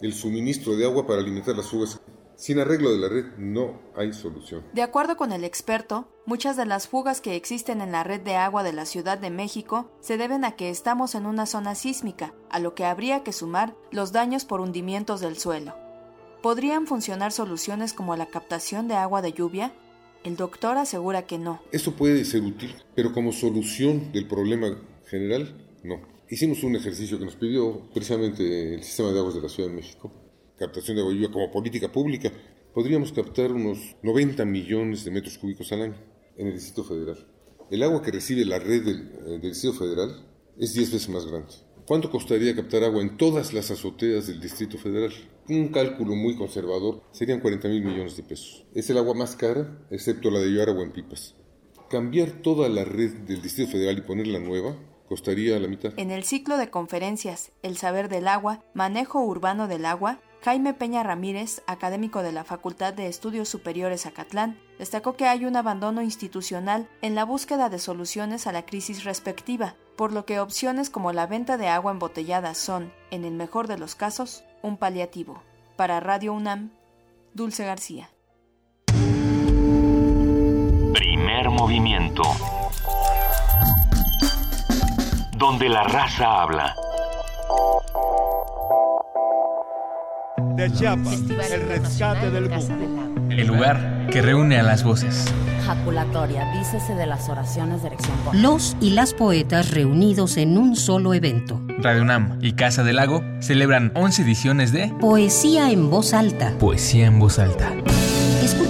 el suministro de agua para alimentar las fugas. Sin arreglo de la red no hay solución. De acuerdo con el experto, muchas de las fugas que existen en la red de agua de la Ciudad de México se deben a que estamos en una zona sísmica, a lo que habría que sumar los daños por hundimientos del suelo. ¿Podrían funcionar soluciones como la captación de agua de lluvia? El doctor asegura que no. Esto puede ser útil, pero como solución del problema general, no. Hicimos un ejercicio que nos pidió precisamente el sistema de aguas de la Ciudad de México, captación de agua lluvia como política pública. Podríamos captar unos 90 millones de metros cúbicos al año en el Distrito Federal. El agua que recibe la red del, del Distrito Federal es 10 veces más grande. ¿Cuánto costaría captar agua en todas las azoteas del Distrito Federal? Un cálculo muy conservador serían 40 mil millones de pesos. Es el agua más cara, excepto la de llevar agua en pipas. Cambiar toda la red del Distrito Federal y ponerla nueva costaría la mitad. En el ciclo de conferencias El saber del agua, manejo urbano del agua, Jaime Peña Ramírez, académico de la Facultad de Estudios Superiores Acatlán, destacó que hay un abandono institucional en la búsqueda de soluciones a la crisis respectiva, por lo que opciones como la venta de agua embotellada son, en el mejor de los casos, un paliativo. Para Radio UNAM, Dulce García. Primer movimiento. Donde la raza habla. De Chiapas, el rescate del mundo. El lugar que reúne a las voces. Jaculatoria, dícese de las oraciones de erección. Los y las poetas reunidos en un solo evento. Radio UNAM y Casa del Lago celebran 11 ediciones de Poesía en voz alta. Poesía en voz alta.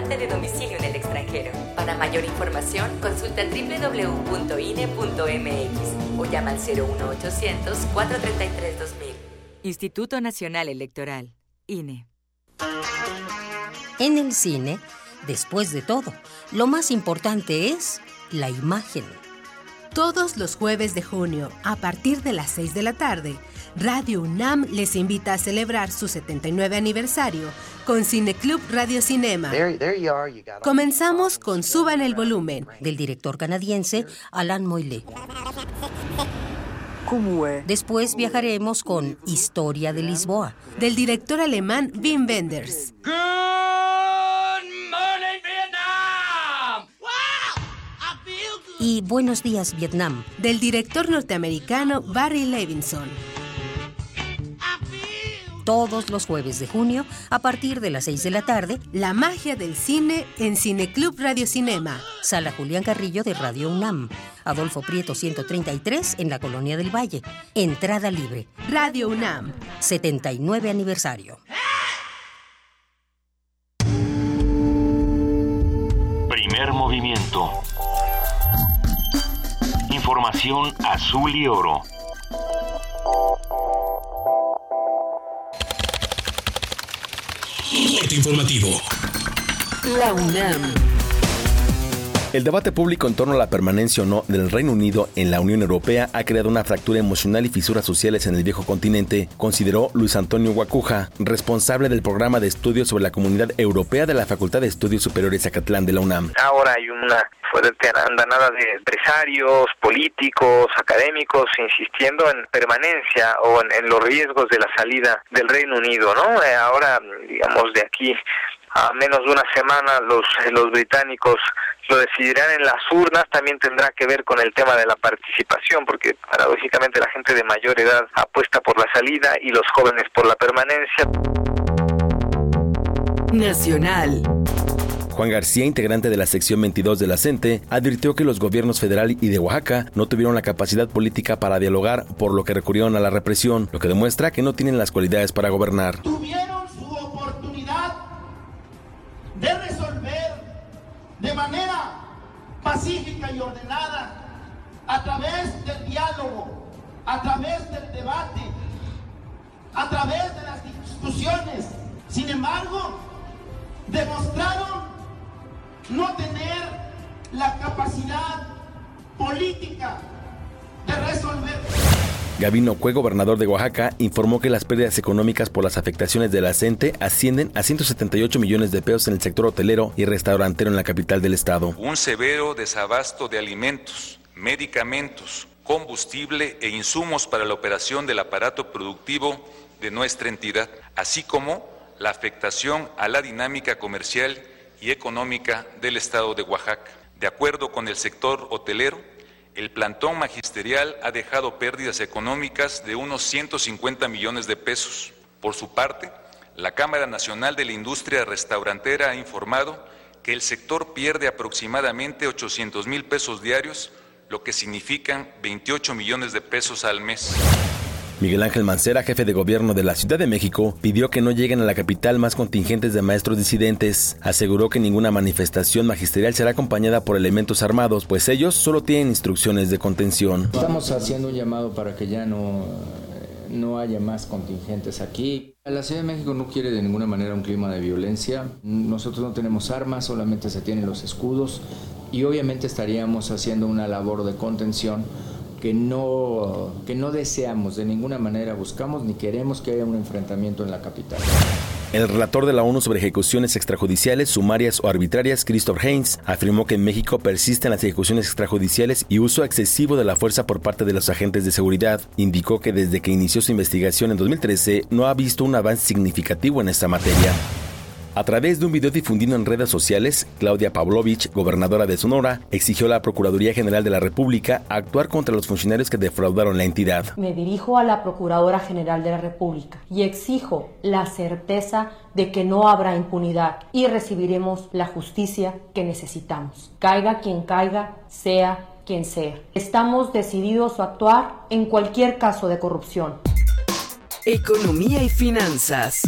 Comprobante de domicilio en el extranjero. Para mayor información, consulta www.ine.mx o llama al 01800 433 2000. Instituto Nacional Electoral, INE. En el cine, después de todo, lo más importante es la imagen. Todos los jueves de junio, a partir de las 6 de la tarde, Radio UNAM les invita a celebrar su 79 aniversario con Cineclub Radio Cinema. Comenzamos con Suban el volumen. Del director canadiense Alan Moyle. Después viajaremos con Historia de Lisboa. Del director alemán Wim Wenders. Y Buenos días, Vietnam. Del director norteamericano Barry Levinson. Todos los jueves de junio, a partir de las 6 de la tarde, La magia del cine en Cineclub Radio Cinema. Sala Julián Carrillo de Radio UNAM. Adolfo Prieto 133 en la Colonia del Valle. Entrada libre. Radio UNAM. 79 aniversario. Primer movimiento. Información azul y oro. Informativo. La UNAM. El debate público en torno a la permanencia o no del Reino Unido en la Unión Europea ha creado una fractura emocional y fisuras sociales en el viejo continente, consideró Luis Antonio Guacuja, responsable del programa de estudios sobre la Comunidad Europea de la Facultad de Estudios Superiores Acatlán de la UNAM. Ahora hay una fuerte andanada de empresarios, políticos, académicos insistiendo en permanencia o en, en los riesgos de la salida del Reino Unido, ¿no? Eh, ahora, digamos, de aquí a menos de una semana los, los británicos lo decidirán en las urnas, también tendrá que ver con el tema de la participación, porque paradójicamente la gente de mayor edad apuesta por la salida y los jóvenes por la permanencia. Nacional. Juan García, integrante de la sección 22 de la CENTE, advirtió que los gobiernos federal y de Oaxaca no tuvieron la capacidad política para dialogar, por lo que recurrieron a la represión, lo que demuestra que no tienen las cualidades para gobernar. tuvieron pacífica y ordenada a través del diálogo, a través del debate, a través de las discusiones. Sin embargo, demostraron no tener la capacidad política de resolver. Gabino Cue, gobernador de Oaxaca, informó que las pérdidas económicas por las afectaciones de la CENTE ascienden a 178 millones de pesos en el sector hotelero y restaurantero en la capital del estado. Un severo desabasto de alimentos, medicamentos, combustible e insumos para la operación del aparato productivo de nuestra entidad, así como la afectación a la dinámica comercial y económica del estado de Oaxaca. De acuerdo con el sector hotelero, el plantón magisterial ha dejado pérdidas económicas de unos 150 millones de pesos. Por su parte, la Cámara Nacional de la Industria Restaurantera ha informado que el sector pierde aproximadamente 800 mil pesos diarios, lo que significan 28 millones de pesos al mes. Miguel Ángel Mancera, jefe de gobierno de la Ciudad de México, pidió que no lleguen a la capital más contingentes de maestros disidentes. Aseguró que ninguna manifestación magisterial será acompañada por elementos armados, pues ellos solo tienen instrucciones de contención. Estamos haciendo un llamado para que ya no, no haya más contingentes aquí. La Ciudad de México no quiere de ninguna manera un clima de violencia. Nosotros no tenemos armas, solamente se tienen los escudos y obviamente estaríamos haciendo una labor de contención que no, que no deseamos de ninguna manera, buscamos ni queremos que haya un enfrentamiento en la capital. El relator de la ONU sobre ejecuciones extrajudiciales, sumarias o arbitrarias, Christopher Haynes, afirmó que en México persisten las ejecuciones extrajudiciales y uso excesivo de la fuerza por parte de los agentes de seguridad. Indicó que desde que inició su investigación en 2013 no ha visto un avance significativo en esta materia. A través de un video difundido en redes sociales, Claudia Pavlovich, gobernadora de Sonora, exigió a la Procuraduría General de la República actuar contra los funcionarios que defraudaron la entidad. Me dirijo a la Procuradora General de la República y exijo la certeza de que no habrá impunidad y recibiremos la justicia que necesitamos. Caiga quien caiga, sea quien sea. Estamos decididos a actuar en cualquier caso de corrupción. Economía y finanzas.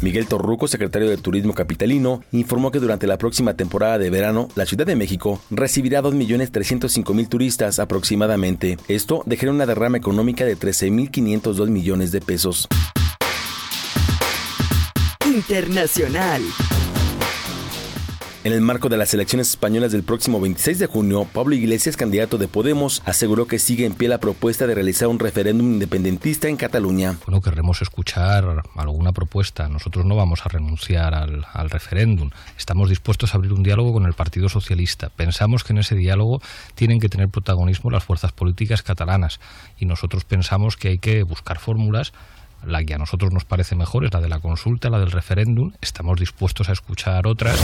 Miguel Torruco, secretario de Turismo Capitalino, informó que durante la próxima temporada de verano, la Ciudad de México recibirá 2.305.000 turistas aproximadamente. Esto dejará una derrama económica de 13.502 millones de pesos. Internacional. En el marco de las elecciones españolas del próximo 26 de junio, Pablo Iglesias, candidato de Podemos, aseguró que sigue en pie la propuesta de realizar un referéndum independentista en Cataluña. Bueno, querremos escuchar alguna propuesta. Nosotros no vamos a renunciar al, al referéndum. Estamos dispuestos a abrir un diálogo con el Partido Socialista. Pensamos que en ese diálogo tienen que tener protagonismo las fuerzas políticas catalanas y nosotros pensamos que hay que buscar fórmulas la que a nosotros nos parece mejor es la de la consulta, la del referéndum. Estamos dispuestos a escuchar otras.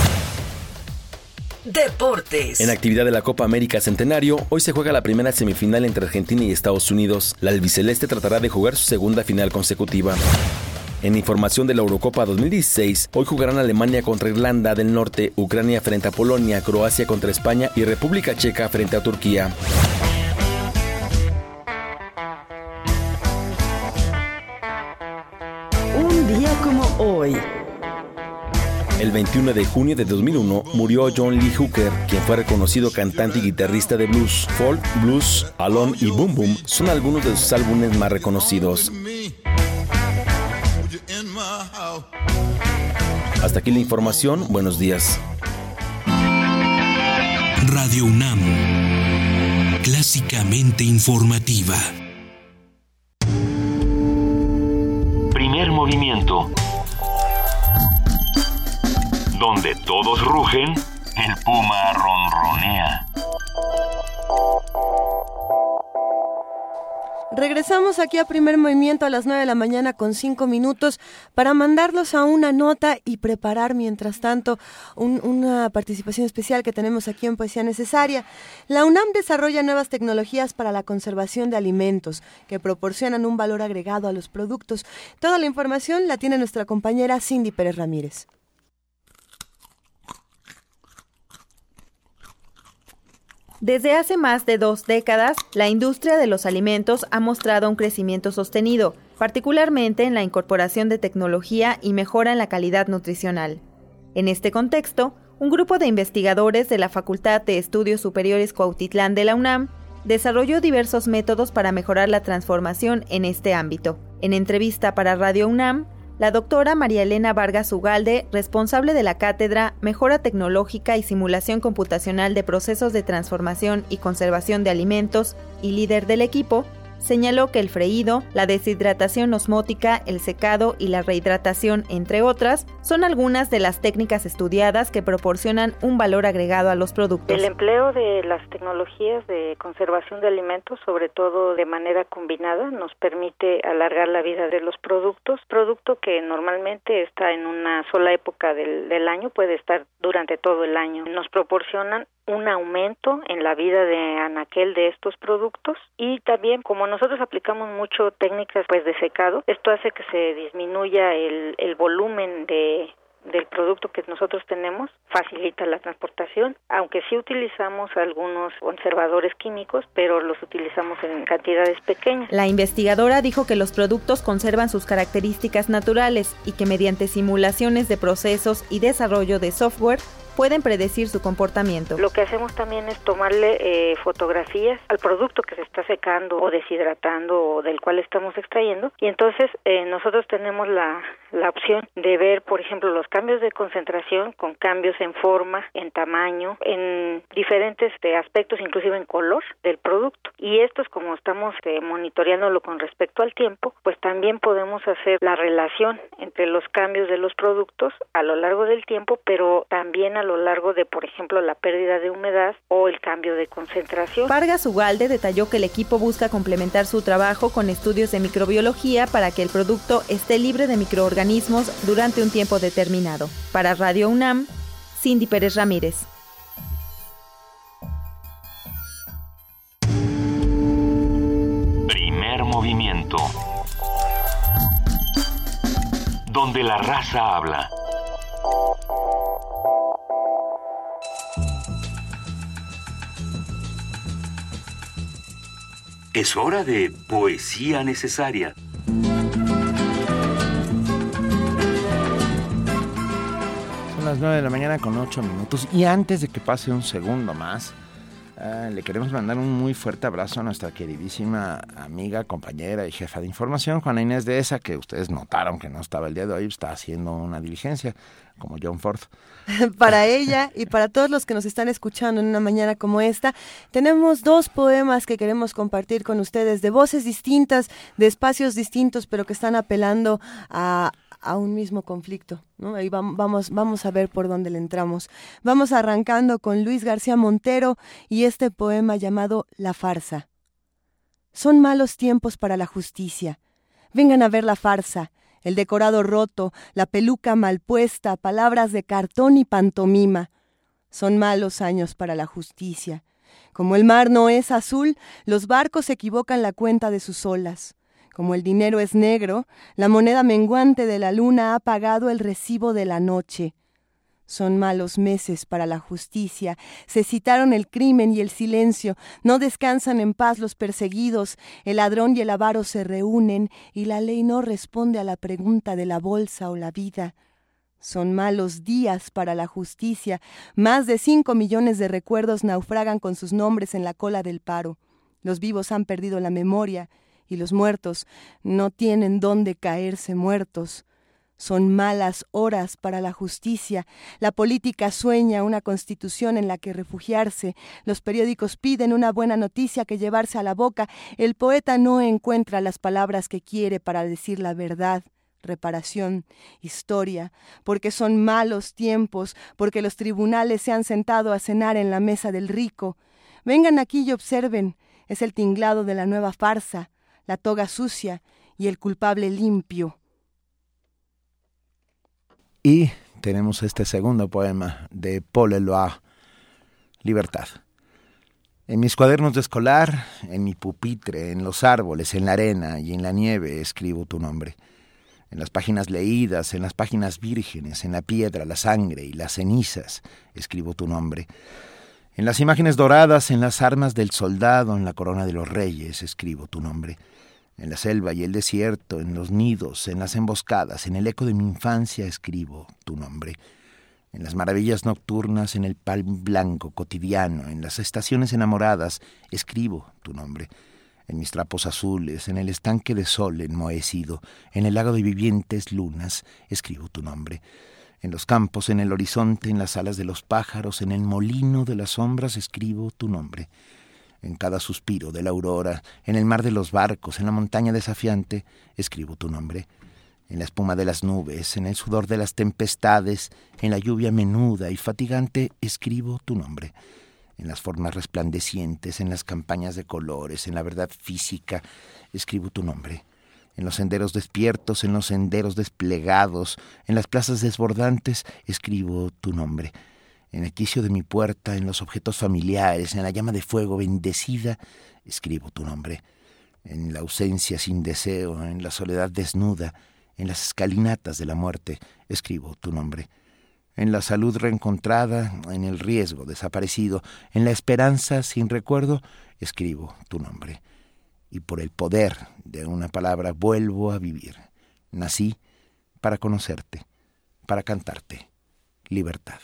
Deportes. En actividad de la Copa América Centenario, hoy se juega la primera semifinal entre Argentina y Estados Unidos. La albiceleste tratará de jugar su segunda final consecutiva. En información de la Eurocopa 2016, hoy jugarán Alemania contra Irlanda del Norte, Ucrania frente a Polonia, Croacia contra España y República Checa frente a Turquía. Un día como hoy. El 21 de junio de 2001 murió John Lee Hooker, quien fue reconocido cantante y guitarrista de blues. Folk, Blues, Alone y Boom Boom son algunos de sus álbumes más reconocidos. Hasta aquí la información. Buenos días. Radio UNAM. Clásicamente informativa. Primer movimiento. Donde todos rugen, el puma ronronea. Regresamos aquí a primer movimiento a las 9 de la mañana con 5 minutos para mandarlos a una nota y preparar mientras tanto un- una participación especial que tenemos aquí en Poesía Necesaria. La UNAM desarrolla nuevas tecnologías para la conservación de alimentos que proporcionan un valor agregado a los productos. Toda la información la tiene nuestra compañera Cindy Pérez Ramírez. Desde hace más de dos décadas, la industria de los alimentos ha mostrado un crecimiento sostenido, particularmente en la incorporación de tecnología y mejora en la calidad nutricional. En este contexto, un grupo de investigadores de la Facultad de Estudios Superiores Cuautitlán de la UNAM desarrolló diversos métodos para mejorar la transformación en este ámbito. En entrevista para Radio UNAM, la doctora María Elena Vargas Ugalde, responsable de la cátedra Mejora Tecnológica y Simulación Computacional de Procesos de Transformación y Conservación de Alimentos y líder del equipo, señaló que el freído, la deshidratación osmótica, el secado y la rehidratación, entre otras, son algunas de las técnicas estudiadas que proporcionan un valor agregado a los productos. El empleo de las tecnologías de conservación de alimentos, sobre todo de manera combinada, nos permite alargar la vida de los productos. Producto que normalmente está en una sola época del, año puede estar durante todo el año. Nos proporcionan un aumento en la vida de anaquel de estos productos y también como nosotros aplicamos mucho técnicas pues de secado, esto hace que se disminuya el, el volumen de del producto que nosotros tenemos facilita la transportación, aunque sí utilizamos algunos conservadores químicos, pero los utilizamos en cantidades pequeñas. La investigadora dijo que los productos conservan sus características naturales y que mediante simulaciones de procesos y desarrollo de software pueden predecir su comportamiento. Lo que hacemos también es tomarle eh, fotografías al producto que se está secando o deshidratando o del cual estamos extrayendo y entonces eh, nosotros tenemos la, opción de ver, por ejemplo, los cambios de concentración con cambios en forma, en tamaño, en diferentes eh, aspectos, inclusive en color del producto. Y estos, como estamos eh, monitoreándolo con respecto al tiempo, pues también podemos hacer la relación entre los cambios de los productos a lo largo del tiempo, pero también a lo largo de, por ejemplo, la pérdida de humedad o el cambio de concentración. Vargas Ugalde detalló que el equipo busca complementar su trabajo con estudios de microbiología para que el producto esté libre de microorganismos durante un tiempo determinado. Para Radio UNAM, Cindy Pérez Ramírez. Primer movimiento. Donde la raza habla. Es hora de poesía necesaria. Son las 9 de la mañana con 8 minutos y antes de que pase un segundo más, eh, le queremos mandar un muy fuerte abrazo a nuestra queridísima amiga, compañera y jefa de información, Juana Inés de esa, que ustedes notaron que no estaba el día de hoy, está haciendo una diligencia, como John Ford. para ella y para todos los que nos están escuchando en una mañana como esta, tenemos dos poemas que queremos compartir con ustedes, de voces distintas, de espacios distintos, pero que están apelando a, a un mismo conflicto. ¿no? Ahí vamos, vamos a ver por dónde le entramos. Vamos arrancando con Luis García Montero y este poema llamado La farsa. Son malos tiempos para la justicia. Vengan a ver la farsa, el decorado roto, la peluca mal puesta, palabras de cartón y pantomima. Son malos años para la justicia. Como el mar no es azul, los barcos equivocan la cuenta de sus olas. Como el dinero es negro, la moneda menguante de la luna ha pagado el recibo de la noche. Son malos meses para la justicia. Se citaron el crimen y el silencio. No descansan en paz los perseguidos. El ladrón y el avaro se reúnen y la ley no responde a la pregunta de la bolsa o la vida. Son malos días para la justicia. Más de cinco millones de recuerdos naufragan con sus nombres en la cola del paro. Los vivos han perdido la memoria y los muertos no tienen dónde caerse muertos. Son malas horas para la justicia. La política sueña una constitución en la que refugiarse. Los periódicos piden una buena noticia que llevarse a la boca. El poeta no encuentra las palabras que quiere para decir la verdad reparación, historia, porque son malos tiempos, porque los tribunales se han sentado a cenar en la mesa del rico. Vengan aquí y observen, es el tinglado de la nueva farsa la toga sucia y el culpable limpio. Y tenemos este segundo poema de Paul Eloy, Libertad. En mis cuadernos de escolar, en mi pupitre, en los árboles, en la arena y en la nieve escribo tu nombre. En las páginas leídas, en las páginas vírgenes, en la piedra, la sangre y las cenizas escribo tu nombre. En las imágenes doradas, en las armas del soldado, en la corona de los reyes escribo tu nombre en la selva y el desierto, en los nidos, en las emboscadas, en el eco de mi infancia escribo tu nombre. En las maravillas nocturnas, en el pan blanco cotidiano, en las estaciones enamoradas, escribo tu nombre. En mis trapos azules, en el estanque de sol enmohecido, en el lago de vivientes lunas, escribo tu nombre. En los campos, en el horizonte, en las alas de los pájaros, en el molino de las sombras, escribo tu nombre en cada suspiro de la aurora, en el mar de los barcos, en la montaña desafiante, escribo tu nombre. En la espuma de las nubes, en el sudor de las tempestades, en la lluvia menuda y fatigante, escribo tu nombre. En las formas resplandecientes, en las campañas de colores, en la verdad física, escribo tu nombre. En los senderos despiertos, en los senderos desplegados, en las plazas desbordantes, escribo tu nombre en el quicio de mi puerta, en los objetos familiares, en la llama de fuego bendecida, escribo tu nombre. En la ausencia sin deseo, en la soledad desnuda, en las escalinatas de la muerte, escribo tu nombre. En la salud reencontrada, en el riesgo desaparecido, en la esperanza sin recuerdo, escribo tu nombre. Y por el poder de una palabra vuelvo a vivir. Nací para conocerte, para cantarte. Libertad.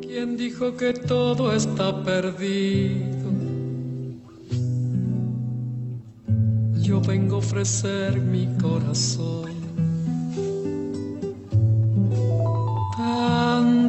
¿Quién dijo que todo está perdido? Yo vengo a ofrecer mi corazón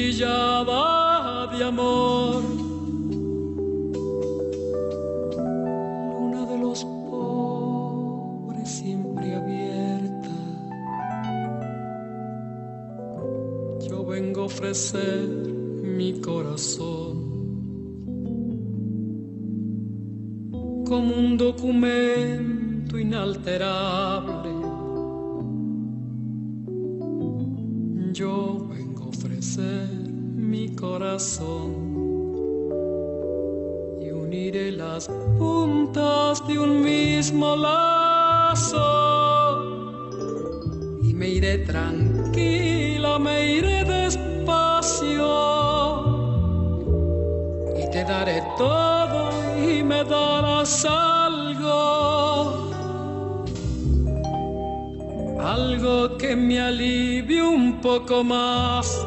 Una cuchillada de amor. Luna de los pobres siempre abierta. Yo vengo a ofrecer mi corazón. como un documento inalterable. Yo ofrecer mi corazón y uniré las puntas de un mismo lazo y me iré tranquila, me iré despacio y te daré todo y me darás algo, algo que me alivie un poco más.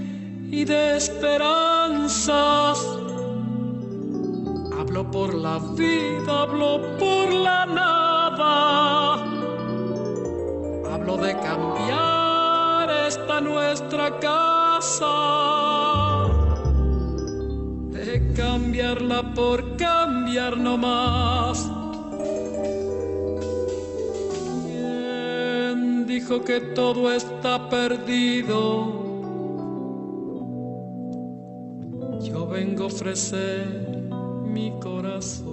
y de esperanzas. Hablo por la vida, hablo por la nada. Hablo de cambiar esta nuestra casa, de cambiarla por cambiar no más. ¿Quién dijo que todo está perdido? Vengo a ofrecer mi corazón.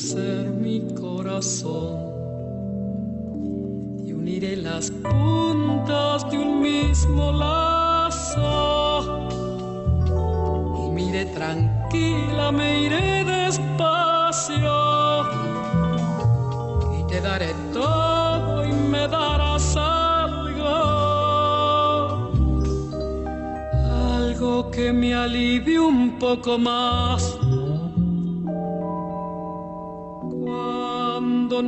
Ofrecer mi corazón y uniré las puntas de un mismo lazo. Y me iré tranquila, me iré despacio. Y te daré todo y me darás algo. Algo que me alivie un poco más.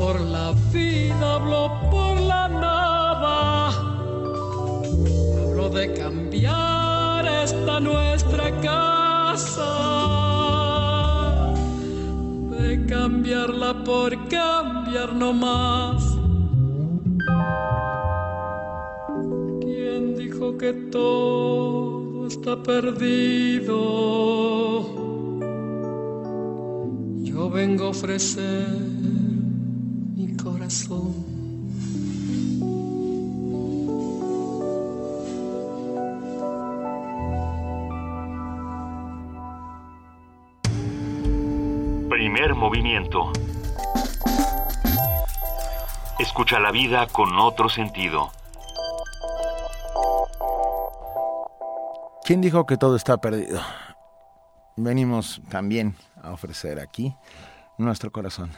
Por la vida, hablo por la nada. Hablo de cambiar esta nuestra casa, de cambiarla por cambiar no más. ¿Quién dijo que todo está perdido? Yo vengo a ofrecer Primer movimiento. Escucha la vida con otro sentido. ¿Quién dijo que todo está perdido? Venimos también a ofrecer aquí nuestro corazón.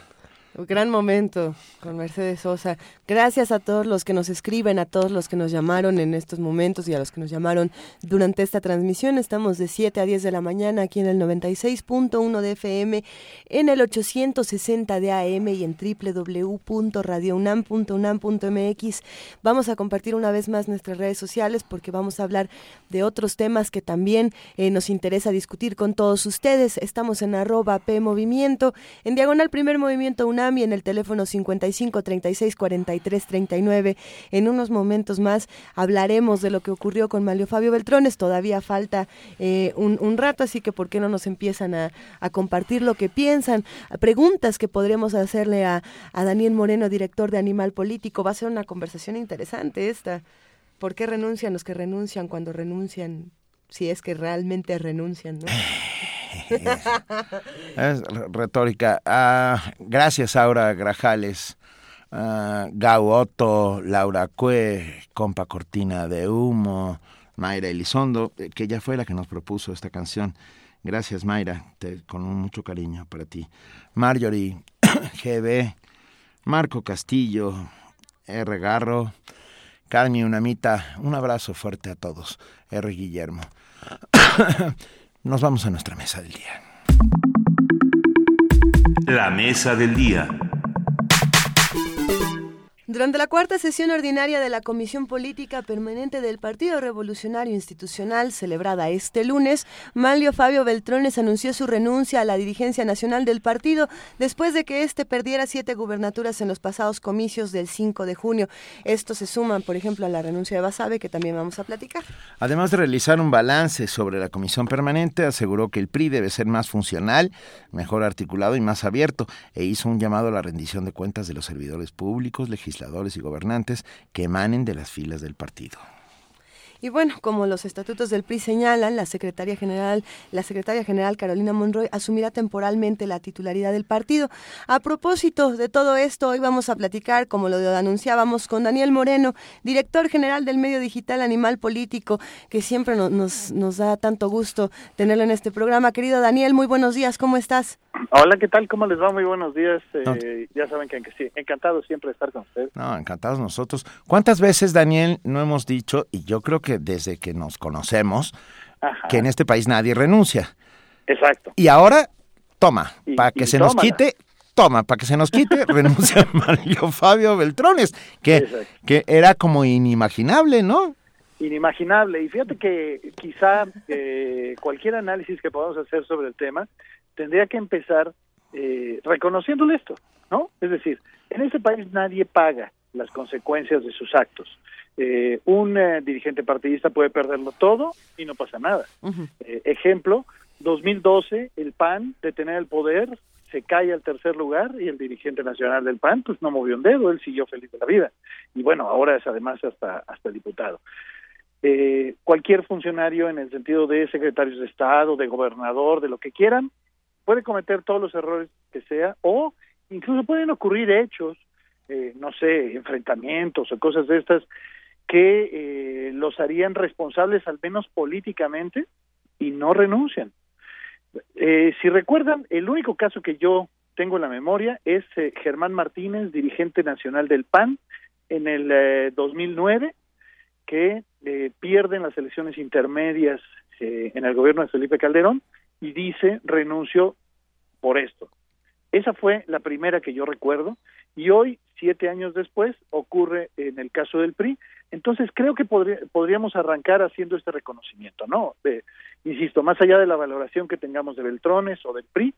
Gran momento con Mercedes Sosa. Gracias a todos los que nos escriben, a todos los que nos llamaron en estos momentos y a los que nos llamaron durante esta transmisión. Estamos de 7 a 10 de la mañana aquí en el 96.1 de FM, en el 860 de AM y en www.radiounam.unam.mx. Vamos a compartir una vez más nuestras redes sociales porque vamos a hablar de otros temas que también eh, nos interesa discutir con todos ustedes. Estamos en arroba P Movimiento, en diagonal primer movimiento UNAM y en el teléfono 55 36 43 39. En unos momentos más hablaremos de lo que ocurrió con Mario Fabio Beltrones. Todavía falta eh, un, rato, así que ¿por qué no nos empiezan a, compartir lo que piensan? Preguntas que podremos hacerle a, a Daniel Moreno, director de Animal Político. Va a ser una conversación interesante esta. ¿Por qué renuncian los que renuncian cuando renuncian? Si es que realmente renuncian, ¿no? es retórica. Ah, gracias, Aura Grajales. Uh, Gau Otto, Laura Cue, Compa Cortina de Humo, Mayra Elizondo, eh, que ya fue la que nos propuso esta canción. Gracias, Mayra, con mucho cariño para ti. Marjorie, GB, Marco Castillo, R. Garro, Carmi Unamita, un abrazo fuerte a todos. R. Guillermo. Nos vamos a nuestra mesa del día. La mesa del día. Durante la cuarta sesión ordinaria de la Comisión Política Permanente del Partido Revolucionario Institucional, celebrada este lunes, Manlio Fabio Beltrones anunció su renuncia a la dirigencia nacional del partido después de que éste perdiera siete gubernaturas en los pasados comicios del 5 de junio. Esto se suma, por ejemplo, a la renuncia de Basabe, que también vamos a platicar. Además de realizar un balance sobre la Comisión Permanente, aseguró que el PRI debe ser más funcional, mejor articulado y más abierto, e hizo un llamado a la rendición de cuentas de los servidores públicos, legisladores, y gobernantes que emanen de las filas del partido. Y bueno, como los estatutos del PRI señalan, la secretaria general, la secretaria general Carolina Monroy asumirá temporalmente la titularidad del partido. A propósito de todo esto, hoy vamos a platicar, como lo anunciábamos, con Daniel Moreno, director general del medio digital Animal Político, que siempre nos, nos, da tanto gusto tenerlo en este programa. Querido Daniel, muy buenos días, ¿cómo estás? Hola, ¿qué tal? ¿Cómo les va? Muy buenos días. Eh, ya saben que sí, encantado siempre de estar con ustedes. No, encantados nosotros. ¿Cuántas veces, Daniel, no hemos dicho, y yo creo que desde que nos conocemos, que en este país nadie renuncia. Exacto. Y ahora, toma, para que se nos quite, toma, para que se nos quite, renuncia Mario Fabio Beltrones, que, que era como inimaginable, ¿no? Inimaginable. Y fíjate que quizá eh, cualquier análisis que podamos hacer sobre el tema tendría que empezar eh, reconociéndole esto, ¿no? Es decir, en este país nadie paga las consecuencias de sus actos. Eh, un eh, dirigente partidista puede perderlo todo y no pasa nada. Eh, ejemplo, 2012, el PAN de tener el poder se cae al tercer lugar y el dirigente nacional del PAN pues no movió un dedo, él siguió feliz de la vida. Y bueno, ahora es además hasta, hasta diputado. cualquier funcionario en el sentido de secretarios de Estado, de gobernador, de lo que quieran, puede cometer todos los errores que sea o incluso pueden ocurrir hechos, no sé, enfrentamientos o cosas de estas que eh, los harían responsables al menos políticamente y no renuncian. Eh, si recuerdan, el único caso que yo tengo en la memoria es eh, Germán Martínez, dirigente nacional del PAN, en el 2009, que pierde en las elecciones intermedias en el gobierno de Felipe Calderón y dice renuncio por esto. Esa fue la primera que yo recuerdo y hoy, siete años después, ocurre en el caso del PRI Entonces creo que podríamos arrancar haciendo este reconocimiento, ¿no? insisto, más allá de la valoración que tengamos de Beltrones o del PRI,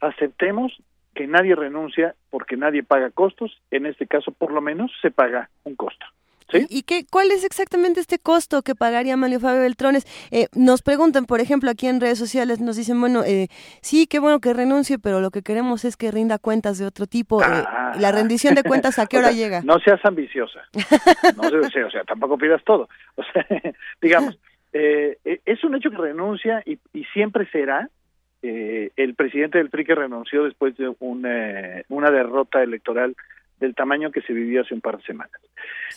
aceptemos que nadie renuncia porque nadie paga costos, en este caso por lo menos se paga un costo. ¿Y qué, cuál es exactamente este costo que pagaría Mario Fabio Beltrones? Eh, nos preguntan, por ejemplo, aquí en redes sociales, nos dicen, bueno, eh, sí, qué bueno que renuncie, pero lo que queremos es que rinda cuentas de otro tipo. Eh, ah. la rendición de cuentas, ¿a qué hora llega? No seas ambiciosa. No sé, o sea, tampoco pidas todo. O sea, digamos, es un hecho que renuncia y, y siempre será el presidente del PRI que renunció después de una, una derrota electoral del tamaño que se vivió hace un par de semanas.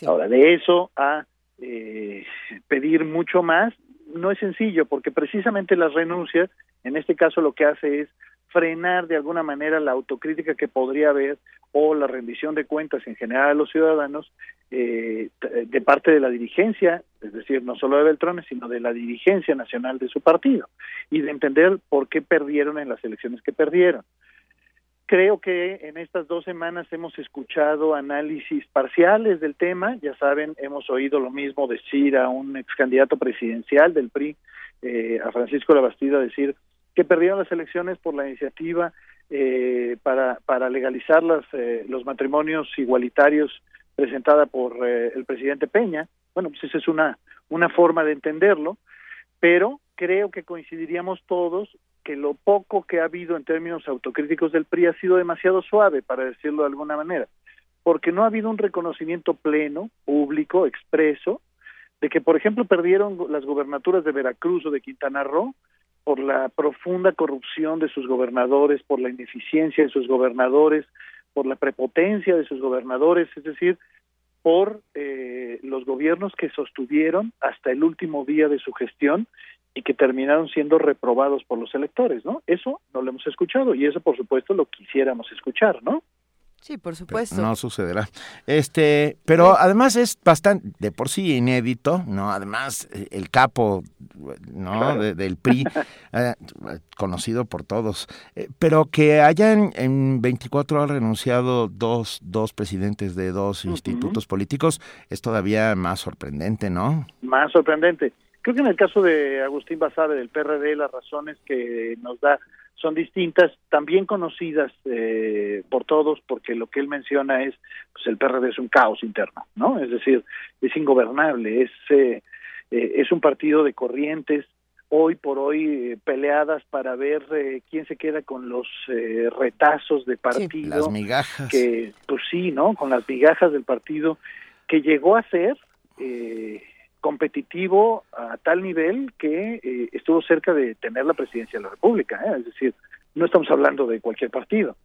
Ahora, de eso a eh, pedir mucho más, no es sencillo, porque precisamente las renuncias, en este caso lo que hace es frenar de alguna manera la autocrítica que podría haber o la rendición de cuentas en general a los ciudadanos eh, de parte de la dirigencia, es decir, no solo de Beltrones, sino de la dirigencia nacional de su partido, y de entender por qué perdieron en las elecciones que perdieron. Creo que en estas dos semanas hemos escuchado análisis parciales del tema. Ya saben, hemos oído lo mismo decir a un ex candidato presidencial del PRI, eh, a Francisco Labastida, decir que perdieron las elecciones por la iniciativa eh, para, para legalizar las, eh, los matrimonios igualitarios presentada por el presidente Peña. Bueno, pues esa es una, una forma de entenderlo, pero creo que coincidiríamos todos que lo poco que ha habido en términos autocríticos del PRI ha sido demasiado suave, para decirlo de alguna manera, porque no ha habido un reconocimiento pleno, público, expreso, de que, por ejemplo, perdieron las gobernaturas de Veracruz o de Quintana Roo por la profunda corrupción de sus gobernadores, por la ineficiencia de sus gobernadores, por la prepotencia de sus gobernadores, es decir, por eh, los gobiernos que sostuvieron hasta el último día de su gestión y que terminaron siendo reprobados por los electores, ¿no? Eso no lo hemos escuchado y eso, por supuesto, lo quisiéramos escuchar, ¿no? Sí, por supuesto. no sucederá. Este, pero además es bastante de por sí inédito, ¿no? Además el capo, ¿no? del PRI eh, conocido por todos, eh, pero que hayan en 24 horas renunciado dos dos presidentes de dos institutos políticos es todavía más sorprendente, ¿no? Más sorprendente. Creo que en el caso de Agustín Basabe del PRD las razones que nos da son distintas, también conocidas eh, por todos, porque lo que él menciona es, pues el PRD es un caos interno, ¿no? Es decir, es ingobernable, es, eh, eh, es un partido de corrientes, hoy por hoy peleadas para ver quién se queda con los retazos de partido. las migajas. Que, pues sí, ¿no? Con las migajas del partido, que llegó a ser... Eh, competitivo a tal nivel que eh, estuvo cerca de tener la presidencia de la República. ¿eh? Es decir, no estamos hablando de cualquier partido.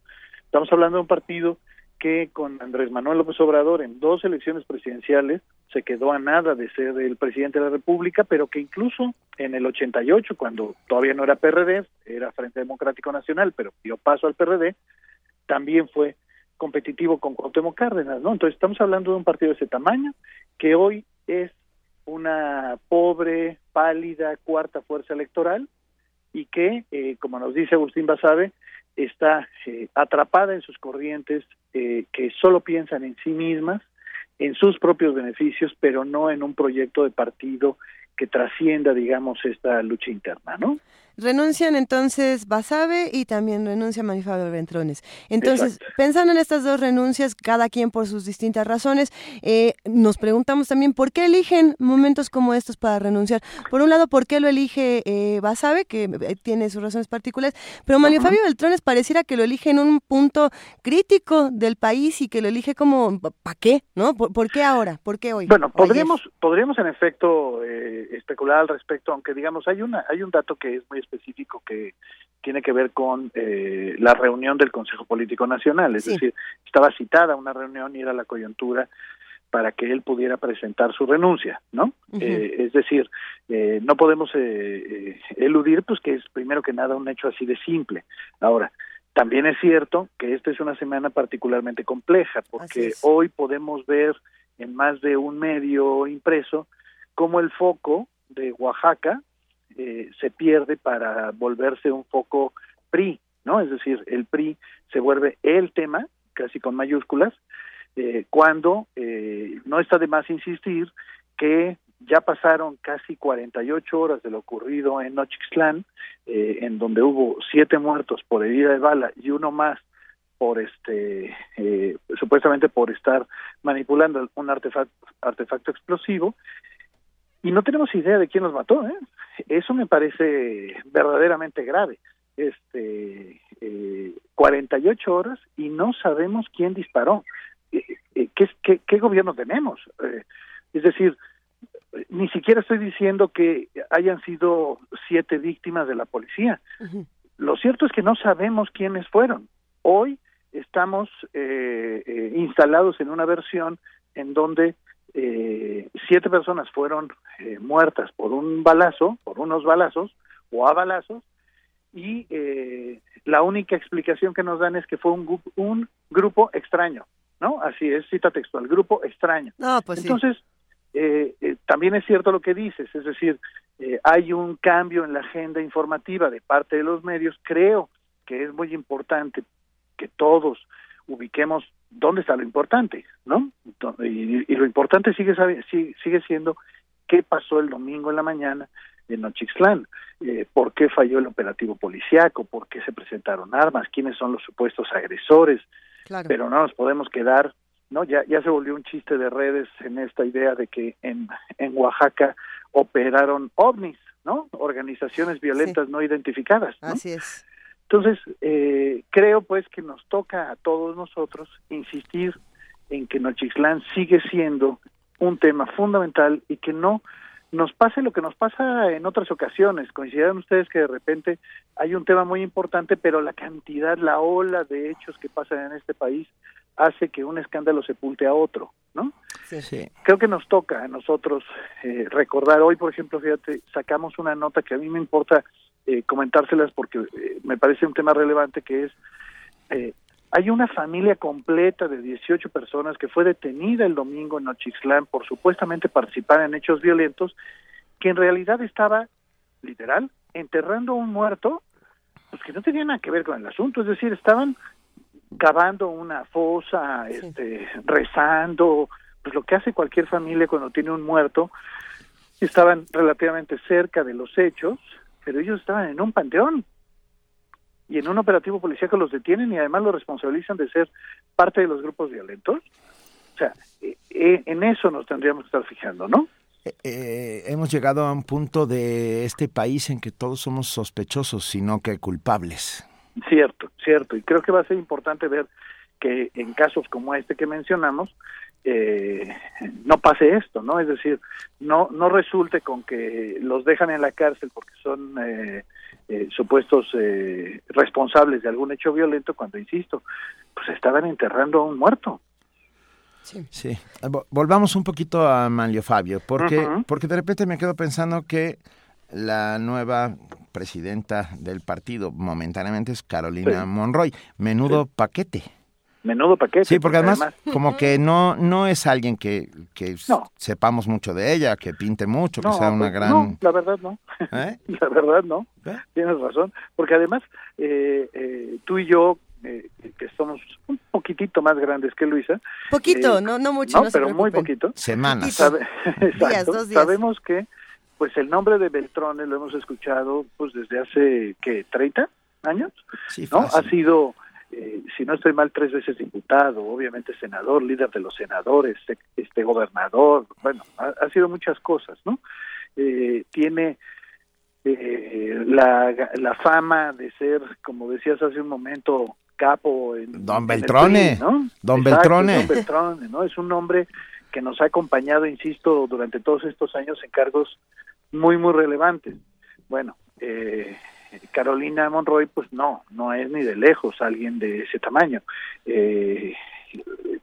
Estamos hablando de un partido que con Andrés Manuel López Obrador en dos elecciones presidenciales se quedó a nada de ser el presidente de la República, pero que incluso en el 88, cuando todavía no era PRD, era Frente Democrático Nacional, pero dio paso al PRD, también fue competitivo con Cuauhtémoc Cárdenas, ¿no? Entonces estamos hablando de un partido de ese tamaño que hoy es una pobre, pálida cuarta fuerza electoral y que, eh, como nos dice Agustín Basabe, está eh, atrapada en sus corrientes eh, que solo piensan en sí mismas, en sus propios beneficios, pero no en un proyecto de partido que trascienda, digamos, esta lucha interna, ¿no? Renuncian entonces Basabe y también renuncia Manifabio Ventrones. Entonces, pensando en estas dos renuncias, cada quien por sus distintas razones, eh, nos preguntamos también por qué eligen momentos como estos para renunciar. Por un lado, ¿por qué lo elige eh, Basabe, que eh, tiene sus razones particulares? Pero Manifabio Beltrones pareciera que lo elige en un punto crítico del país y que lo elige como, ¿para qué? ¿No? ¿Por, qué ahora? ¿Por qué hoy? Bueno, podríamos, podríamos en efecto eh, especular al respecto, aunque digamos, hay, una, hay un dato que es muy específico que tiene que ver con eh, la reunión del Consejo Político Nacional, es decir, estaba citada una reunión y era la coyuntura para que él pudiera presentar su renuncia, ¿no? eh, es decir, eh, no podemos eh, eludir, pues que es primero que nada un hecho así de simple. Ahora, también es cierto que esta es una semana particularmente compleja, porque hoy podemos ver en más de un medio impreso cómo el foco de Oaxaca eh, se pierde para volverse un foco PRI, ¿no? Es decir, el PRI se vuelve el tema, casi con mayúsculas, eh, cuando eh, no está de más insistir que ya pasaron casi 48 horas de lo ocurrido en Nochixtlán, eh, en donde hubo siete muertos por herida de bala y uno más por este eh, supuestamente por estar manipulando un artefacto explosivo y no tenemos idea de quién los mató ¿eh? eso me parece verdaderamente grave. Este eh, 48 horas y no sabemos quién disparó. Eh, eh, ¿qué, qué, qué gobierno tenemos eh, es decir ni siquiera estoy diciendo que hayan sido siete víctimas de la policía. Lo cierto es que no sabemos quiénes fueron. Hoy estamos instalados en una versión en donde eh, siete personas fueron eh, muertas por un balazo, por unos balazos o a balazos, y eh, la única explicación que nos dan es que fue un, un grupo extraño, ¿no? Así es, cita textual, grupo extraño. No, pues sí. Entonces, eh, eh, también es cierto lo que dices, es decir, eh, hay un cambio en la agenda informativa de parte de los medios. Creo que es muy importante que todos ubiquemos dónde está lo importante, ¿no? Y, y lo importante sigue, sigue siendo qué pasó el domingo en la mañana en Nochixtlán, eh, por qué falló el operativo policiaco, por qué se presentaron armas, quiénes son los supuestos agresores, Claro. pero no nos podemos quedar, ¿no? Ya, ya se volvió un chiste de redes en esta idea de que en, en Oaxaca operaron ovnis, ¿no? Organizaciones violentas no identificadas, ¿no? Así es. Entonces, eh, creo pues que nos toca a todos nosotros insistir en que Nochixtlán sigue siendo un tema fundamental y que no nos pase lo que nos pasa en otras ocasiones. Coincidan ustedes que de repente hay un tema muy importante, pero la cantidad, la ola de hechos que pasan en este país hace que un escándalo sepulte a otro, ¿no? Sí. Creo que nos toca a nosotros eh, recordar. Hoy, por ejemplo, fíjate, sacamos una nota que a mí me importa eh, comentárselas porque eh, me parece un tema relevante que es eh, hay una familia completa de 18 personas que fue detenida el domingo en Nochixtlán por supuestamente participar en hechos violentos, que en realidad estaba, literal, enterrando a un muerto, pues que no tenía nada que ver con el asunto, es decir, estaban cavando una fosa, este, rezando, pues lo que hace cualquier familia cuando tiene un muerto, estaban relativamente cerca de los hechos, pero ellos estaban en un panteón y en un operativo policial que los detienen y además los responsabilizan de ser parte de los grupos violentos. O sea, eh, eh, en eso nos tendríamos que estar fijando, ¿no? Eh, hemos llegado a un punto de este país en que todos somos sospechosos, sino que culpables. Cierto, cierto. Y creo que va a ser importante ver que en casos como este que mencionamos, eh, no pase esto, ¿no? Es decir, no no resulte con que los dejan en la cárcel porque son eh, eh, supuestos eh, responsables de algún hecho violento cuando, insisto, pues estaban enterrando a un muerto. Sí. Eh, vo- Volvamos un poquito a Manlio Fabio, porque, porque de repente me quedo pensando que la nueva presidenta del partido momentáneamente es Carolina Sí. Monroy. Menudo paquete. Menudo paquete. Sí, porque además, como que no no es alguien que, que No. sepamos mucho de ella, que pinte mucho, que No, sea una pues, gran... no, la verdad no. ¿Eh? La verdad no. Tienes razón. Porque además, eh, eh, tú y yo, eh, que somos un poquitito más grandes que Luisa. Poquito, eh, no, no mucho, no pero muy poquito. Semanas. Sabe- Exacto. Días, dos días. Sabemos que pues el nombre de Beltrones lo hemos escuchado pues desde hace, ¿qué? ¿30 años? Sí, ¿no? Ha sido, eh, si no estoy mal, tres veces diputado, obviamente senador, líder de los senadores, sec- este gobernador, bueno, ha, ha sido muchas cosas, ¿no? Eh, tiene eh, la, la fama de ser, como decías hace un momento, capo en Don en el Beltrone, PRI, ¿no? Don Exacto, Beltrone. Don Beltrone, ¿no? Es un hombre que nos ha acompañado, insisto, durante todos estos años en cargos muy, muy relevantes. Bueno, eh, Carolina Monroy, pues no, no es ni de lejos alguien de ese tamaño. Eh,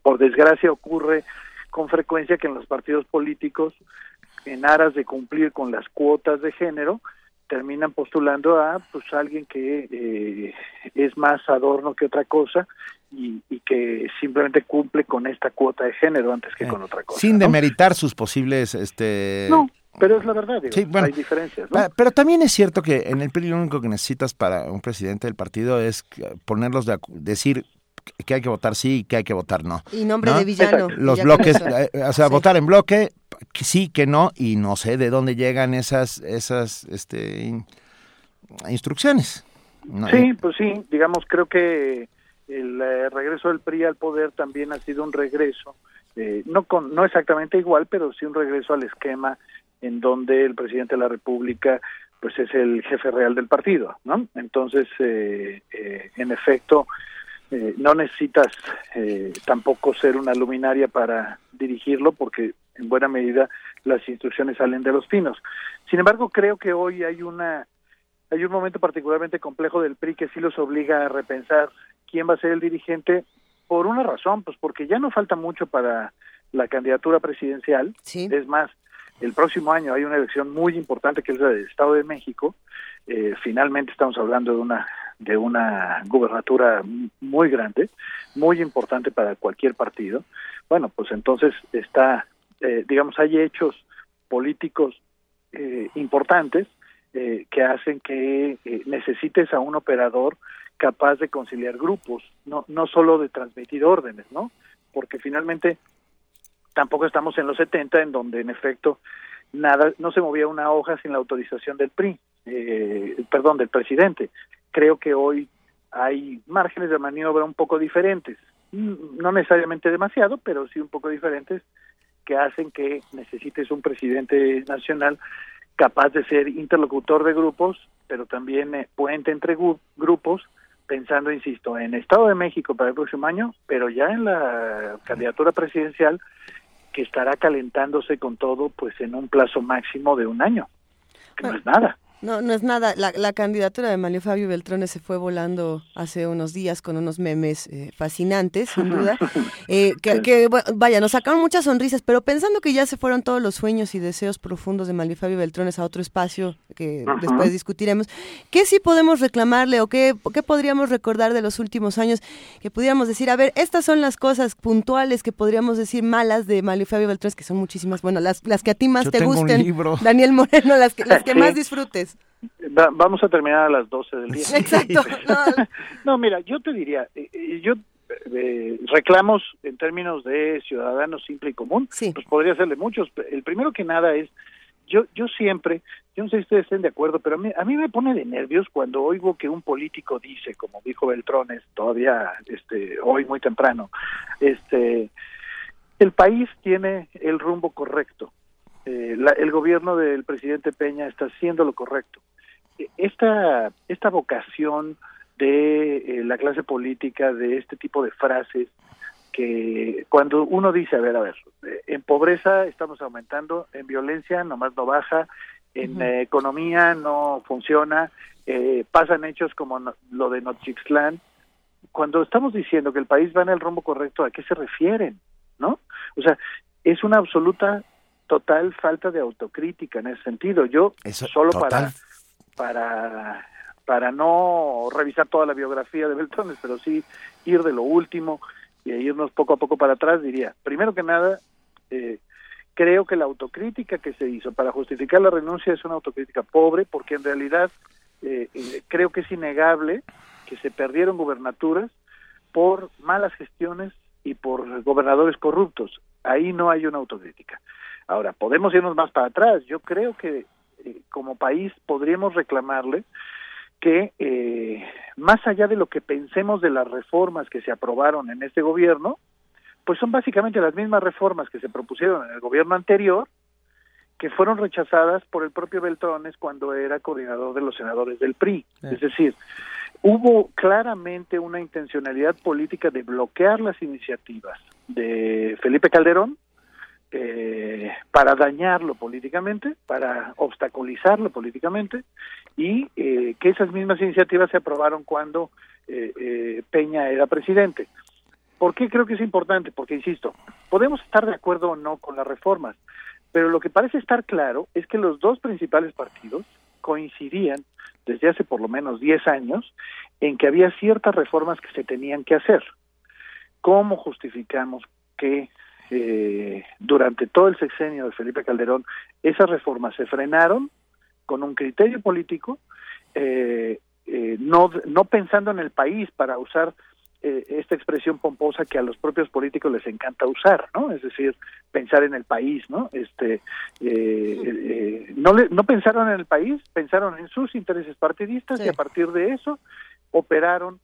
por desgracia ocurre con frecuencia que en los partidos políticos, en aras de cumplir con las cuotas de género, terminan postulando a pues alguien que eh, es más adorno que otra cosa y, y que simplemente cumple con esta cuota de género antes que con otra cosa. Sin ¿no? demeritar sus posibles... este No, pero es la verdad, digo, Sí, bueno, hay diferencias, Pero también es cierto que en el PRI lo único que necesitas para un presidente del partido es ponerlos de acu- decir que hay que votar sí y que hay que votar no. Y nombre de villano. Los bloques, eh, o sea, votar en bloque, que sí, que no, y no sé de dónde llegan esas, esas este, instrucciones. Sí, pues sí, digamos, creo que el eh, regreso del PRI al poder también ha sido un regreso, eh, no, con, no exactamente igual, pero sí un regreso al esquema en donde el presidente de la República pues es el jefe real del partido, ¿no? Entonces, eh, en efecto, no necesitas tampoco ser una luminaria para dirigirlo porque en buena medida las instrucciones salen de los pinos. Sin embargo, creo que hoy hay una hay un momento particularmente complejo del PRI que sí los obliga a repensar quién va a ser el dirigente por una razón, pues porque ya no falta mucho para la candidatura presidencial. Es más, el próximo año hay una elección muy importante que es la del Estado de México. Eh, finalmente estamos hablando de una de una gubernatura muy grande, muy importante para cualquier partido. Bueno, pues entonces está, eh, digamos, hay hechos políticos eh, importantes eh, que hacen que eh, necesites a un operador capaz de conciliar grupos, no, no solo de transmitir órdenes, ¿no? Porque finalmente tampoco estamos en los 70 en donde en efecto nada, no se movía una hoja sin la autorización del PRI, eh, perdón, del presidente. Creo que hoy hay márgenes de maniobra un poco diferentes, mm, no necesariamente demasiado, pero sí un poco diferentes, que hacen que necesites un presidente nacional capaz de ser interlocutor de grupos, pero también eh, puente entre grupos, pensando, insisto, en Estado de México para el próximo año, pero ya en la candidatura presidencial que estará calentándose con todo, pues en un plazo máximo de un año, que no es nada. No, no es nada. La, la candidatura de Mario Fabio Beltrones se fue volando hace unos días con unos memes eh, fascinantes, sin duda. Eh, que, vaya, nos sacaron muchas sonrisas, pero pensando que ya se fueron todos los sueños y deseos profundos de Mario Fabio Beltrones a otro espacio que después discutiremos, ¿qué sí podemos reclamarle o qué, qué podríamos recordar de los últimos años? Que pudiéramos decir, a ver, estas son las cosas puntuales que podríamos decir malas de Mario Fabio Beltrones, que son muchísimas. Bueno, las, las que a ti más te gusten, Daniel Moreno, las que, las que más disfrutes vamos a terminar a las 12 del día. Exacto. no, mira, yo te diría, eh, eh, yo eh, reclamos en términos de ciudadano simple y común, pues podría serle muchos. El primero que nada es, yo yo siempre, yo no sé si ustedes estén de acuerdo, pero a mí, a mí me pone de nervios cuando oigo que un político dice, como dijo Beltrones todavía este hoy muy temprano, este el país tiene el rumbo correcto. El gobierno del presidente Peña está haciendo lo correcto esta, esta vocación de eh, la clase política, de este tipo de frases, que cuando uno dice, a ver, a ver, en pobreza estamos aumentando, en violencia nomás no baja, en economía no funciona, eh, pasan hechos como lo de Nochixtlán, cuando estamos diciendo que el país va en el rumbo correcto, ¿a qué se refieren? ¿No? O sea, es una absoluta, total falta de autocrítica en ese sentido. Yo, solo para para, para no revisar toda la biografía de Beltrones, pero sí ir de lo último y irnos poco a poco para atrás, diría, primero que nada, eh, creo que la autocrítica que se hizo para justificar la renuncia es una autocrítica pobre, porque en realidad eh, eh, creo que es innegable que se perdieron gubernaturas por malas gestiones y por gobernadores corruptos. Ahí no hay una autocrítica. Ahora, podemos irnos más para atrás. Yo creo que eh, como país podríamos reclamarle que eh, más allá de lo que pensemos de las reformas que se aprobaron en este gobierno, pues son básicamente las mismas reformas que se propusieron en el gobierno anterior, que fueron rechazadas por el propio Beltrones cuando era coordinador de los senadores del PRI. Es decir, hubo claramente una intencionalidad política de bloquear las iniciativas de Felipe Calderón eh, para dañarlo políticamente, para obstaculizarlo políticamente y eh, que esas mismas iniciativas se aprobaron cuando eh, Peña era presidente. ¿Por qué creo que es importante? Porque, insisto, podemos estar de acuerdo o no con las reformas, pero lo que parece estar claro es que los dos principales partidos coincidían desde hace por lo menos 10 años en que había ciertas reformas que se tenían que hacer. ¿Cómo justificamos que eh, durante todo el sexenio de Felipe Calderón, esas reformas se frenaron con un criterio político, eh, eh, no, no pensando en el país para usar eh, esta expresión pomposa que a los propios políticos les encanta usar, ¿no? Es decir, pensar en el país, ¿no? Este, eh, no, le, no pensaron en el país, pensaron en sus intereses partidistas y a partir de eso operaron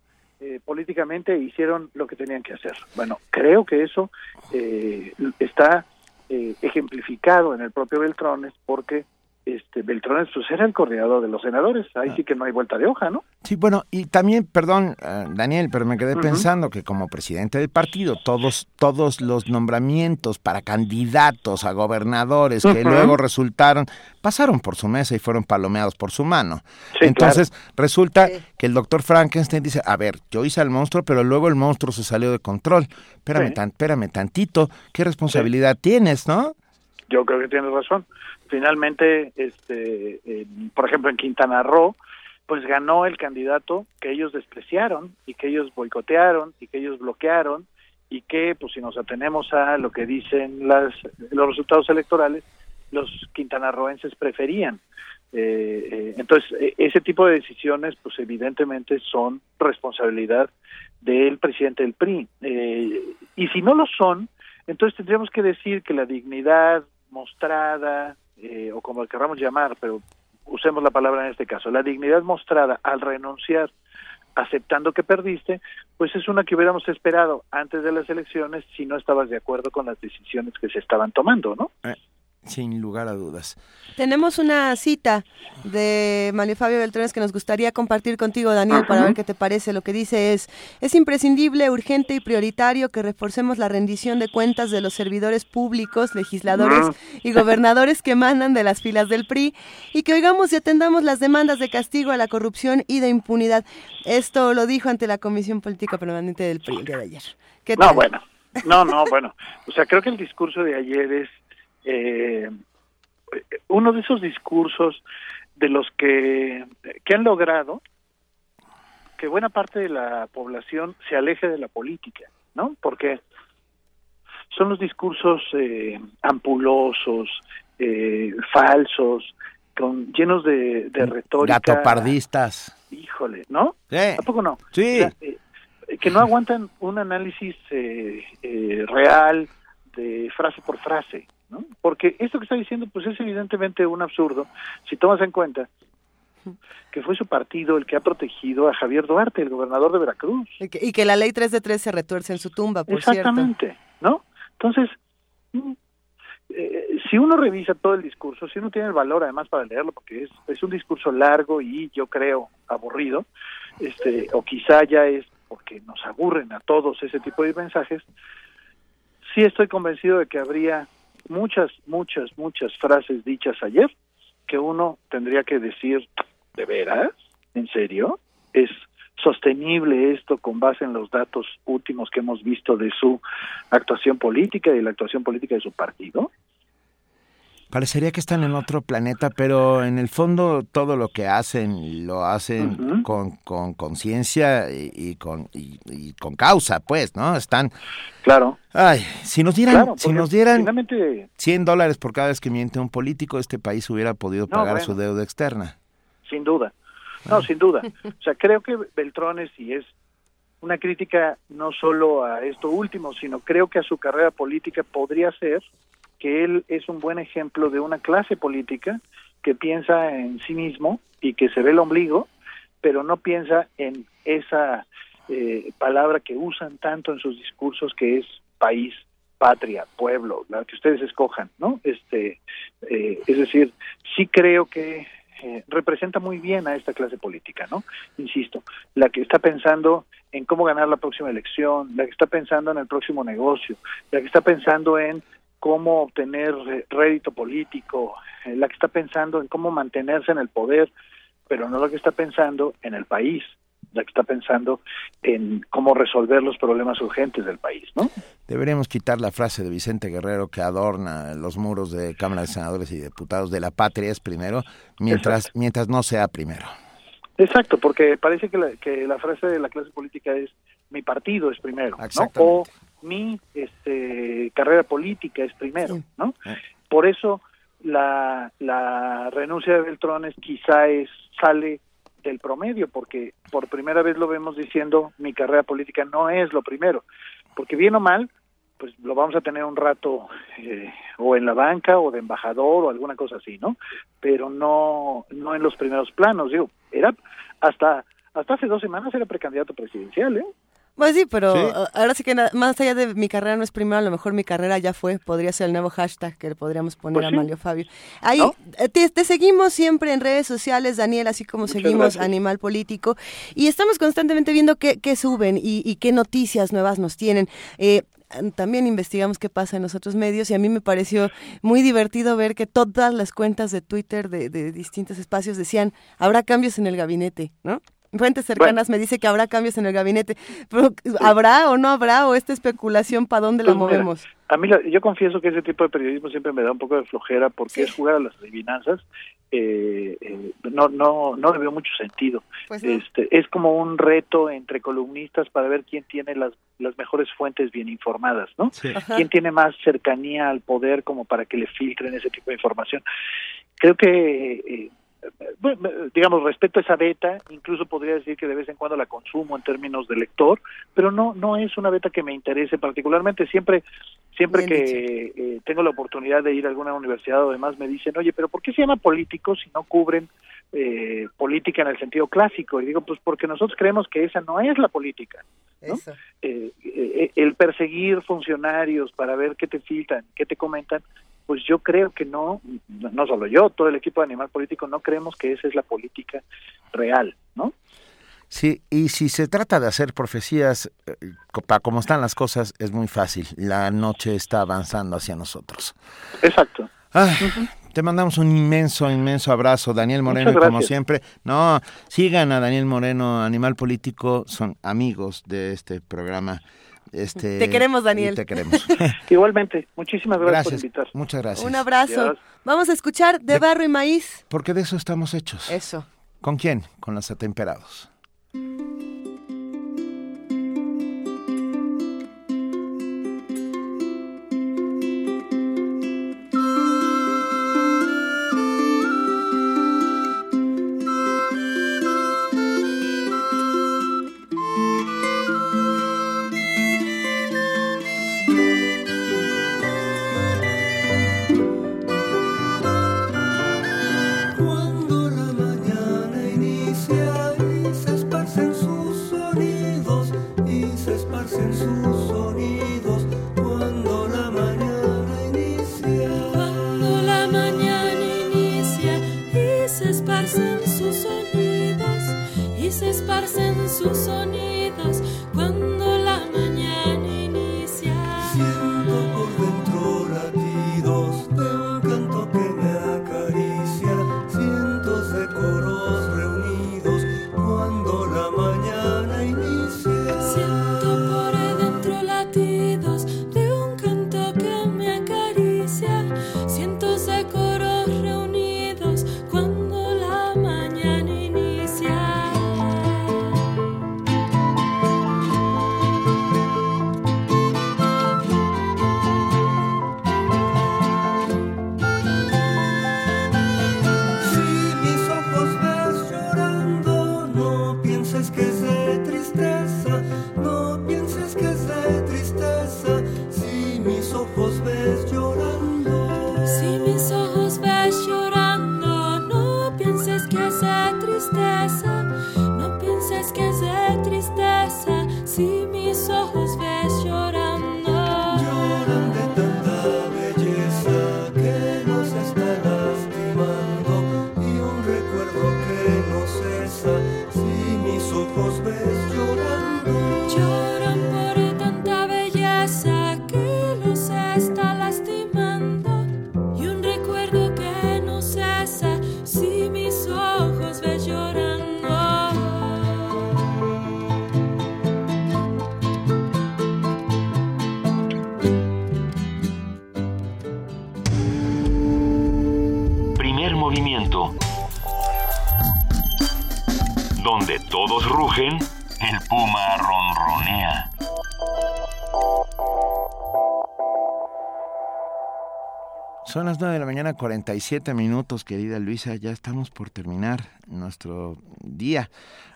políticamente e hicieron lo que tenían que hacer. Bueno, creo que eso está ejemplificado en el propio Beltrones porque este Beltrones pues era el coordinador de los senadores, ahí ah. sí que no hay vuelta de hoja, ¿no? Sí, bueno, y también, perdón, eh, Daniel, pero me quedé pensando que como presidente del partido, todos todos los nombramientos para candidatos a gobernadores que luego resultaron pasaron por su mesa y fueron palomeados por su mano. Entonces, resulta que el doctor Frankenstein dice, a ver, yo hice al monstruo, pero luego el monstruo se salió de control. Espérame, tan, espérame tantito, ¿qué responsabilidad tienes, no? Yo creo que tienes razón finalmente, este, por ejemplo, en Quintana Roo, pues ganó el candidato que ellos despreciaron y que ellos boicotearon y que ellos bloquearon y que, pues si nos atenemos a lo que dicen las, los resultados electorales, los quintanarroenses preferían. Eh, eh, entonces, e, ese tipo de decisiones, pues evidentemente son responsabilidad del presidente del PRI. Eh, y si no lo son, entonces tendríamos que decir que la dignidad mostrada, eh, o como queramos llamar, pero usemos la palabra en este caso, la dignidad mostrada al renunciar aceptando que perdiste, pues es una que hubiéramos esperado antes de las elecciones si no estabas de acuerdo con las decisiones que se estaban tomando, ¿no? Sin lugar a dudas. Tenemos una cita de Mario Fabio Beltrones que nos gustaría compartir contigo, Daniel, para ver qué te parece. Lo que dice es, es imprescindible, urgente y prioritario que reforcemos la rendición de cuentas de los servidores públicos, legisladores y gobernadores que mandan de las filas del PRI y que oigamos y atendamos las demandas de castigo a la corrupción y de impunidad. Esto lo dijo ante la Comisión Política Permanente del PRI el día de ayer. No, bueno. No, no, bueno. O sea, creo que el discurso de ayer es eh, uno de esos discursos de los que, que han logrado que buena parte de la población se aleje de la política, ¿no? Porque son los discursos eh, ampulosos, eh, falsos, con llenos de, de retórica. Gatopardistas. Híjole, ¿no? Sí. ¿A no? Sí. Eh, que no aguantan un análisis eh, eh, real de frase por frase, porque esto que está diciendo pues es evidentemente un absurdo si tomas en cuenta que fue su partido el que ha protegido a Javier Duarte, el gobernador de Veracruz. Y que, la ley 3 de 3 se retuerce en su tumba, por Exactamente, ¿no? Entonces, mm, eh, si uno revisa todo el discurso, si uno tiene el valor además para leerlo, porque es, es un discurso largo y yo creo aburrido, este, o quizá ya es porque nos aburren a todos ese tipo de mensajes, sí estoy convencido de que habría muchas, muchas, muchas frases dichas ayer que uno tendría que decir, ¿de veras? ¿En serio? ¿Es sostenible esto con base en los datos últimos que hemos visto de su actuación política y la actuación política de su partido? Parecería que están en otro planeta, pero en el fondo todo lo que hacen lo hacen con conciencia y, con y, con causa, pues, ¿no? Están Claro. Ay, si nos dieran si nos dieran 100 dólares por cada vez que miente un político, este país hubiera podido pagar su deuda externa. Sin duda. No, ah. sin duda. O sea, creo que Beltrones y es una crítica no solo a esto último, sino creo que a su carrera política podría ser que él es un buen ejemplo de una clase política que piensa en sí mismo y que se ve el ombligo, pero no piensa en esa eh, palabra que usan tanto en sus discursos que es país, patria, pueblo, la que ustedes escojan, ¿no? Este, eh, es decir, sí creo que eh, representa muy bien a esta clase política, ¿no? Insisto, la que está pensando en cómo ganar la próxima elección, la que está pensando en el próximo negocio, la que está pensando en cómo obtener rédito político, eh, la que está pensando en cómo mantenerse en el poder, pero no la que está pensando en el país, la que está pensando en cómo resolver los problemas urgentes del país, ¿no? Deberíamos quitar la frase de Vicente Guerrero que adorna los muros de Cámara de Senadores y Diputados de la patria es primero, mientras mientras no sea primero. Exacto, porque parece que la, que la frase de la clase política es mi partido es primero, ¿no? O mi este, carrera política es primero, ¿no? Por eso la, la renuncia de Beltrones quizá es, sale del promedio, porque por primera vez lo vemos diciendo mi carrera política no es lo primero, porque bien o mal, pues lo vamos a tener un rato eh, o en la banca o de embajador o alguna cosa así, ¿no? Pero no no en los primeros planos, digo, era hasta hasta hace dos semanas era precandidato presidencial, ¿eh? Pues sí, pero ahora sí que nada- más allá de mi carrera no es primero, a lo mejor mi carrera ya fue, podría ser el nuevo hashtag que le podríamos poner Pues a sí. Fabio. Ahí eh, te, te seguimos siempre en redes sociales, Daniel, así como seguimos gracias. Animal Político, y estamos constantemente viendo qué, qué suben y, y qué noticias nuevas nos tienen. Eh, también investigamos qué pasa en los otros medios y a mí me pareció muy divertido ver que todas las cuentas de Twitter de, de distintos espacios decían, habrá cambios en el gabinete, ¿no? Fuentes cercanas me dice que habrá cambios en el gabinete, pero ¿habrá o no habrá? ¿O esta especulación para dónde la Pues mira, movemos? A mí, la- yo confieso que ese tipo de periodismo siempre me da un poco de flojera porque es jugar a las adivinanzas. eh, eh, no, no, no le veo mucho sentido. Pues no. este, es como un reto entre columnistas para ver quién tiene las, las mejores fuentes bien informadas, ¿no? ¿Quién tiene más cercanía al poder como para que le filtren ese tipo de información? Creo que, eh, digamos, respeto esa beta, incluso podría decir que de vez en cuando la consumo en términos de lector, pero no, no es una beta que me interese particularmente. Siempre, siempre Bien que eh, tengo la oportunidad de ir a alguna universidad o demás, me dicen, oye, pero ¿por qué se llama políticos si no cubren eh, política en el sentido clásico? Y digo, pues porque nosotros creemos que esa no es la política. ¿no? Eh, eh, el perseguir funcionarios para ver qué te filtran, qué te comentan, pues yo creo que no, no solo yo, todo el equipo de Animal Político no creemos que esa es la política real, ¿no? Sí, y si se trata de hacer profecías, eh, para como están las cosas, es muy fácil. La noche está avanzando hacia nosotros. Exacto. Ah, Te mandamos un inmenso, inmenso abrazo, Daniel Moreno, y como siempre, no, sigan a Daniel Moreno, Animal Político, son amigos de este programa. Este, Te queremos, Daniel. Te queremos. Igualmente, muchísimas gracias, por invitar. muchas gracias. Un abrazo. Adiós. Vamos a escuchar De Barro y Maíz. Porque de eso estamos hechos. Eso. ¿Con quién? Con los atemperados. Son las 9 de la mañana, 47 minutos, querida Luisa. Ya estamos por terminar nuestro día.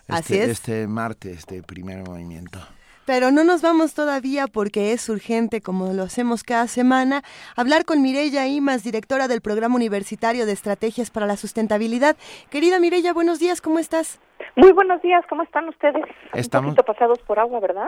Este, Así es. Este martes de primer movimiento. Pero no nos vamos todavía porque es urgente, como lo hacemos cada semana, hablar con Mireya Imas, directora del Programa Universitario de Estrategias para la Sustentabilidad. Querida Mireya, buenos días, ¿cómo estás? Muy buenos días, ¿cómo están ustedes? Estamos- Un poquito pasados por agua, ¿verdad?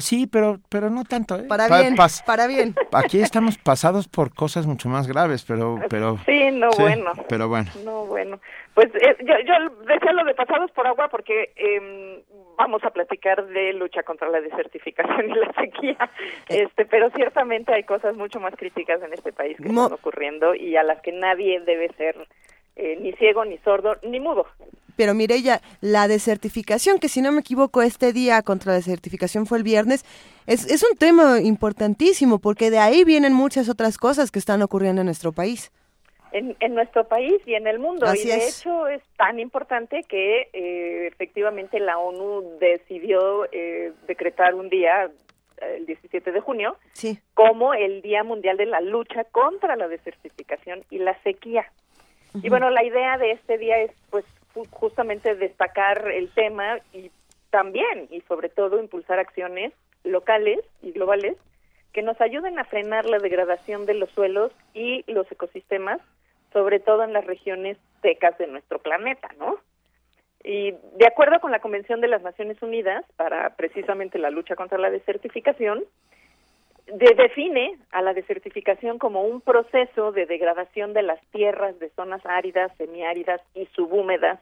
Sí, pero, pero no tanto. ¿eh? Para Pa- bien, para bien. Aquí estamos pasados por cosas mucho más graves, pero... pero Sí, no, bueno. Pero bueno. No, bueno. Pues eh, yo, yo decía lo de pasados por agua porque eh, vamos a platicar de lucha contra la desertificación y la sequía, este, pero ciertamente hay cosas mucho más críticas en este país que Mo- están ocurriendo y a las que nadie debe ser eh, ni ciego, ni sordo, ni mudo. Pero Mireya, la desertificación, que si no me equivoco, este día contra la desertificación fue el viernes, es, es un tema importantísimo porque de ahí vienen muchas otras cosas que están ocurriendo en nuestro país. en, en nuestro país y en el mundo. Así y de es. hecho es tan importante que eh, efectivamente la ONU decidió eh, decretar un día, eh, el 17 de junio, Sí. como el Día Mundial de la Lucha contra la Desertificación y la Sequía. Y bueno, la idea de este día es pues justamente destacar el tema y también y sobre todo impulsar acciones locales y globales que nos ayuden a frenar la degradación de los suelos y los ecosistemas, sobre todo en las regiones secas de nuestro planeta, ¿no? Y de acuerdo con la Convención de las Naciones Unidas para precisamente la lucha contra la desertificación, de- define a la desertificación como un proceso de degradación de las tierras de zonas áridas, semiáridas y subhúmedas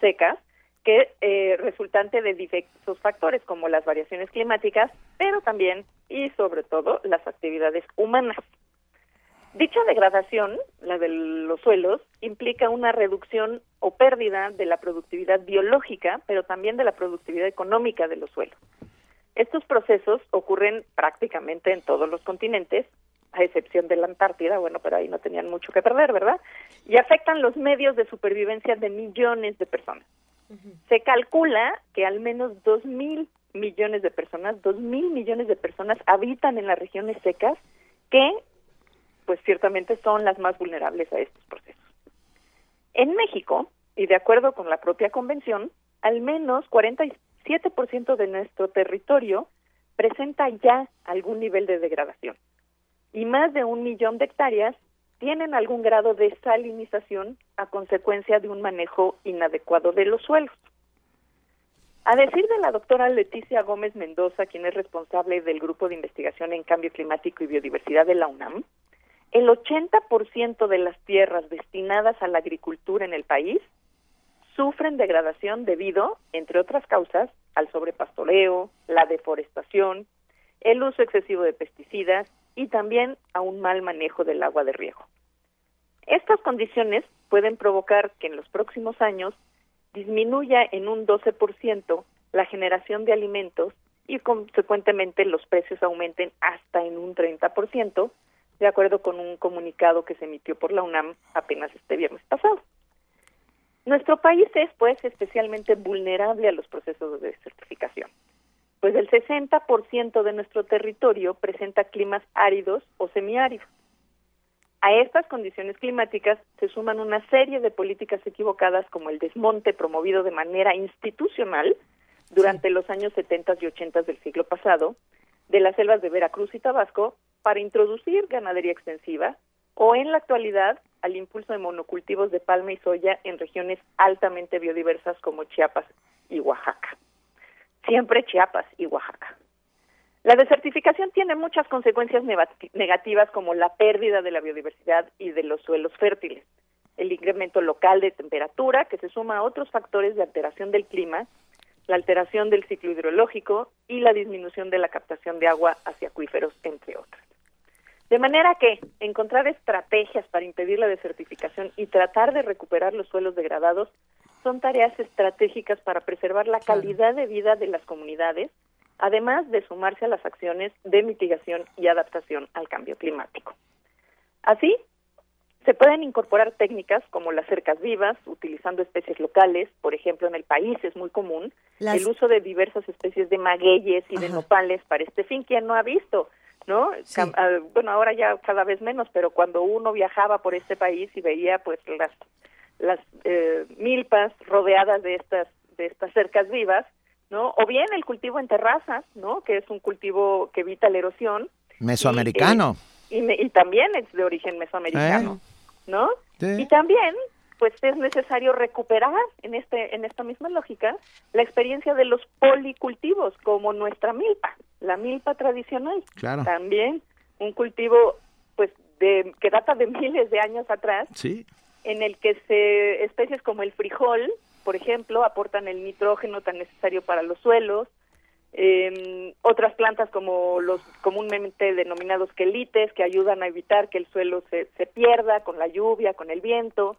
secas, que eh, resultante de diversos factores como las variaciones climáticas, pero también y sobre todo las actividades humanas. Dicha degradación, la de los suelos, implica una reducción o pérdida de la productividad biológica, pero también de la productividad económica de los suelos. Estos procesos ocurren prácticamente en todos los continentes, a excepción de la Antártida, bueno, pero ahí no tenían mucho que perder, ¿verdad? Y afectan los medios de supervivencia de millones de personas. Se calcula que al menos dos mil millones de personas, dos mil millones de personas habitan en las regiones secas que, pues ciertamente son las más vulnerables a estos procesos. En México, y de acuerdo con la propia convención, al menos 47% de nuestro territorio presenta ya algún nivel de degradación y más de un millón de hectáreas tienen algún grado de salinización a consecuencia de un manejo inadecuado de los suelos. A decir de la doctora Leticia Gómez Mendoza, quien es responsable del Grupo de Investigación en Cambio Climático y Biodiversidad de la UNAM, el 80% de las tierras destinadas a la agricultura en el país sufren degradación debido, entre otras causas, al sobrepastoreo, la deforestación, el uso excesivo de pesticidas y también a un mal manejo del agua de riego. Estas condiciones pueden provocar que en los próximos años disminuya en un 12% la generación de alimentos y consecuentemente los precios aumenten hasta en un 30%, de acuerdo con un comunicado que se emitió por la UNAM apenas este viernes pasado. Nuestro país es, pues, especialmente vulnerable a los procesos de desertificación, pues el 60% de nuestro territorio presenta climas áridos o semiáridos. A estas condiciones climáticas se suman una serie de políticas equivocadas como el desmonte promovido de manera institucional durante los años 70 y 80 del siglo pasado de las selvas de Veracruz y Tabasco para introducir ganadería extensiva o en la actualidad al impulso de monocultivos de palma y soya en regiones altamente biodiversas como Chiapas y Oaxaca. Siempre Chiapas y Oaxaca. La desertificación tiene muchas consecuencias negativas como la pérdida de la biodiversidad y de los suelos fértiles, el incremento local de temperatura que se suma a otros factores de alteración del clima, la alteración del ciclo hidrológico y la disminución de la captación de agua hacia acuíferos, entre otras. De manera que encontrar estrategias para impedir la desertificación y tratar de recuperar los suelos degradados son tareas estratégicas para preservar la calidad de vida de las comunidades, además de sumarse a las acciones de mitigación y adaptación al cambio climático. Así, se pueden incorporar técnicas como las cercas vivas, utilizando especies locales, por ejemplo, en el país es muy común Las- el uso de diversas especies de magueyes y de nopales para este fin. ¿Quién no ha visto ¿no? Ah, Bueno, ahora ya cada vez menos, pero cuando uno viajaba por este país y veía pues las las eh, milpas rodeadas de estas de estas cercas vivas, ¿no? O bien el cultivo en terrazas, ¿no? Que es un cultivo que evita la erosión Mesoamericano. y, me- y también es de origen mesoamericano, ¿no? Sí. Y también, pues es necesario recuperar en este en esta misma lógica la experiencia de los policultivos como nuestra milpa, la milpa tradicional. Claro. También un cultivo pues de que data de miles de años atrás Sí. en el que se especies como el frijol, por ejemplo, aportan el nitrógeno tan necesario para los suelos. Eh, otras plantas como los comúnmente denominados quelites que ayudan a evitar que el suelo se, se pierda con la lluvia, con el viento.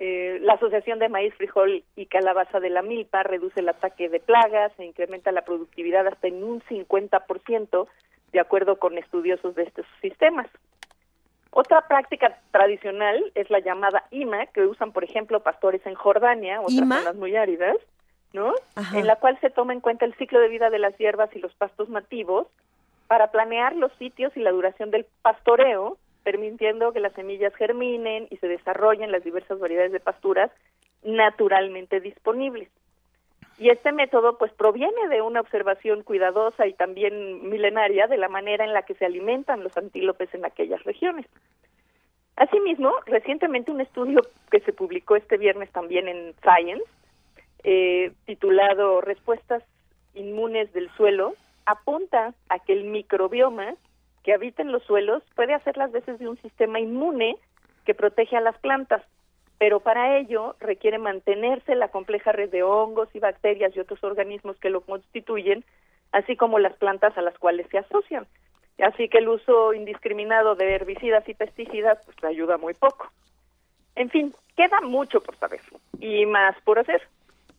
Eh, la asociación de maíz, frijol y calabaza de la milpa reduce el ataque de plagas e incrementa la productividad hasta en un 50%, de acuerdo con estudiosos de estos sistemas. Otra práctica tradicional es la llamada IMA, que usan, por ejemplo, pastores en Jordania, otras ¿IMA? zonas muy áridas, ¿no? Ajá. En la cual se toma en cuenta el ciclo de vida de las hierbas y los pastos nativos para planear los sitios y la duración del pastoreo, permitiendo que las semillas germinen y se desarrollen las diversas variedades de pasturas naturalmente disponibles. Y este método pues proviene de una observación cuidadosa y también milenaria de la manera en la que se alimentan los antílopes en aquellas regiones. Asimismo, recientemente un estudio que se publicó este viernes también en Science, eh, titulado Respuestas inmunes del suelo, apunta a que el microbioma que habita en los suelos puede hacer las veces de un sistema inmune que protege a las plantas, pero para ello requiere mantenerse la compleja red de hongos y bacterias y otros organismos que lo constituyen, así como las plantas a las cuales se asocian. Así que el uso indiscriminado de herbicidas y pesticidas pues ayuda muy poco. En fin, queda mucho por saber y más por hacer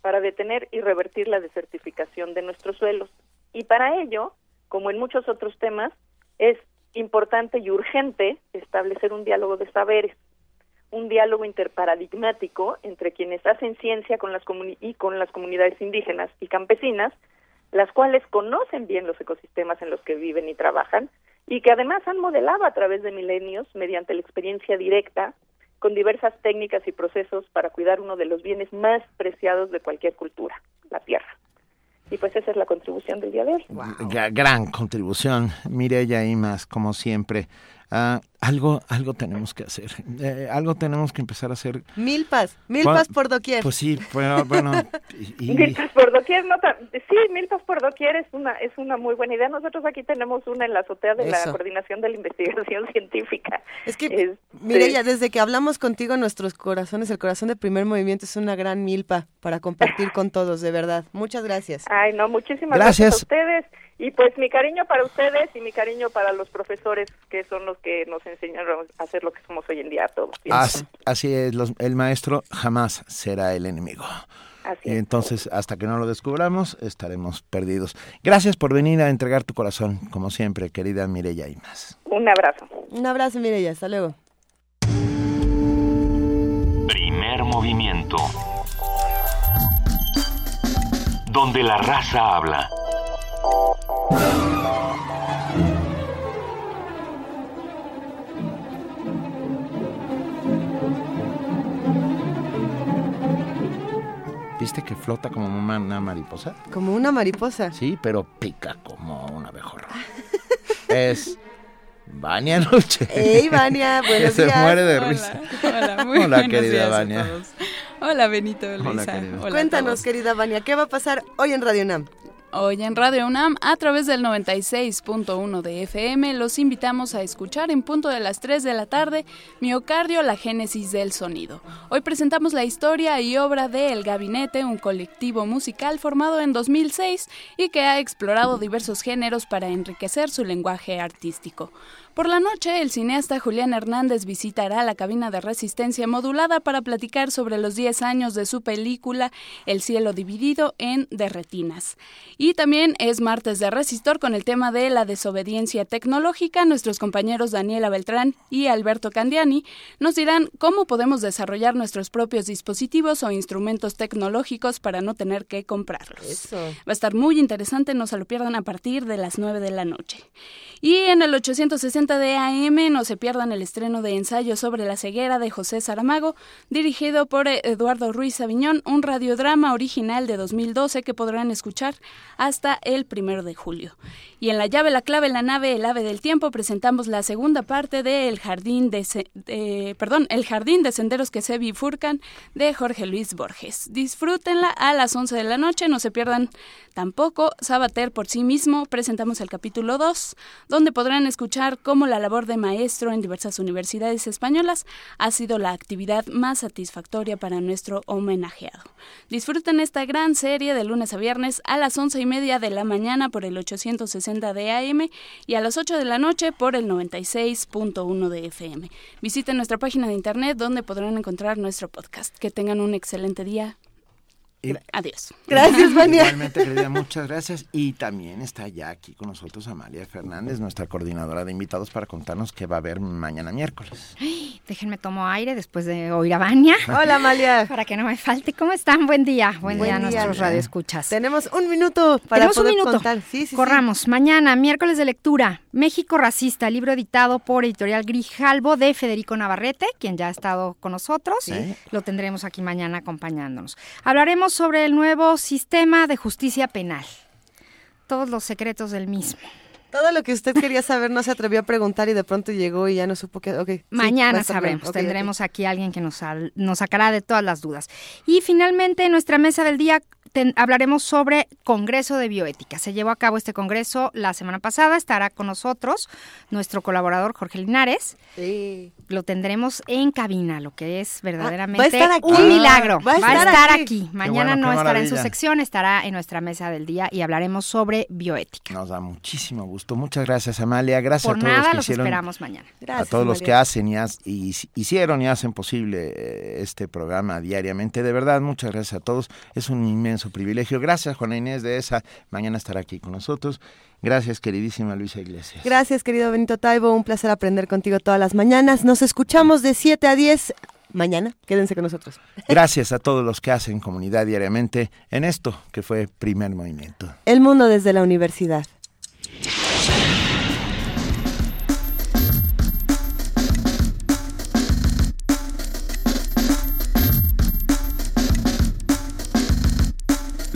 para detener y revertir la desertificación de nuestros suelos. Y para ello, como en muchos otros temas, es importante y urgente establecer un diálogo de saberes, un diálogo interparadigmático entre quienes hacen ciencia con las y con las comunidades indígenas y campesinas, las cuales conocen bien los ecosistemas en los que viven y trabajan y que además han modelado a través de milenios mediante la experiencia directa con diversas técnicas y procesos para cuidar uno de los bienes más preciados de cualquier cultura, la tierra. Y pues esa es la contribución del día de hoy. Ga- Gran contribución, Mireya y más, como siempre. Ah, algo, algo tenemos que hacer. Eh, algo tenemos que empezar a hacer. Milpas, milpas Cuan- por doquier. Pues sí, bueno, bueno y- y- Milpas por doquier, no tan- sí, milpas por doquier es una es una muy buena idea. Nosotros aquí tenemos una en la azotea de la coordinación de la investigación científica. Es que, Este, Mireya, desde que hablamos contigo, nuestros corazones, el corazón de primer movimiento es una gran milpa para compartir con todos, de verdad. Muchas gracias. Ay, no, muchísimas Gracias. gracias. a ustedes. Y pues mi cariño para ustedes y mi cariño para los profesores que son los que nos enseñaron a hacer lo que somos hoy en día todos. As- así es, los- el maestro jamás será el enemigo. Así entonces, hasta que no lo descubramos, estaremos perdidos. Gracias por venir a entregar tu corazón, como siempre, querida Mireya Imas. Un abrazo. Un abrazo, Mireya. Hasta luego. Primer movimiento. Donde la raza habla. ¿Viste que flota como una, una mariposa? Como una mariposa. Sí, pero pica como un abejorro. es Vania Luche. Ey, Vania, que buenos se días. muere de Hola, risa. hola, muy Hola, querida Vania. Hola, Benito, Hola, Luisa. querida. Hola a Cuéntanos, querida Vania, ¿qué va a pasar hoy en Radio UNAM? Hoy en Radio UNAM, a través del 96.1 de FM, los invitamos a escuchar en punto de las 3 de la tarde Miocardio, la génesis del sonido. Hoy presentamos la historia y obra de El Gabinete, un colectivo musical formado en 2006 y que ha explorado diversos géneros para enriquecer su lenguaje artístico. Por la noche, el cineasta Julián Hernández visitará la cabina de resistencia modulada para platicar sobre los 10 años de su película El cielo dividido en Derretinas. Y también es martes de Resistor con el tema de la desobediencia tecnológica. Nuestros compañeros Daniela Beltrán y Alberto Candiani nos dirán cómo podemos desarrollar nuestros propios dispositivos o instrumentos tecnológicos para no tener que comprarlos. Va a estar muy interesante, no se lo pierdan a partir de las 9 de la noche. Y en el 860 de AM no se pierdan el estreno de ensayo sobre la ceguera de José Saramago, dirigido por eh, Eduardo Ruiz Aviñón, un radiodrama original de 2012 que podrán escuchar hasta el primero de julio. Y en la llave, la clave, la nave, el ave del tiempo presentamos la segunda parte de El jardín de, perdón, El jardín de senderos que se bifurcan de Jorge Luis Borges. Disfrútenla a las 11 de la noche, no se pierdan tampoco Sabater por sí mismo. Presentamos el capítulo 2, donde podrán escuchar cómo la labor de maestro en diversas universidades españolas ha sido la actividad más satisfactoria para nuestro homenajeado. Disfruten esta gran serie de lunes a viernes a las once y media de la mañana por el 860 de AM y a las 8 de la noche por el 96.1 de FM. Visiten nuestra página de internet donde podrán encontrar nuestro podcast. Que tengan un excelente día. Adiós. Igualmente, querida, muchas gracias. Y también está ya aquí con nosotros Amalia Fernández, nuestra coordinadora de invitados, para contarnos qué va a haber mañana miércoles. Ay, Déjenme tomo aire después de oír a Vania. Hola, Amalia. Para que no me falte. ¿Cómo están? Buen día. Buen, día a nuestros radioescuchas. Tenemos un minuto para Tenemos poder un minuto. contar. Sí, sí, sí. Corramos. Mañana, miércoles de lectura. México Racista, libro editado por Editorial Grijalbo de Federico Navarrete, quien ya ha estado con nosotros. Sí. Lo tendremos aquí mañana acompañándonos. Hablaremos sobre el nuevo sistema de justicia penal. Todos los secretos del mismo. Todo lo que usted quería saber no se atrevió a preguntar y de pronto llegó y ya no supo qué. Mañana sabremos, tendremos aquí a alguien que nos, nos sacará de todas las dudas. Y finalmente, en nuestra mesa del día ten- hablaremos sobre Congreso de Bioética. Se llevó a cabo este congreso la semana pasada, estará con nosotros nuestro colaborador Jorge Linares. Lo tendremos en cabina, lo que es verdaderamente va a estar aquí. un milagro. Va a estar aquí. Mañana bueno, no estará en su sección, estará en nuestra mesa del día y hablaremos sobre bioética. Nos da muchísimo gusto. Muchas gracias, Amalia. Gracias Por a todos nada, los que los hicieron. esperamos mañana. a todos los que hacen y, has- y hicieron y hacen posible eh, este programa diariamente. De verdad, muchas gracias a todos. Es un inmenso privilegio. Gracias, Juana Inés de esa. Mañana estará aquí con nosotros. Gracias, queridísima Luisa Iglesias. Gracias, querido Benito Taibo. Un placer aprender contigo todas las mañanas. Nos escuchamos de 7 a 10 mañana. Quédense con nosotros. Gracias a todos los que hacen comunidad diariamente en esto que fue primer movimiento. El mundo desde la universidad.